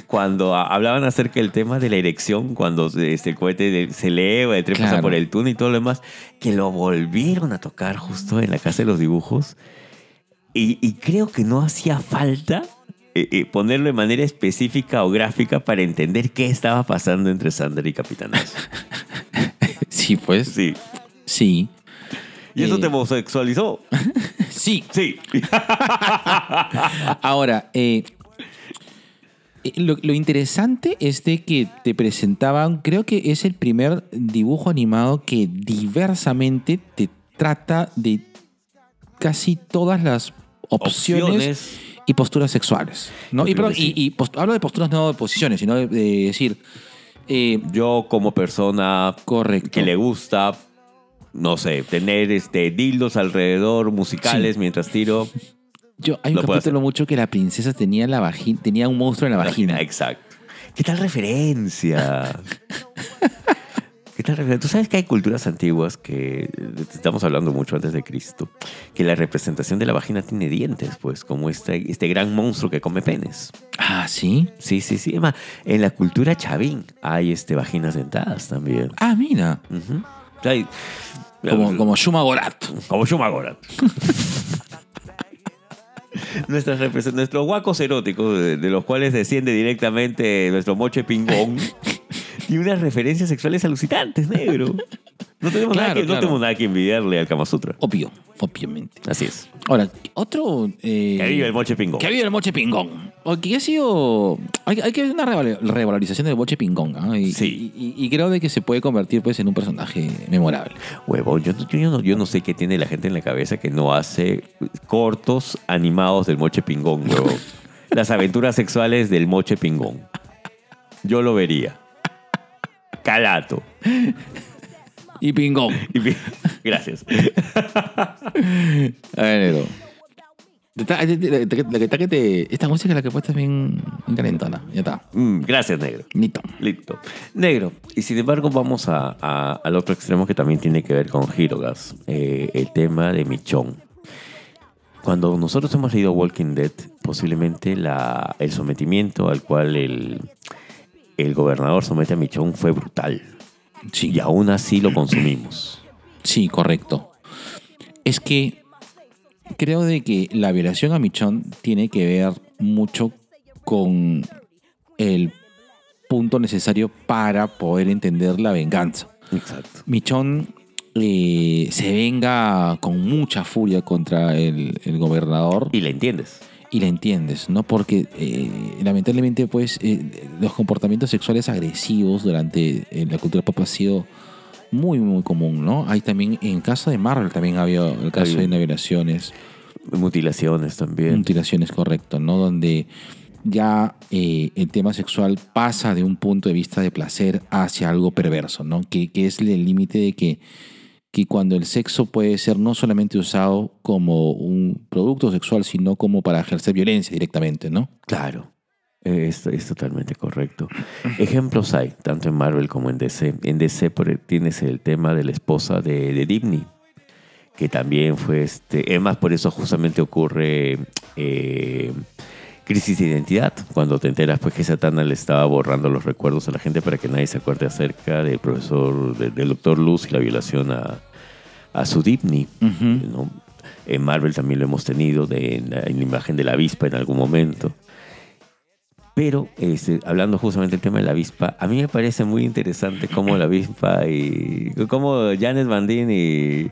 cuando hablaban acerca del tema de la erección, cuando este, el cohete se eleva, el tren pasa Claro. por el túnel y todo lo demás, que lo volvieron a tocar justo en la casa de los dibujos. Y, y creo que no hacía falta eh, eh, ponerlo de manera específica o gráfica para entender qué estaba pasando entre Sander y Capitanazo. (laughs) Sí, pues. Sí. Sí. ¿Y eso Eh. te homosexualizó? (laughs) Sí. Sí. (laughs) Ahora, eh, eh, lo, lo interesante es de que te presentaban, creo que es el primer dibujo animado que diversamente te trata de casi todas las opciones, Opciones. Y posturas sexuales. ¿no? Y, y- y post- hablo de posturas no de posiciones, sino de, de decir, eh, Yo como persona correcto. que le gusta, no sé, tener este dildos alrededor musicales Sí. mientras tiro. Yo, hay un capítulo mucho que la princesa tenía la vagina, tenía un monstruo en la vagina. Exacto. ¿Qué tal referencia? (laughs) ¿Qué tal? Tú sabes que hay culturas antiguas que estamos hablando mucho antes de Cristo, que la representación de la vagina tiene dientes, pues, como este, este gran monstruo que come penes. Ah, ¿sí? Sí, sí, sí. Además, en la cultura chavín hay este, vaginas dentadas también. Ah, mira. Ujú. O sea, hay- Como, como Shuma Gorat. Como Shumagorat. (laughs) Nuestras represen- nuestros guacos eróticos, de, de los cuales desciende directamente nuestro moche pingón, (laughs) y unas referencias sexuales alucinantes, negro. No tenemos, nada, Claro, que, no tenemos nada que envidiarle al Kama Sutra. Obvio, obviamente. Así es. Ahora, otro... eh, Que vive el moche pingón. Que vive el moche pingón. O que ha sido. Hay, hay que ver una reval- revalorización del boche ping-pong. ¿ah? Y, Sí. Y, y- y creo de que se puede convertir pues, en un personaje memorable. Huevón, yo, yo- yo no, yo no sé qué tiene la gente en la cabeza que no hace cortos animados del moche pingón, huevón. (laughs) Las aventuras sexuales del moche pingón. Yo lo vería. Calato. Y ping-pong. (laughs) Y pi- Gracias. (laughs) A ver, negro. Te está- te- te- Esta música es la que puesta es bien, bien calentona. Ya está. Mm, gracias, negro. Nito. Listo. Negro. Y sin embargo, vamos a- a- al otro extremo que también tiene que ver con Hirogas. eh, el tema de Michón. Cuando nosotros hemos leído Walking Dead, posiblemente la, el sometimiento al cual el, el gobernador somete a Michón fue brutal. Sí. Y aún así lo consumimos. Sí, correcto. Es que creo de que la violación a Michón tiene que ver mucho con el punto necesario para poder entender la venganza. Exacto. Michón eh, se venga con mucha furia contra el, el gobernador Y la entiendes. Y la entiendes, ¿no? Porque eh, lamentablemente, pues, eh, los comportamientos sexuales agresivos durante eh, la cultura pop ha sido muy, muy común, ¿no? Hay también, en caso de Marvel también había el caso de violaciones, Mutilaciones también. mutilaciones, correcto, ¿no? Donde ya eh, el tema sexual pasa de un punto de vista de placer hacia algo perverso, ¿no? Que, que es el límite de que, que cuando el sexo puede ser no solamente usado como un producto sexual, sino como para ejercer violencia directamente, ¿no? Claro, es, es totalmente correcto. Ejemplos hay, tanto en Marvel como en DC. En DC por- tienes el tema de la esposa de, de que también fue, este, es más, por eso justamente ocurre eh, crisis de identidad, cuando te enteras pues que Satana le estaba borrando los recuerdos a la gente para que nadie se acuerde acerca del profesor, de- del doctor Luz y la violación a, a su Disney. ¿no? En Marvel también lo hemos tenido, de, en, la, en la imagen de la avispa en algún momento. Pero este, hablando justamente del tema de la avispa, a mí me parece muy interesante cómo la avispa y cómo Janet Van Dien y,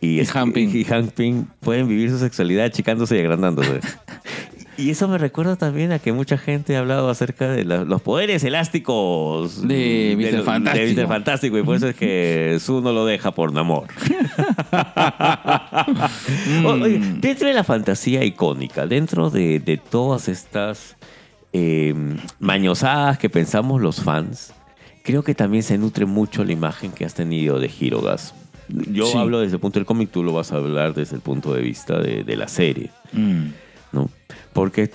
y, Y Hank Pym. y Hank Pym pueden vivir su sexualidad achicándose y agrandándose. (laughs) y eso me recuerda también a que mucha gente ha hablado acerca de la- los poderes elásticos De Mr. Fantástico. de Mr. Fantástico y por eso es que Su no lo deja por Namor. (laughs) Oye, dentro de la fantasía icónica, dentro de, de todas estas eh, mañosadas que pensamos los fans, creo que también se nutre mucho la imagen que has tenido de Hirogas. Yo Sí. hablo desde el punto del cómic, tú lo vas a hablar desde el punto de vista de, de la serie, Mm. ¿No? Porque,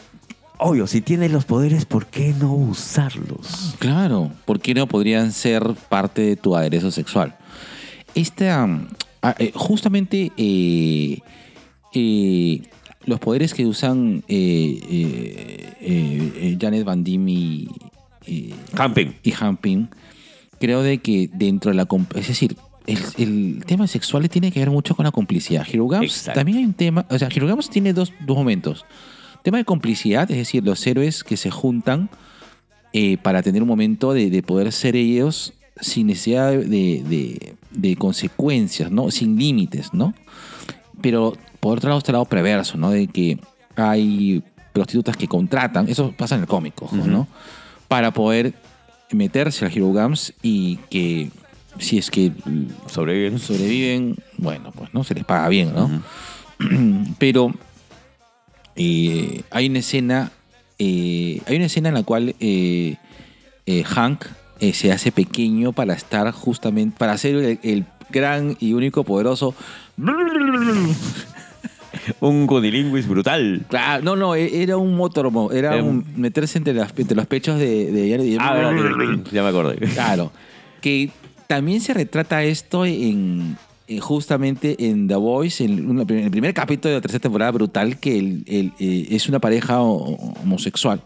obvio, si tienes los poderes, ¿por qué no usarlos? Claro, ¿por qué no podrían ser parte de tu aderezo sexual? Esta, um, ah, eh, justamente eh, eh, los poderes que usan eh, eh, Janet Van Diem y, Pym, creo de que dentro de la... Es decir, el, el tema sexual tiene que ver mucho con la complicidad. Hirogams Exacto. también hay un tema... O sea, Hirogams tiene dos, dos momentos. Tema de complicidad, es decir, los héroes que se juntan eh, para tener un momento de, de poder ser ellos sin necesidad de, de- de consecuencias, ¿no? Sin límites, ¿no? Pero por otro lado está el lado perverso, ¿no? De que hay prostitutas que contratan, eso pasa en el cómic, ojo, ¿no? Para poder meterse a Hero Gams y que si es que Sobreviven. sobreviven, bueno, pues no se les paga bien, ¿no? (clears throat) Pero eh, hay una escena, eh, hay una escena en la cual eh, Hank se hace pequeño para estar justamente, para ser el, el gran y único poderoso. (laughs) Un codilingüis brutal. Claro, no, no, e- era un motormo, era Era un- meterse entre, las- entre los pechos de, de Janet y- Ah, verdad, ya me acordé. Claro. Que también se retrata esto en, en justamente en The Voice, en, una- en el primer capítulo de la tercera temporada brutal, que el- el, eh, es una pareja ho- homosexual,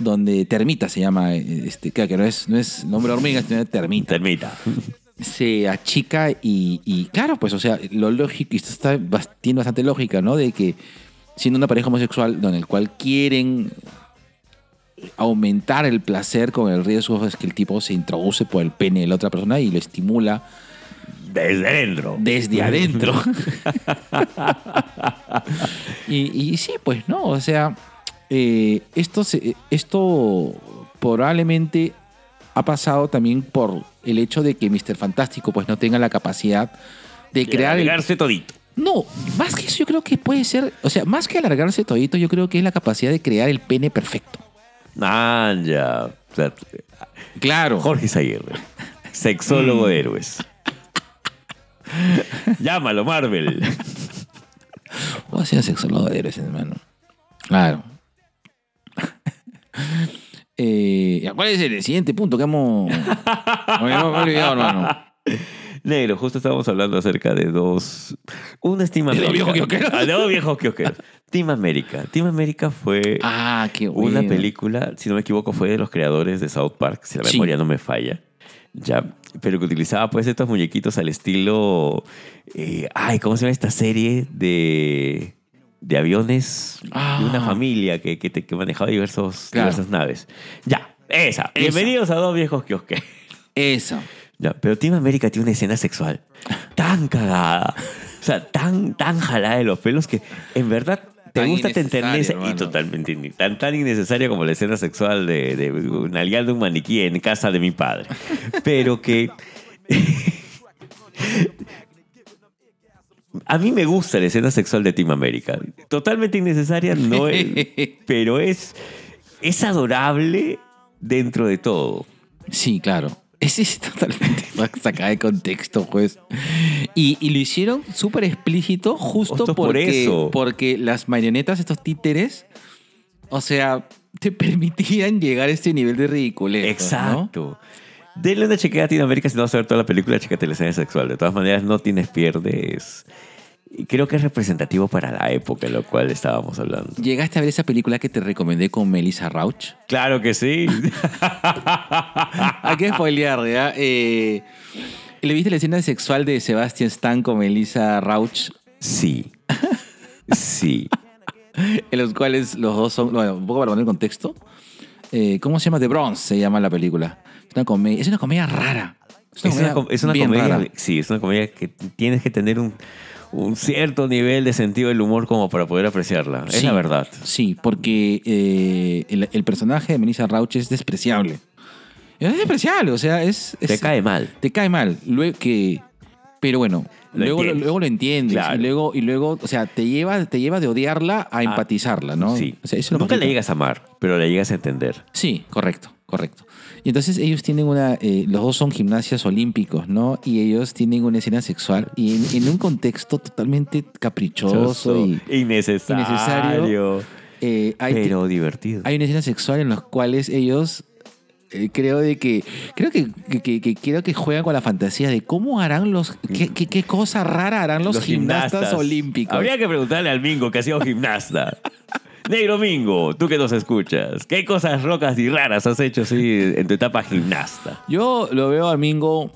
donde Termita se llama, eh, este, que que no es, no es nombre hormiga, sino Termita. Termita. Se achica y, y claro, pues, o sea, lo lógico, y esto está, tiene bastante lógica, ¿no? De que siendo una pareja homosexual, en el cual quieren aumentar el placer con el riesgo es que el tipo se introduce por el pene de la otra persona y lo estimula Desde adentro. desde (laughs) adentro. y, y sí, pues no, o sea, eh, esto, se- esto probablemente ha pasado también por el hecho de que Mr. Fantástico pues no tenga la capacidad de crear el, Alargarse todito. no, más que eso yo creo que puede ser, o sea, más que alargarse todito, yo creo que es la capacidad de crear el pene perfecto. Ah, ya. Claro. Jorge Zaguirre, sexólogo de héroes. (laughs) Llámalo, Marvel. O hacía sexólogo de héroes, hermano. Claro. (laughs) Eh, ¿Cuál es el siguiente punto que hemos... (laughs) Oye, no, me he olvidado, hermano. Negro, justo estábamos hablando acerca de dos. Una es Team ¿De dos América. viejos kiosqueros? Ah, de dos viejos kiosqueros. Team América. Team América fue Ah, qué bueno. una película, si no me equivoco, fue de los creadores de South Park, si la Sí. memoria no me falla. Ya, pero que utilizaba pues estos muñequitos al estilo. eh, ay, ¿cómo se llama esta serie de, de aviones Ah. de una familia que, que, que manejaba diversos, Claro. diversas naves? Ya, esa. Bienvenidos a dos viejos kiosqueros. Eso. Pero Team América tiene una escena sexual tan cagada, o sea, tan, tan jalada de los pelos que en verdad te Tan gusta, te enternece y totalmente tan, tan innecesaria como la escena sexual de, de nalgueando un maniquí en casa de mi padre. Pero que. (laughs) A mí me gusta la escena sexual de Team América. Totalmente innecesaria, no es, (laughs) pero es, es adorable dentro de todo. Sí, claro. (laughs) Ese es totalmente (laughs) sacada de contexto, pues. Y, y lo hicieron súper explícito justo, Justo por porque, eso. porque las marionetas, estos títeres, o sea, te (laughs) permitían llegar a este nivel de ridiculez. ¿no? Exacto. Denle una chequeada a Latinoamérica si no vas a ver toda la película, chécate la escena sexual. De todas maneras, no tienes pierdes. Y creo que es representativo para la época en la cual estábamos hablando. ¿Llegaste a ver esa película que te recomendé con Melissa Rauch? Claro que sí. (laughs) Hay que spoilear, ¿ya? Eh, ¿Le viste la escena sexual de Sebastian Stan con Melissa Rauch? Sí. Sí. (laughs) En los cuales los dos son. Bueno, un poco para poner el contexto. Eh, ¿Cómo se llama? The Bronze se llama la película. Es una comedia, es una comedia rara. Es una, com- es una comedia. rara. Sí, es una comedia que tienes que tener un, un cierto nivel de sentido del humor como para poder apreciarla. Es la verdad. Sí, porque eh, el, el personaje de Melissa Rauch es despreciable. Es despreciable, o sea, es. es- Te cae mal. Te cae mal. Luego que. Pero bueno, Lo luego, entiendes. luego lo entiendes. Claro. Y luego, y luego, o sea, te lleva, te lleva de odiarla a empatizarla, ¿no? Sí. O sea, eso lo Nunca le llegas a amar, pero le llegas a entender. Sí, correcto, correcto. Y entonces ellos tienen una, eh, los dos son gimnasias olímpicos, ¿no? Y ellos tienen una escena sexual y en, en un contexto totalmente caprichoso y innecesario. innecesario. eh, hay, pero divertido. hay una escena sexual en las cuales ellos eh, creo de que creo que, que, que- que creo que juegan con la fantasía de cómo harán los qué, qué, qué cosa rara harán los, gimnastas, olímpicos. Habría que preguntarle al Mingo que ha sido gimnasta. (laughs) Negro Mingo, tú que nos escuchas, ¿qué cosas locas y raras has hecho así en tu etapa gimnasta? Yo lo veo a Mingo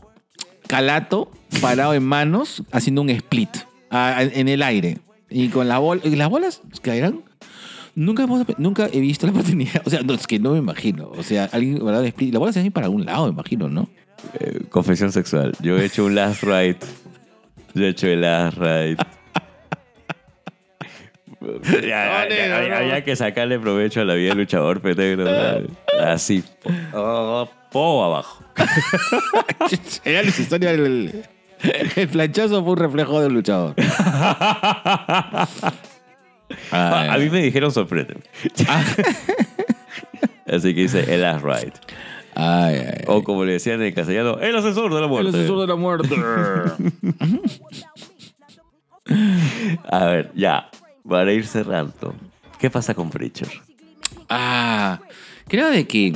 calato, parado en manos, haciendo un split en el aire. Y con la bola. ¿y ¿Las bolas caerán? Nunca, hemos- nunca he visto la (laughs) oportunidad. O sea, no, es que no me imagino. O sea, alguien, ¿verdad? Un split. Las bolas se hacen para algún lado, me imagino, ¿no? Eh, confesión sexual. Yo he hecho un last ride. Yo he hecho el last ride. (laughs) Ya, ya, ya, había, había que sacarle provecho a la vida del luchador, pero negro. Así. Po, po abajo. (laughs) Era la historia del. El planchazo fue un reflejo del luchador. (laughs) Ah, a mí me dijeron sorprende. Así que dice el. Ay, ay, ay. O como le decían en castellano, el asesor de la El muerte. asesor de la muerte. A ver, ya. Para ir cerrando. ¿Qué pasa con Preacher? Ah, creo de que.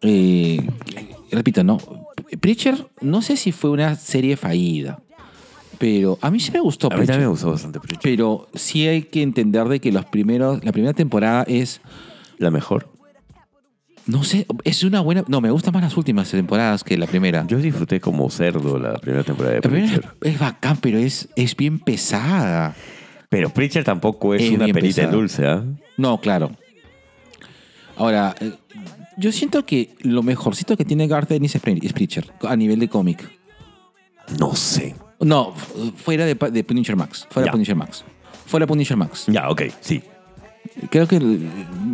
eh, repito, no. Preacher, no sé si fue una serie fallida. Pero a mí sí me gustó A mí Preacher. también me gustó bastante Preacher. Pero sí hay que entender de que los primeros, la primera temporada es, La mejor. no sé, es una buena, no, me gustan más las últimas temporadas que la primera. Yo disfruté como cerdo la primera temporada de la primera Preacher. es, es bacán, pero es, es bien pesada. Pero Preacher tampoco es, Es una perita en pesada. dulce, ¿ah? No, claro. Ahora, eh, yo siento que lo mejorcito que tiene Garth Ennis es Pre- es Preacher a nivel de cómic. No sé. No, fuera de, Punisher Max. Fuera de Punisher Max. Fuera de Punisher Max. Ya, ok, sí. Creo que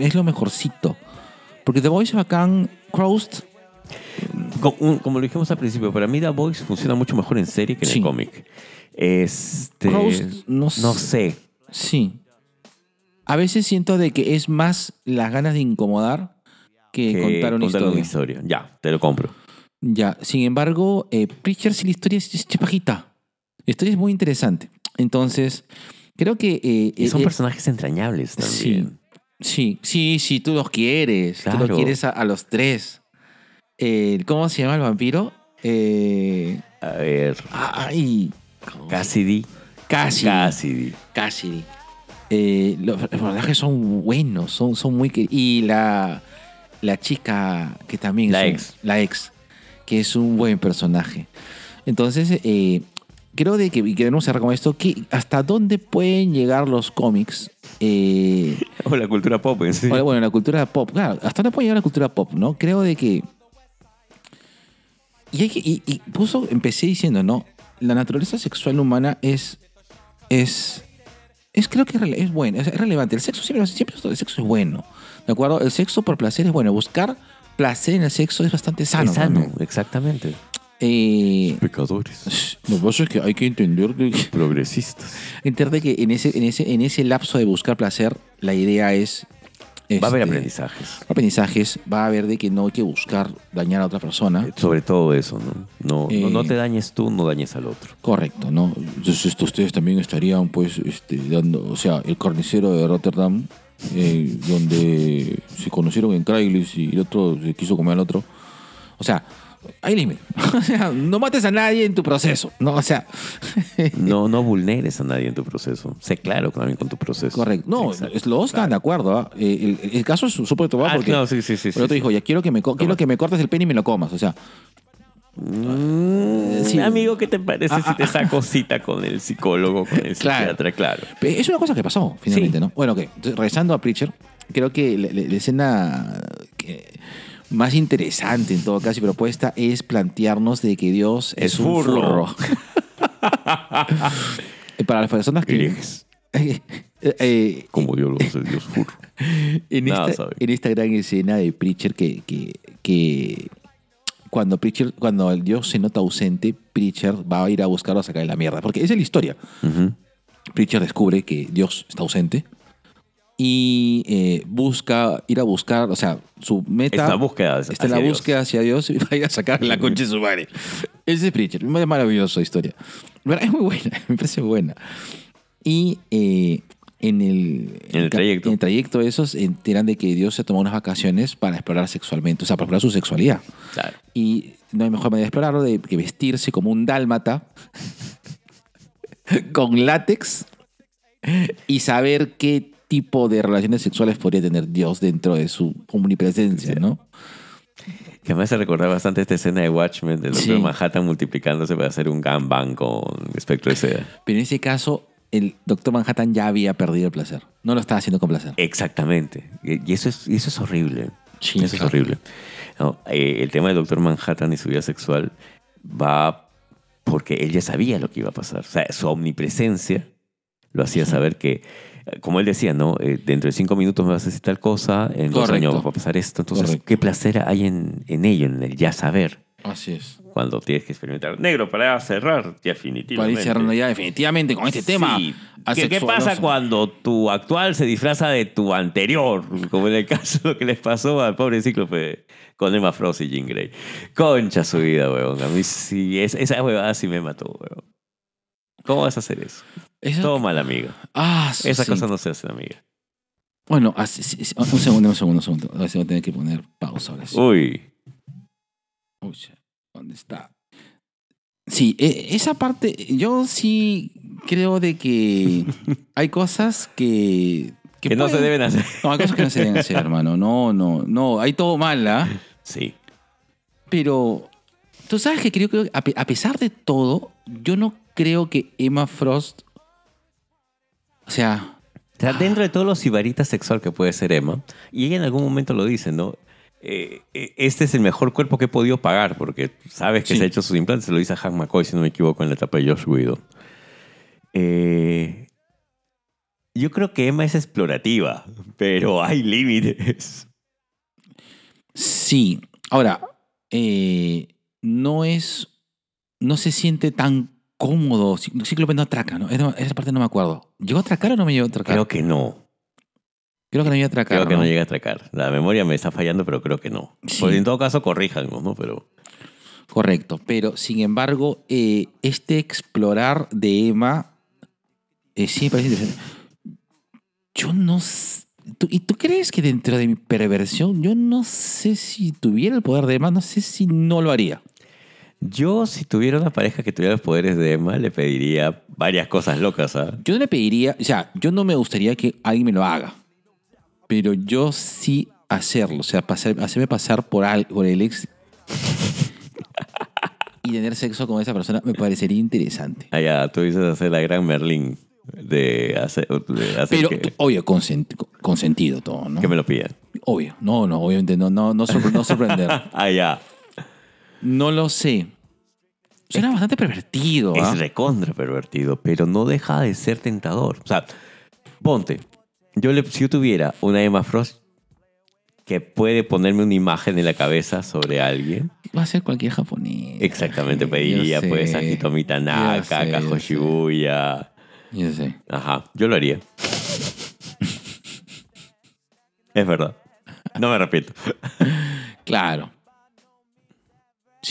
es lo mejorcito. Porque The Voice bacán, Crossed, un- Como lo dijimos al principio, para mí The Voice funciona mucho mejor en serie que en Sí. el cómic. Este, no, no sé. Sí. A veces siento de que es más las ganas de incomodar que, que contar una contar historia. Ya, te lo compro. Ya, sin embargo, eh, Preacher sí la historia es, es chepajita. La historia es muy interesante. Entonces, creo que... eh, Y son eh, personajes entrañables también. Sí, sí, sí, tú los quieres. Tú Claro. los quieres a, a los tres. Eh, ¿Cómo se llama el vampiro? A ver, ay, Cassidy. Cassidy. Cassidy. Cassidy. Eh, los personajes son buenos, son, son muy... Y la, la chica que también... La es un- ex. La ex, que es un buen personaje. Entonces, eh, creo de que, y queremos cerrar con esto, que hasta dónde pueden llegar los cómics. Eh, (laughs) O la cultura pop en sí. o, bueno, la cultura pop, claro, hasta dónde puede llegar la cultura pop, ¿no? Creo de que... Y, hay que- y- y puso, empecé diciendo, ¿no? La naturaleza sexual humana es... Es... Es creo que es, bueno, es, relevante. El sexo siempre, siempre el sexo es bueno. ¿De acuerdo? El sexo por placer es bueno. Buscar placer en el sexo es bastante sano. Es sano, también. exactamente. Eh, Pecadores. lo que pasa es que hay que entender de que Progresistas. Entender que en ese, en, ese, en ese lapso de buscar placer, la idea es... Va a haber este, aprendizajes. aprendizajes, va a haber de que no hay que buscar dañar a otra persona. Sobre todo eso, ¿no? No, Eh. no, no te dañes tú, no dañes al otro. Correcto, ¿no? Entonces esto ustedes también estarían, pues, este, dando, o sea, el carnicero de Rotterdam, eh, donde se conocieron en Craigslist y el otro se quiso comer al otro. O sea, hay límite. (laughs) O sea, no mates a nadie en tu proceso, ¿no? O sea, (laughs) No, no vulneres a nadie en tu proceso. Sé claro también con tu proceso. correcto. No, Exacto. los dos están de acuerdo. ¿ah? Eh, el, el caso es súper tomado Ah, porque no, sí, sí, sí. sí. dijo, ya quiero que, me, quiero que me cortes el pene y me lo comas. O sea, Mm, Sí. Amigo, ¿qué te parece Ah, si te saco cita con el psicólogo, con el Claro. psiquiatra? Claro. Es una cosa que pasó, finalmente. ¿no? Bueno, ok. Entonces, regresando a Preacher, creo que la, la- la escena que- más interesante, en todo caso, y propuesta es plantearnos de que Dios es, Es un furro. furro. (laughs) Para las personas que... (laughs) Eh, eh, Como Dios lo hace, Dios furro. (laughs) en, Nada esta, sabe. en esta gran escena de Preacher que, que, que cuando Preacher, cuando el Dios se nota ausente, Preacher va a ir a buscarlo a sacar de la mierda. Porque esa es la historia. Ujú. Preacher descubre que Dios está ausente y eh, busca ir a buscar, o sea, su meta Es la búsqueda está en la Dios. búsqueda hacia Dios y va a ir a sacar la concha de su madre. Ese es Preacher, es maravillosa historia. ¿Verdad? Es muy buena, (laughs) me parece buena. Y eh, en el, En el trayecto. En el trayecto esos se enteran de que Dios se tomó unas vacaciones para explorar sexualmente, o sea, para explorar su sexualidad. Claro. Y no hay mejor manera de explorarlo de que vestirse como un dálmata (laughs) con látex y saber qué tipo de relaciones sexuales podría tener Dios dentro de su omnipresencia, ¿no? Que me hace recordar bastante esta escena de Watchmen del Doctor Sí. Manhattan multiplicándose para hacer un gangbang con espectro de seda. Pero en ese caso, el Doctor Manhattan ya había perdido el placer. No lo estaba haciendo con placer. Exactamente. Y eso es, y eso es horrible. Sí, eso es horrible. No, eh, el tema del Doctor Manhattan y su vida sexual va porque él ya sabía lo que iba a pasar. O sea, su omnipresencia lo hacía saber que, como él decía, ¿no? Eh, dentro de cinco minutos me vas a decir tal cosa, en dos años va a pasar esto. Entonces, Correcto. ¿qué placer hay en, en ello, en el ya saber? Así es. Cuando tienes que experimentar. Negro, para cerrar, Para definitivamente. ir cerrando ya definitivamente con este tema. Sí. ¿Qué, qué pasa cuando tu actual se disfraza de tu anterior? Como en el caso de lo que les pasó al pobre cíclope con Emma Frost y Jean Grey. Concha su vida, weón. A mí sí, es- esa huevada sí me mató, weón. ¿Cómo vas a hacer eso? Eso- Toma la amiga. Ah, sí. cosa no se hace, amiga. Bueno, así- sí, sí. un segundo, un segundo, un segundo. A ver si voy a tener que poner pausa ahora sí. Uy. Uy, ¿dónde está? Sí, e- esa parte, yo sí creo de que (laughs) hay cosas que... Que, no se deben hacer. No, hay cosas que no se deben hacer, hermano. No, no, no. Hay todo mal, ¿ah? Sí. Pero tú sabes que creo que a pesar de todo, yo no creo que Emma Frost... O sea, O sea, dentro de todo lo sibarita sexual que puede ser Emma, y ella en algún momento lo dice, ¿no? Eh, eh, este es el mejor cuerpo que he podido pagar, porque sabes que Sí. se ha hecho sus implantes, se lo dice a Hank McCoy, si no me equivoco, en la etapa de Josh Whedon. Eh, Yo creo que Emma es explorativa, pero hay límites. Sí. Ahora, eh, no es. No se siente tan cómodo. Cí- Cíclope no atraca, ¿no? Esa parte no me acuerdo. ¿Llegó a atracar o no me llegó a atracar? Creo que no. Creo que no llegó a atracar. Creo que no llega a atracar. La memoria me está fallando, pero creo que no. Sí. Pues en todo caso, corríjanos, ¿no? Pero. Correcto. Pero, sin embargo, eh, este explorar de Emma eh, sí me parece interesante. Yo no s- ¿Tú- ¿Y tú crees que dentro de mi perversión, yo no sé si tuviera el poder de Emma, no sé si no lo haría? Yo, si tuviera una pareja que tuviera los poderes de Emma, le pediría varias cosas locas, ¿ah? Yo no le pediría, o sea, yo no me gustaría que alguien me lo haga, pero yo sí hacerlo, o sea, pasar- hacerme pasar por, al- por el ex (laughs) y tener sexo con esa persona me parecería interesante. Ah, ya, tú dices hacer la gran Merlín de hacer, de hacer Pero, que, obvio, consent- consentido todo, ¿no? que me lo pidan. Obvio, no, no, obviamente no, no, no, sorpre- no sorprender. (laughs) Ah, ya. No lo sé. Suena bastante pervertido, ¿ah? Es recontra pervertido, pero no deja de ser tentador. O sea, ponte, yo le, si yo tuviera una Emma Frost que puede ponerme una imagen en la cabeza sobre alguien, Va a ser cualquier japonés. exactamente Yo pediría sé. pues a Hitomi Tanaka, Kajo. Shibuya. Yo sé. Ajá, yo lo haría. (laughs) es verdad. No me arrepiento. Claro.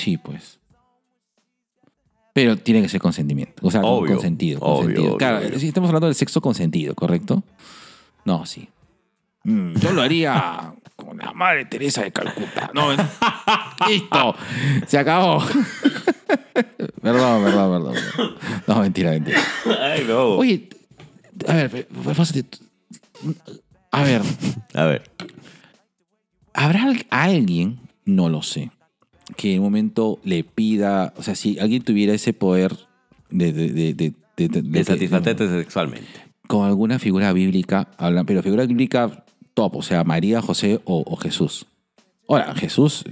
Sí, pues. Pero tiene que ser consentimiento. O sea, Obvio, consentido. consentido. obvio, claro, obvio. estamos hablando del sexo consentido, ¿correcto? No, sí. Mm, yo lo haría con la madre Teresa de Calcuta. No, es- (laughs) listo. Se acabó. perdón, (laughs) perdón, perdón, perdón. No, mentira, mentira. Ay, no. Oye, a ver, pásate. A ver, A ver. ¿Habrá al- alguien, no lo sé, que en un momento le pida, o sea, si alguien tuviera ese poder de, de, de, de, satisfacerte sexualmente. con alguna figura bíblica, hablan, pero figura bíblica top, o sea, María, José o, o Jesús. Ahora, Jesús,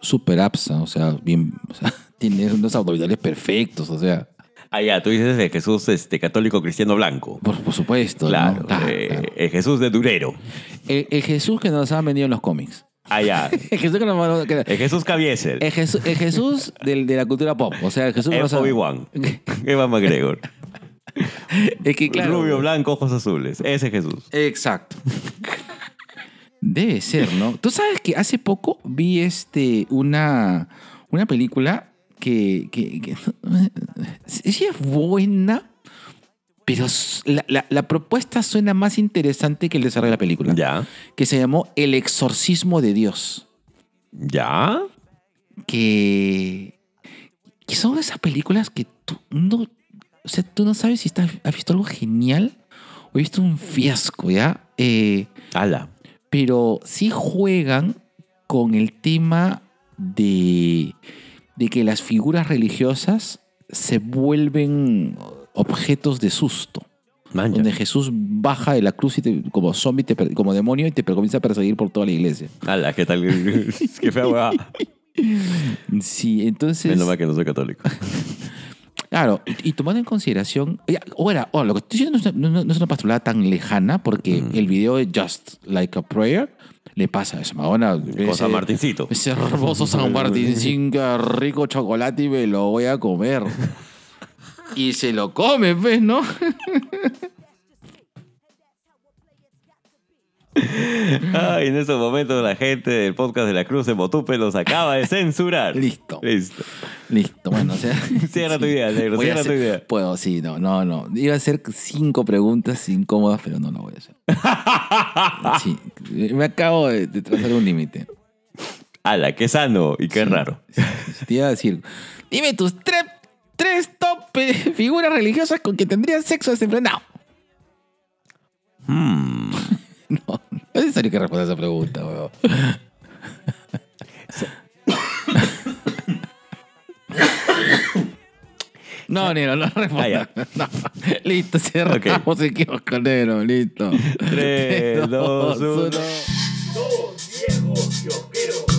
super apsa, o sea, bien, o sea, (laughs) tiene unos abdominales perfectos, o sea, Ah, ya, tú dices de Jesús este, católico cristiano blanco. por, por supuesto. ¿no? Claro, Claro, eh, claro. el Jesús de Durero. El, el Jesús que nos han vendido en los cómics. Ah, ya. (laughs) El Jesús que nos que- El Jesús Caviezel. el Jesús, el Jesús del- de la cultura pop. O sea, el Jesús que El Obi-Wan. (laughs) Eva McGregor. Es que claro. Rubio, blanco, ojos azules. Ese es Jesús. Exacto. Debe ser, ¿no? Tú sabes que hace poco vi este una, una película que, que, que- (laughs) sí es buena, pero la, la- la propuesta suena más interesante que el desarrollo de la película. Ya. Que se llamó El exorcismo de Dios. Ya. Que, que son esas películas que tú no, o sea, tú no sabes si estás, has visto algo genial o has visto un fiasco, ¿ya? Eh, Ala. pero sí juegan con el tema de, de que las figuras religiosas se vuelven objetos de susto. Mancha. Donde Jesús baja de la cruz y te- como zombie, te como demonio, y te comienza a perseguir por toda la iglesia. Ala, ¿qué tal? (laughs) Qué fea hueá. Sí, entonces. Menos mal que no soy católico. (laughs) Claro, y, tomando en consideración. Ahora, lo que estoy diciendo no es, una- no- no es una postulada tan lejana, porque Mm. el video de Just Like a Prayer le pasa a esa Madonna. Con ese- San Martincito. Ese hermoso San qué rico chocolate y me lo voy a comer. (laughs) Y se lo come, pues, ¿no? Ay, en estos momentos la gente del podcast de la Cruz de Motupe los acaba de censurar. Listo. Listo. Listo, bueno, o sea. (laughs) Cierra tu idea, negro, Voy cierra tu idea. Puedo, sí, no, no, no. Iba a hacer cinco preguntas incómodas, pero no lo voy a hacer. (laughs) Sí, me acabo de, de trazar un límite. Ala, qué sano y qué raro. Te iba a decir, dime tus tres, tres top eh, (laughs) figuras religiosas con que tendrías sexo desenfrenado. Hmm. (laughs) No, no es necesario que responda esa pregunta, weón. No, Nero, no responda. Ah. (laughs) No. Listo, cerramos el kiosco, Nero, listo. Tres, dos, uno. Dos viejos kiosqueros.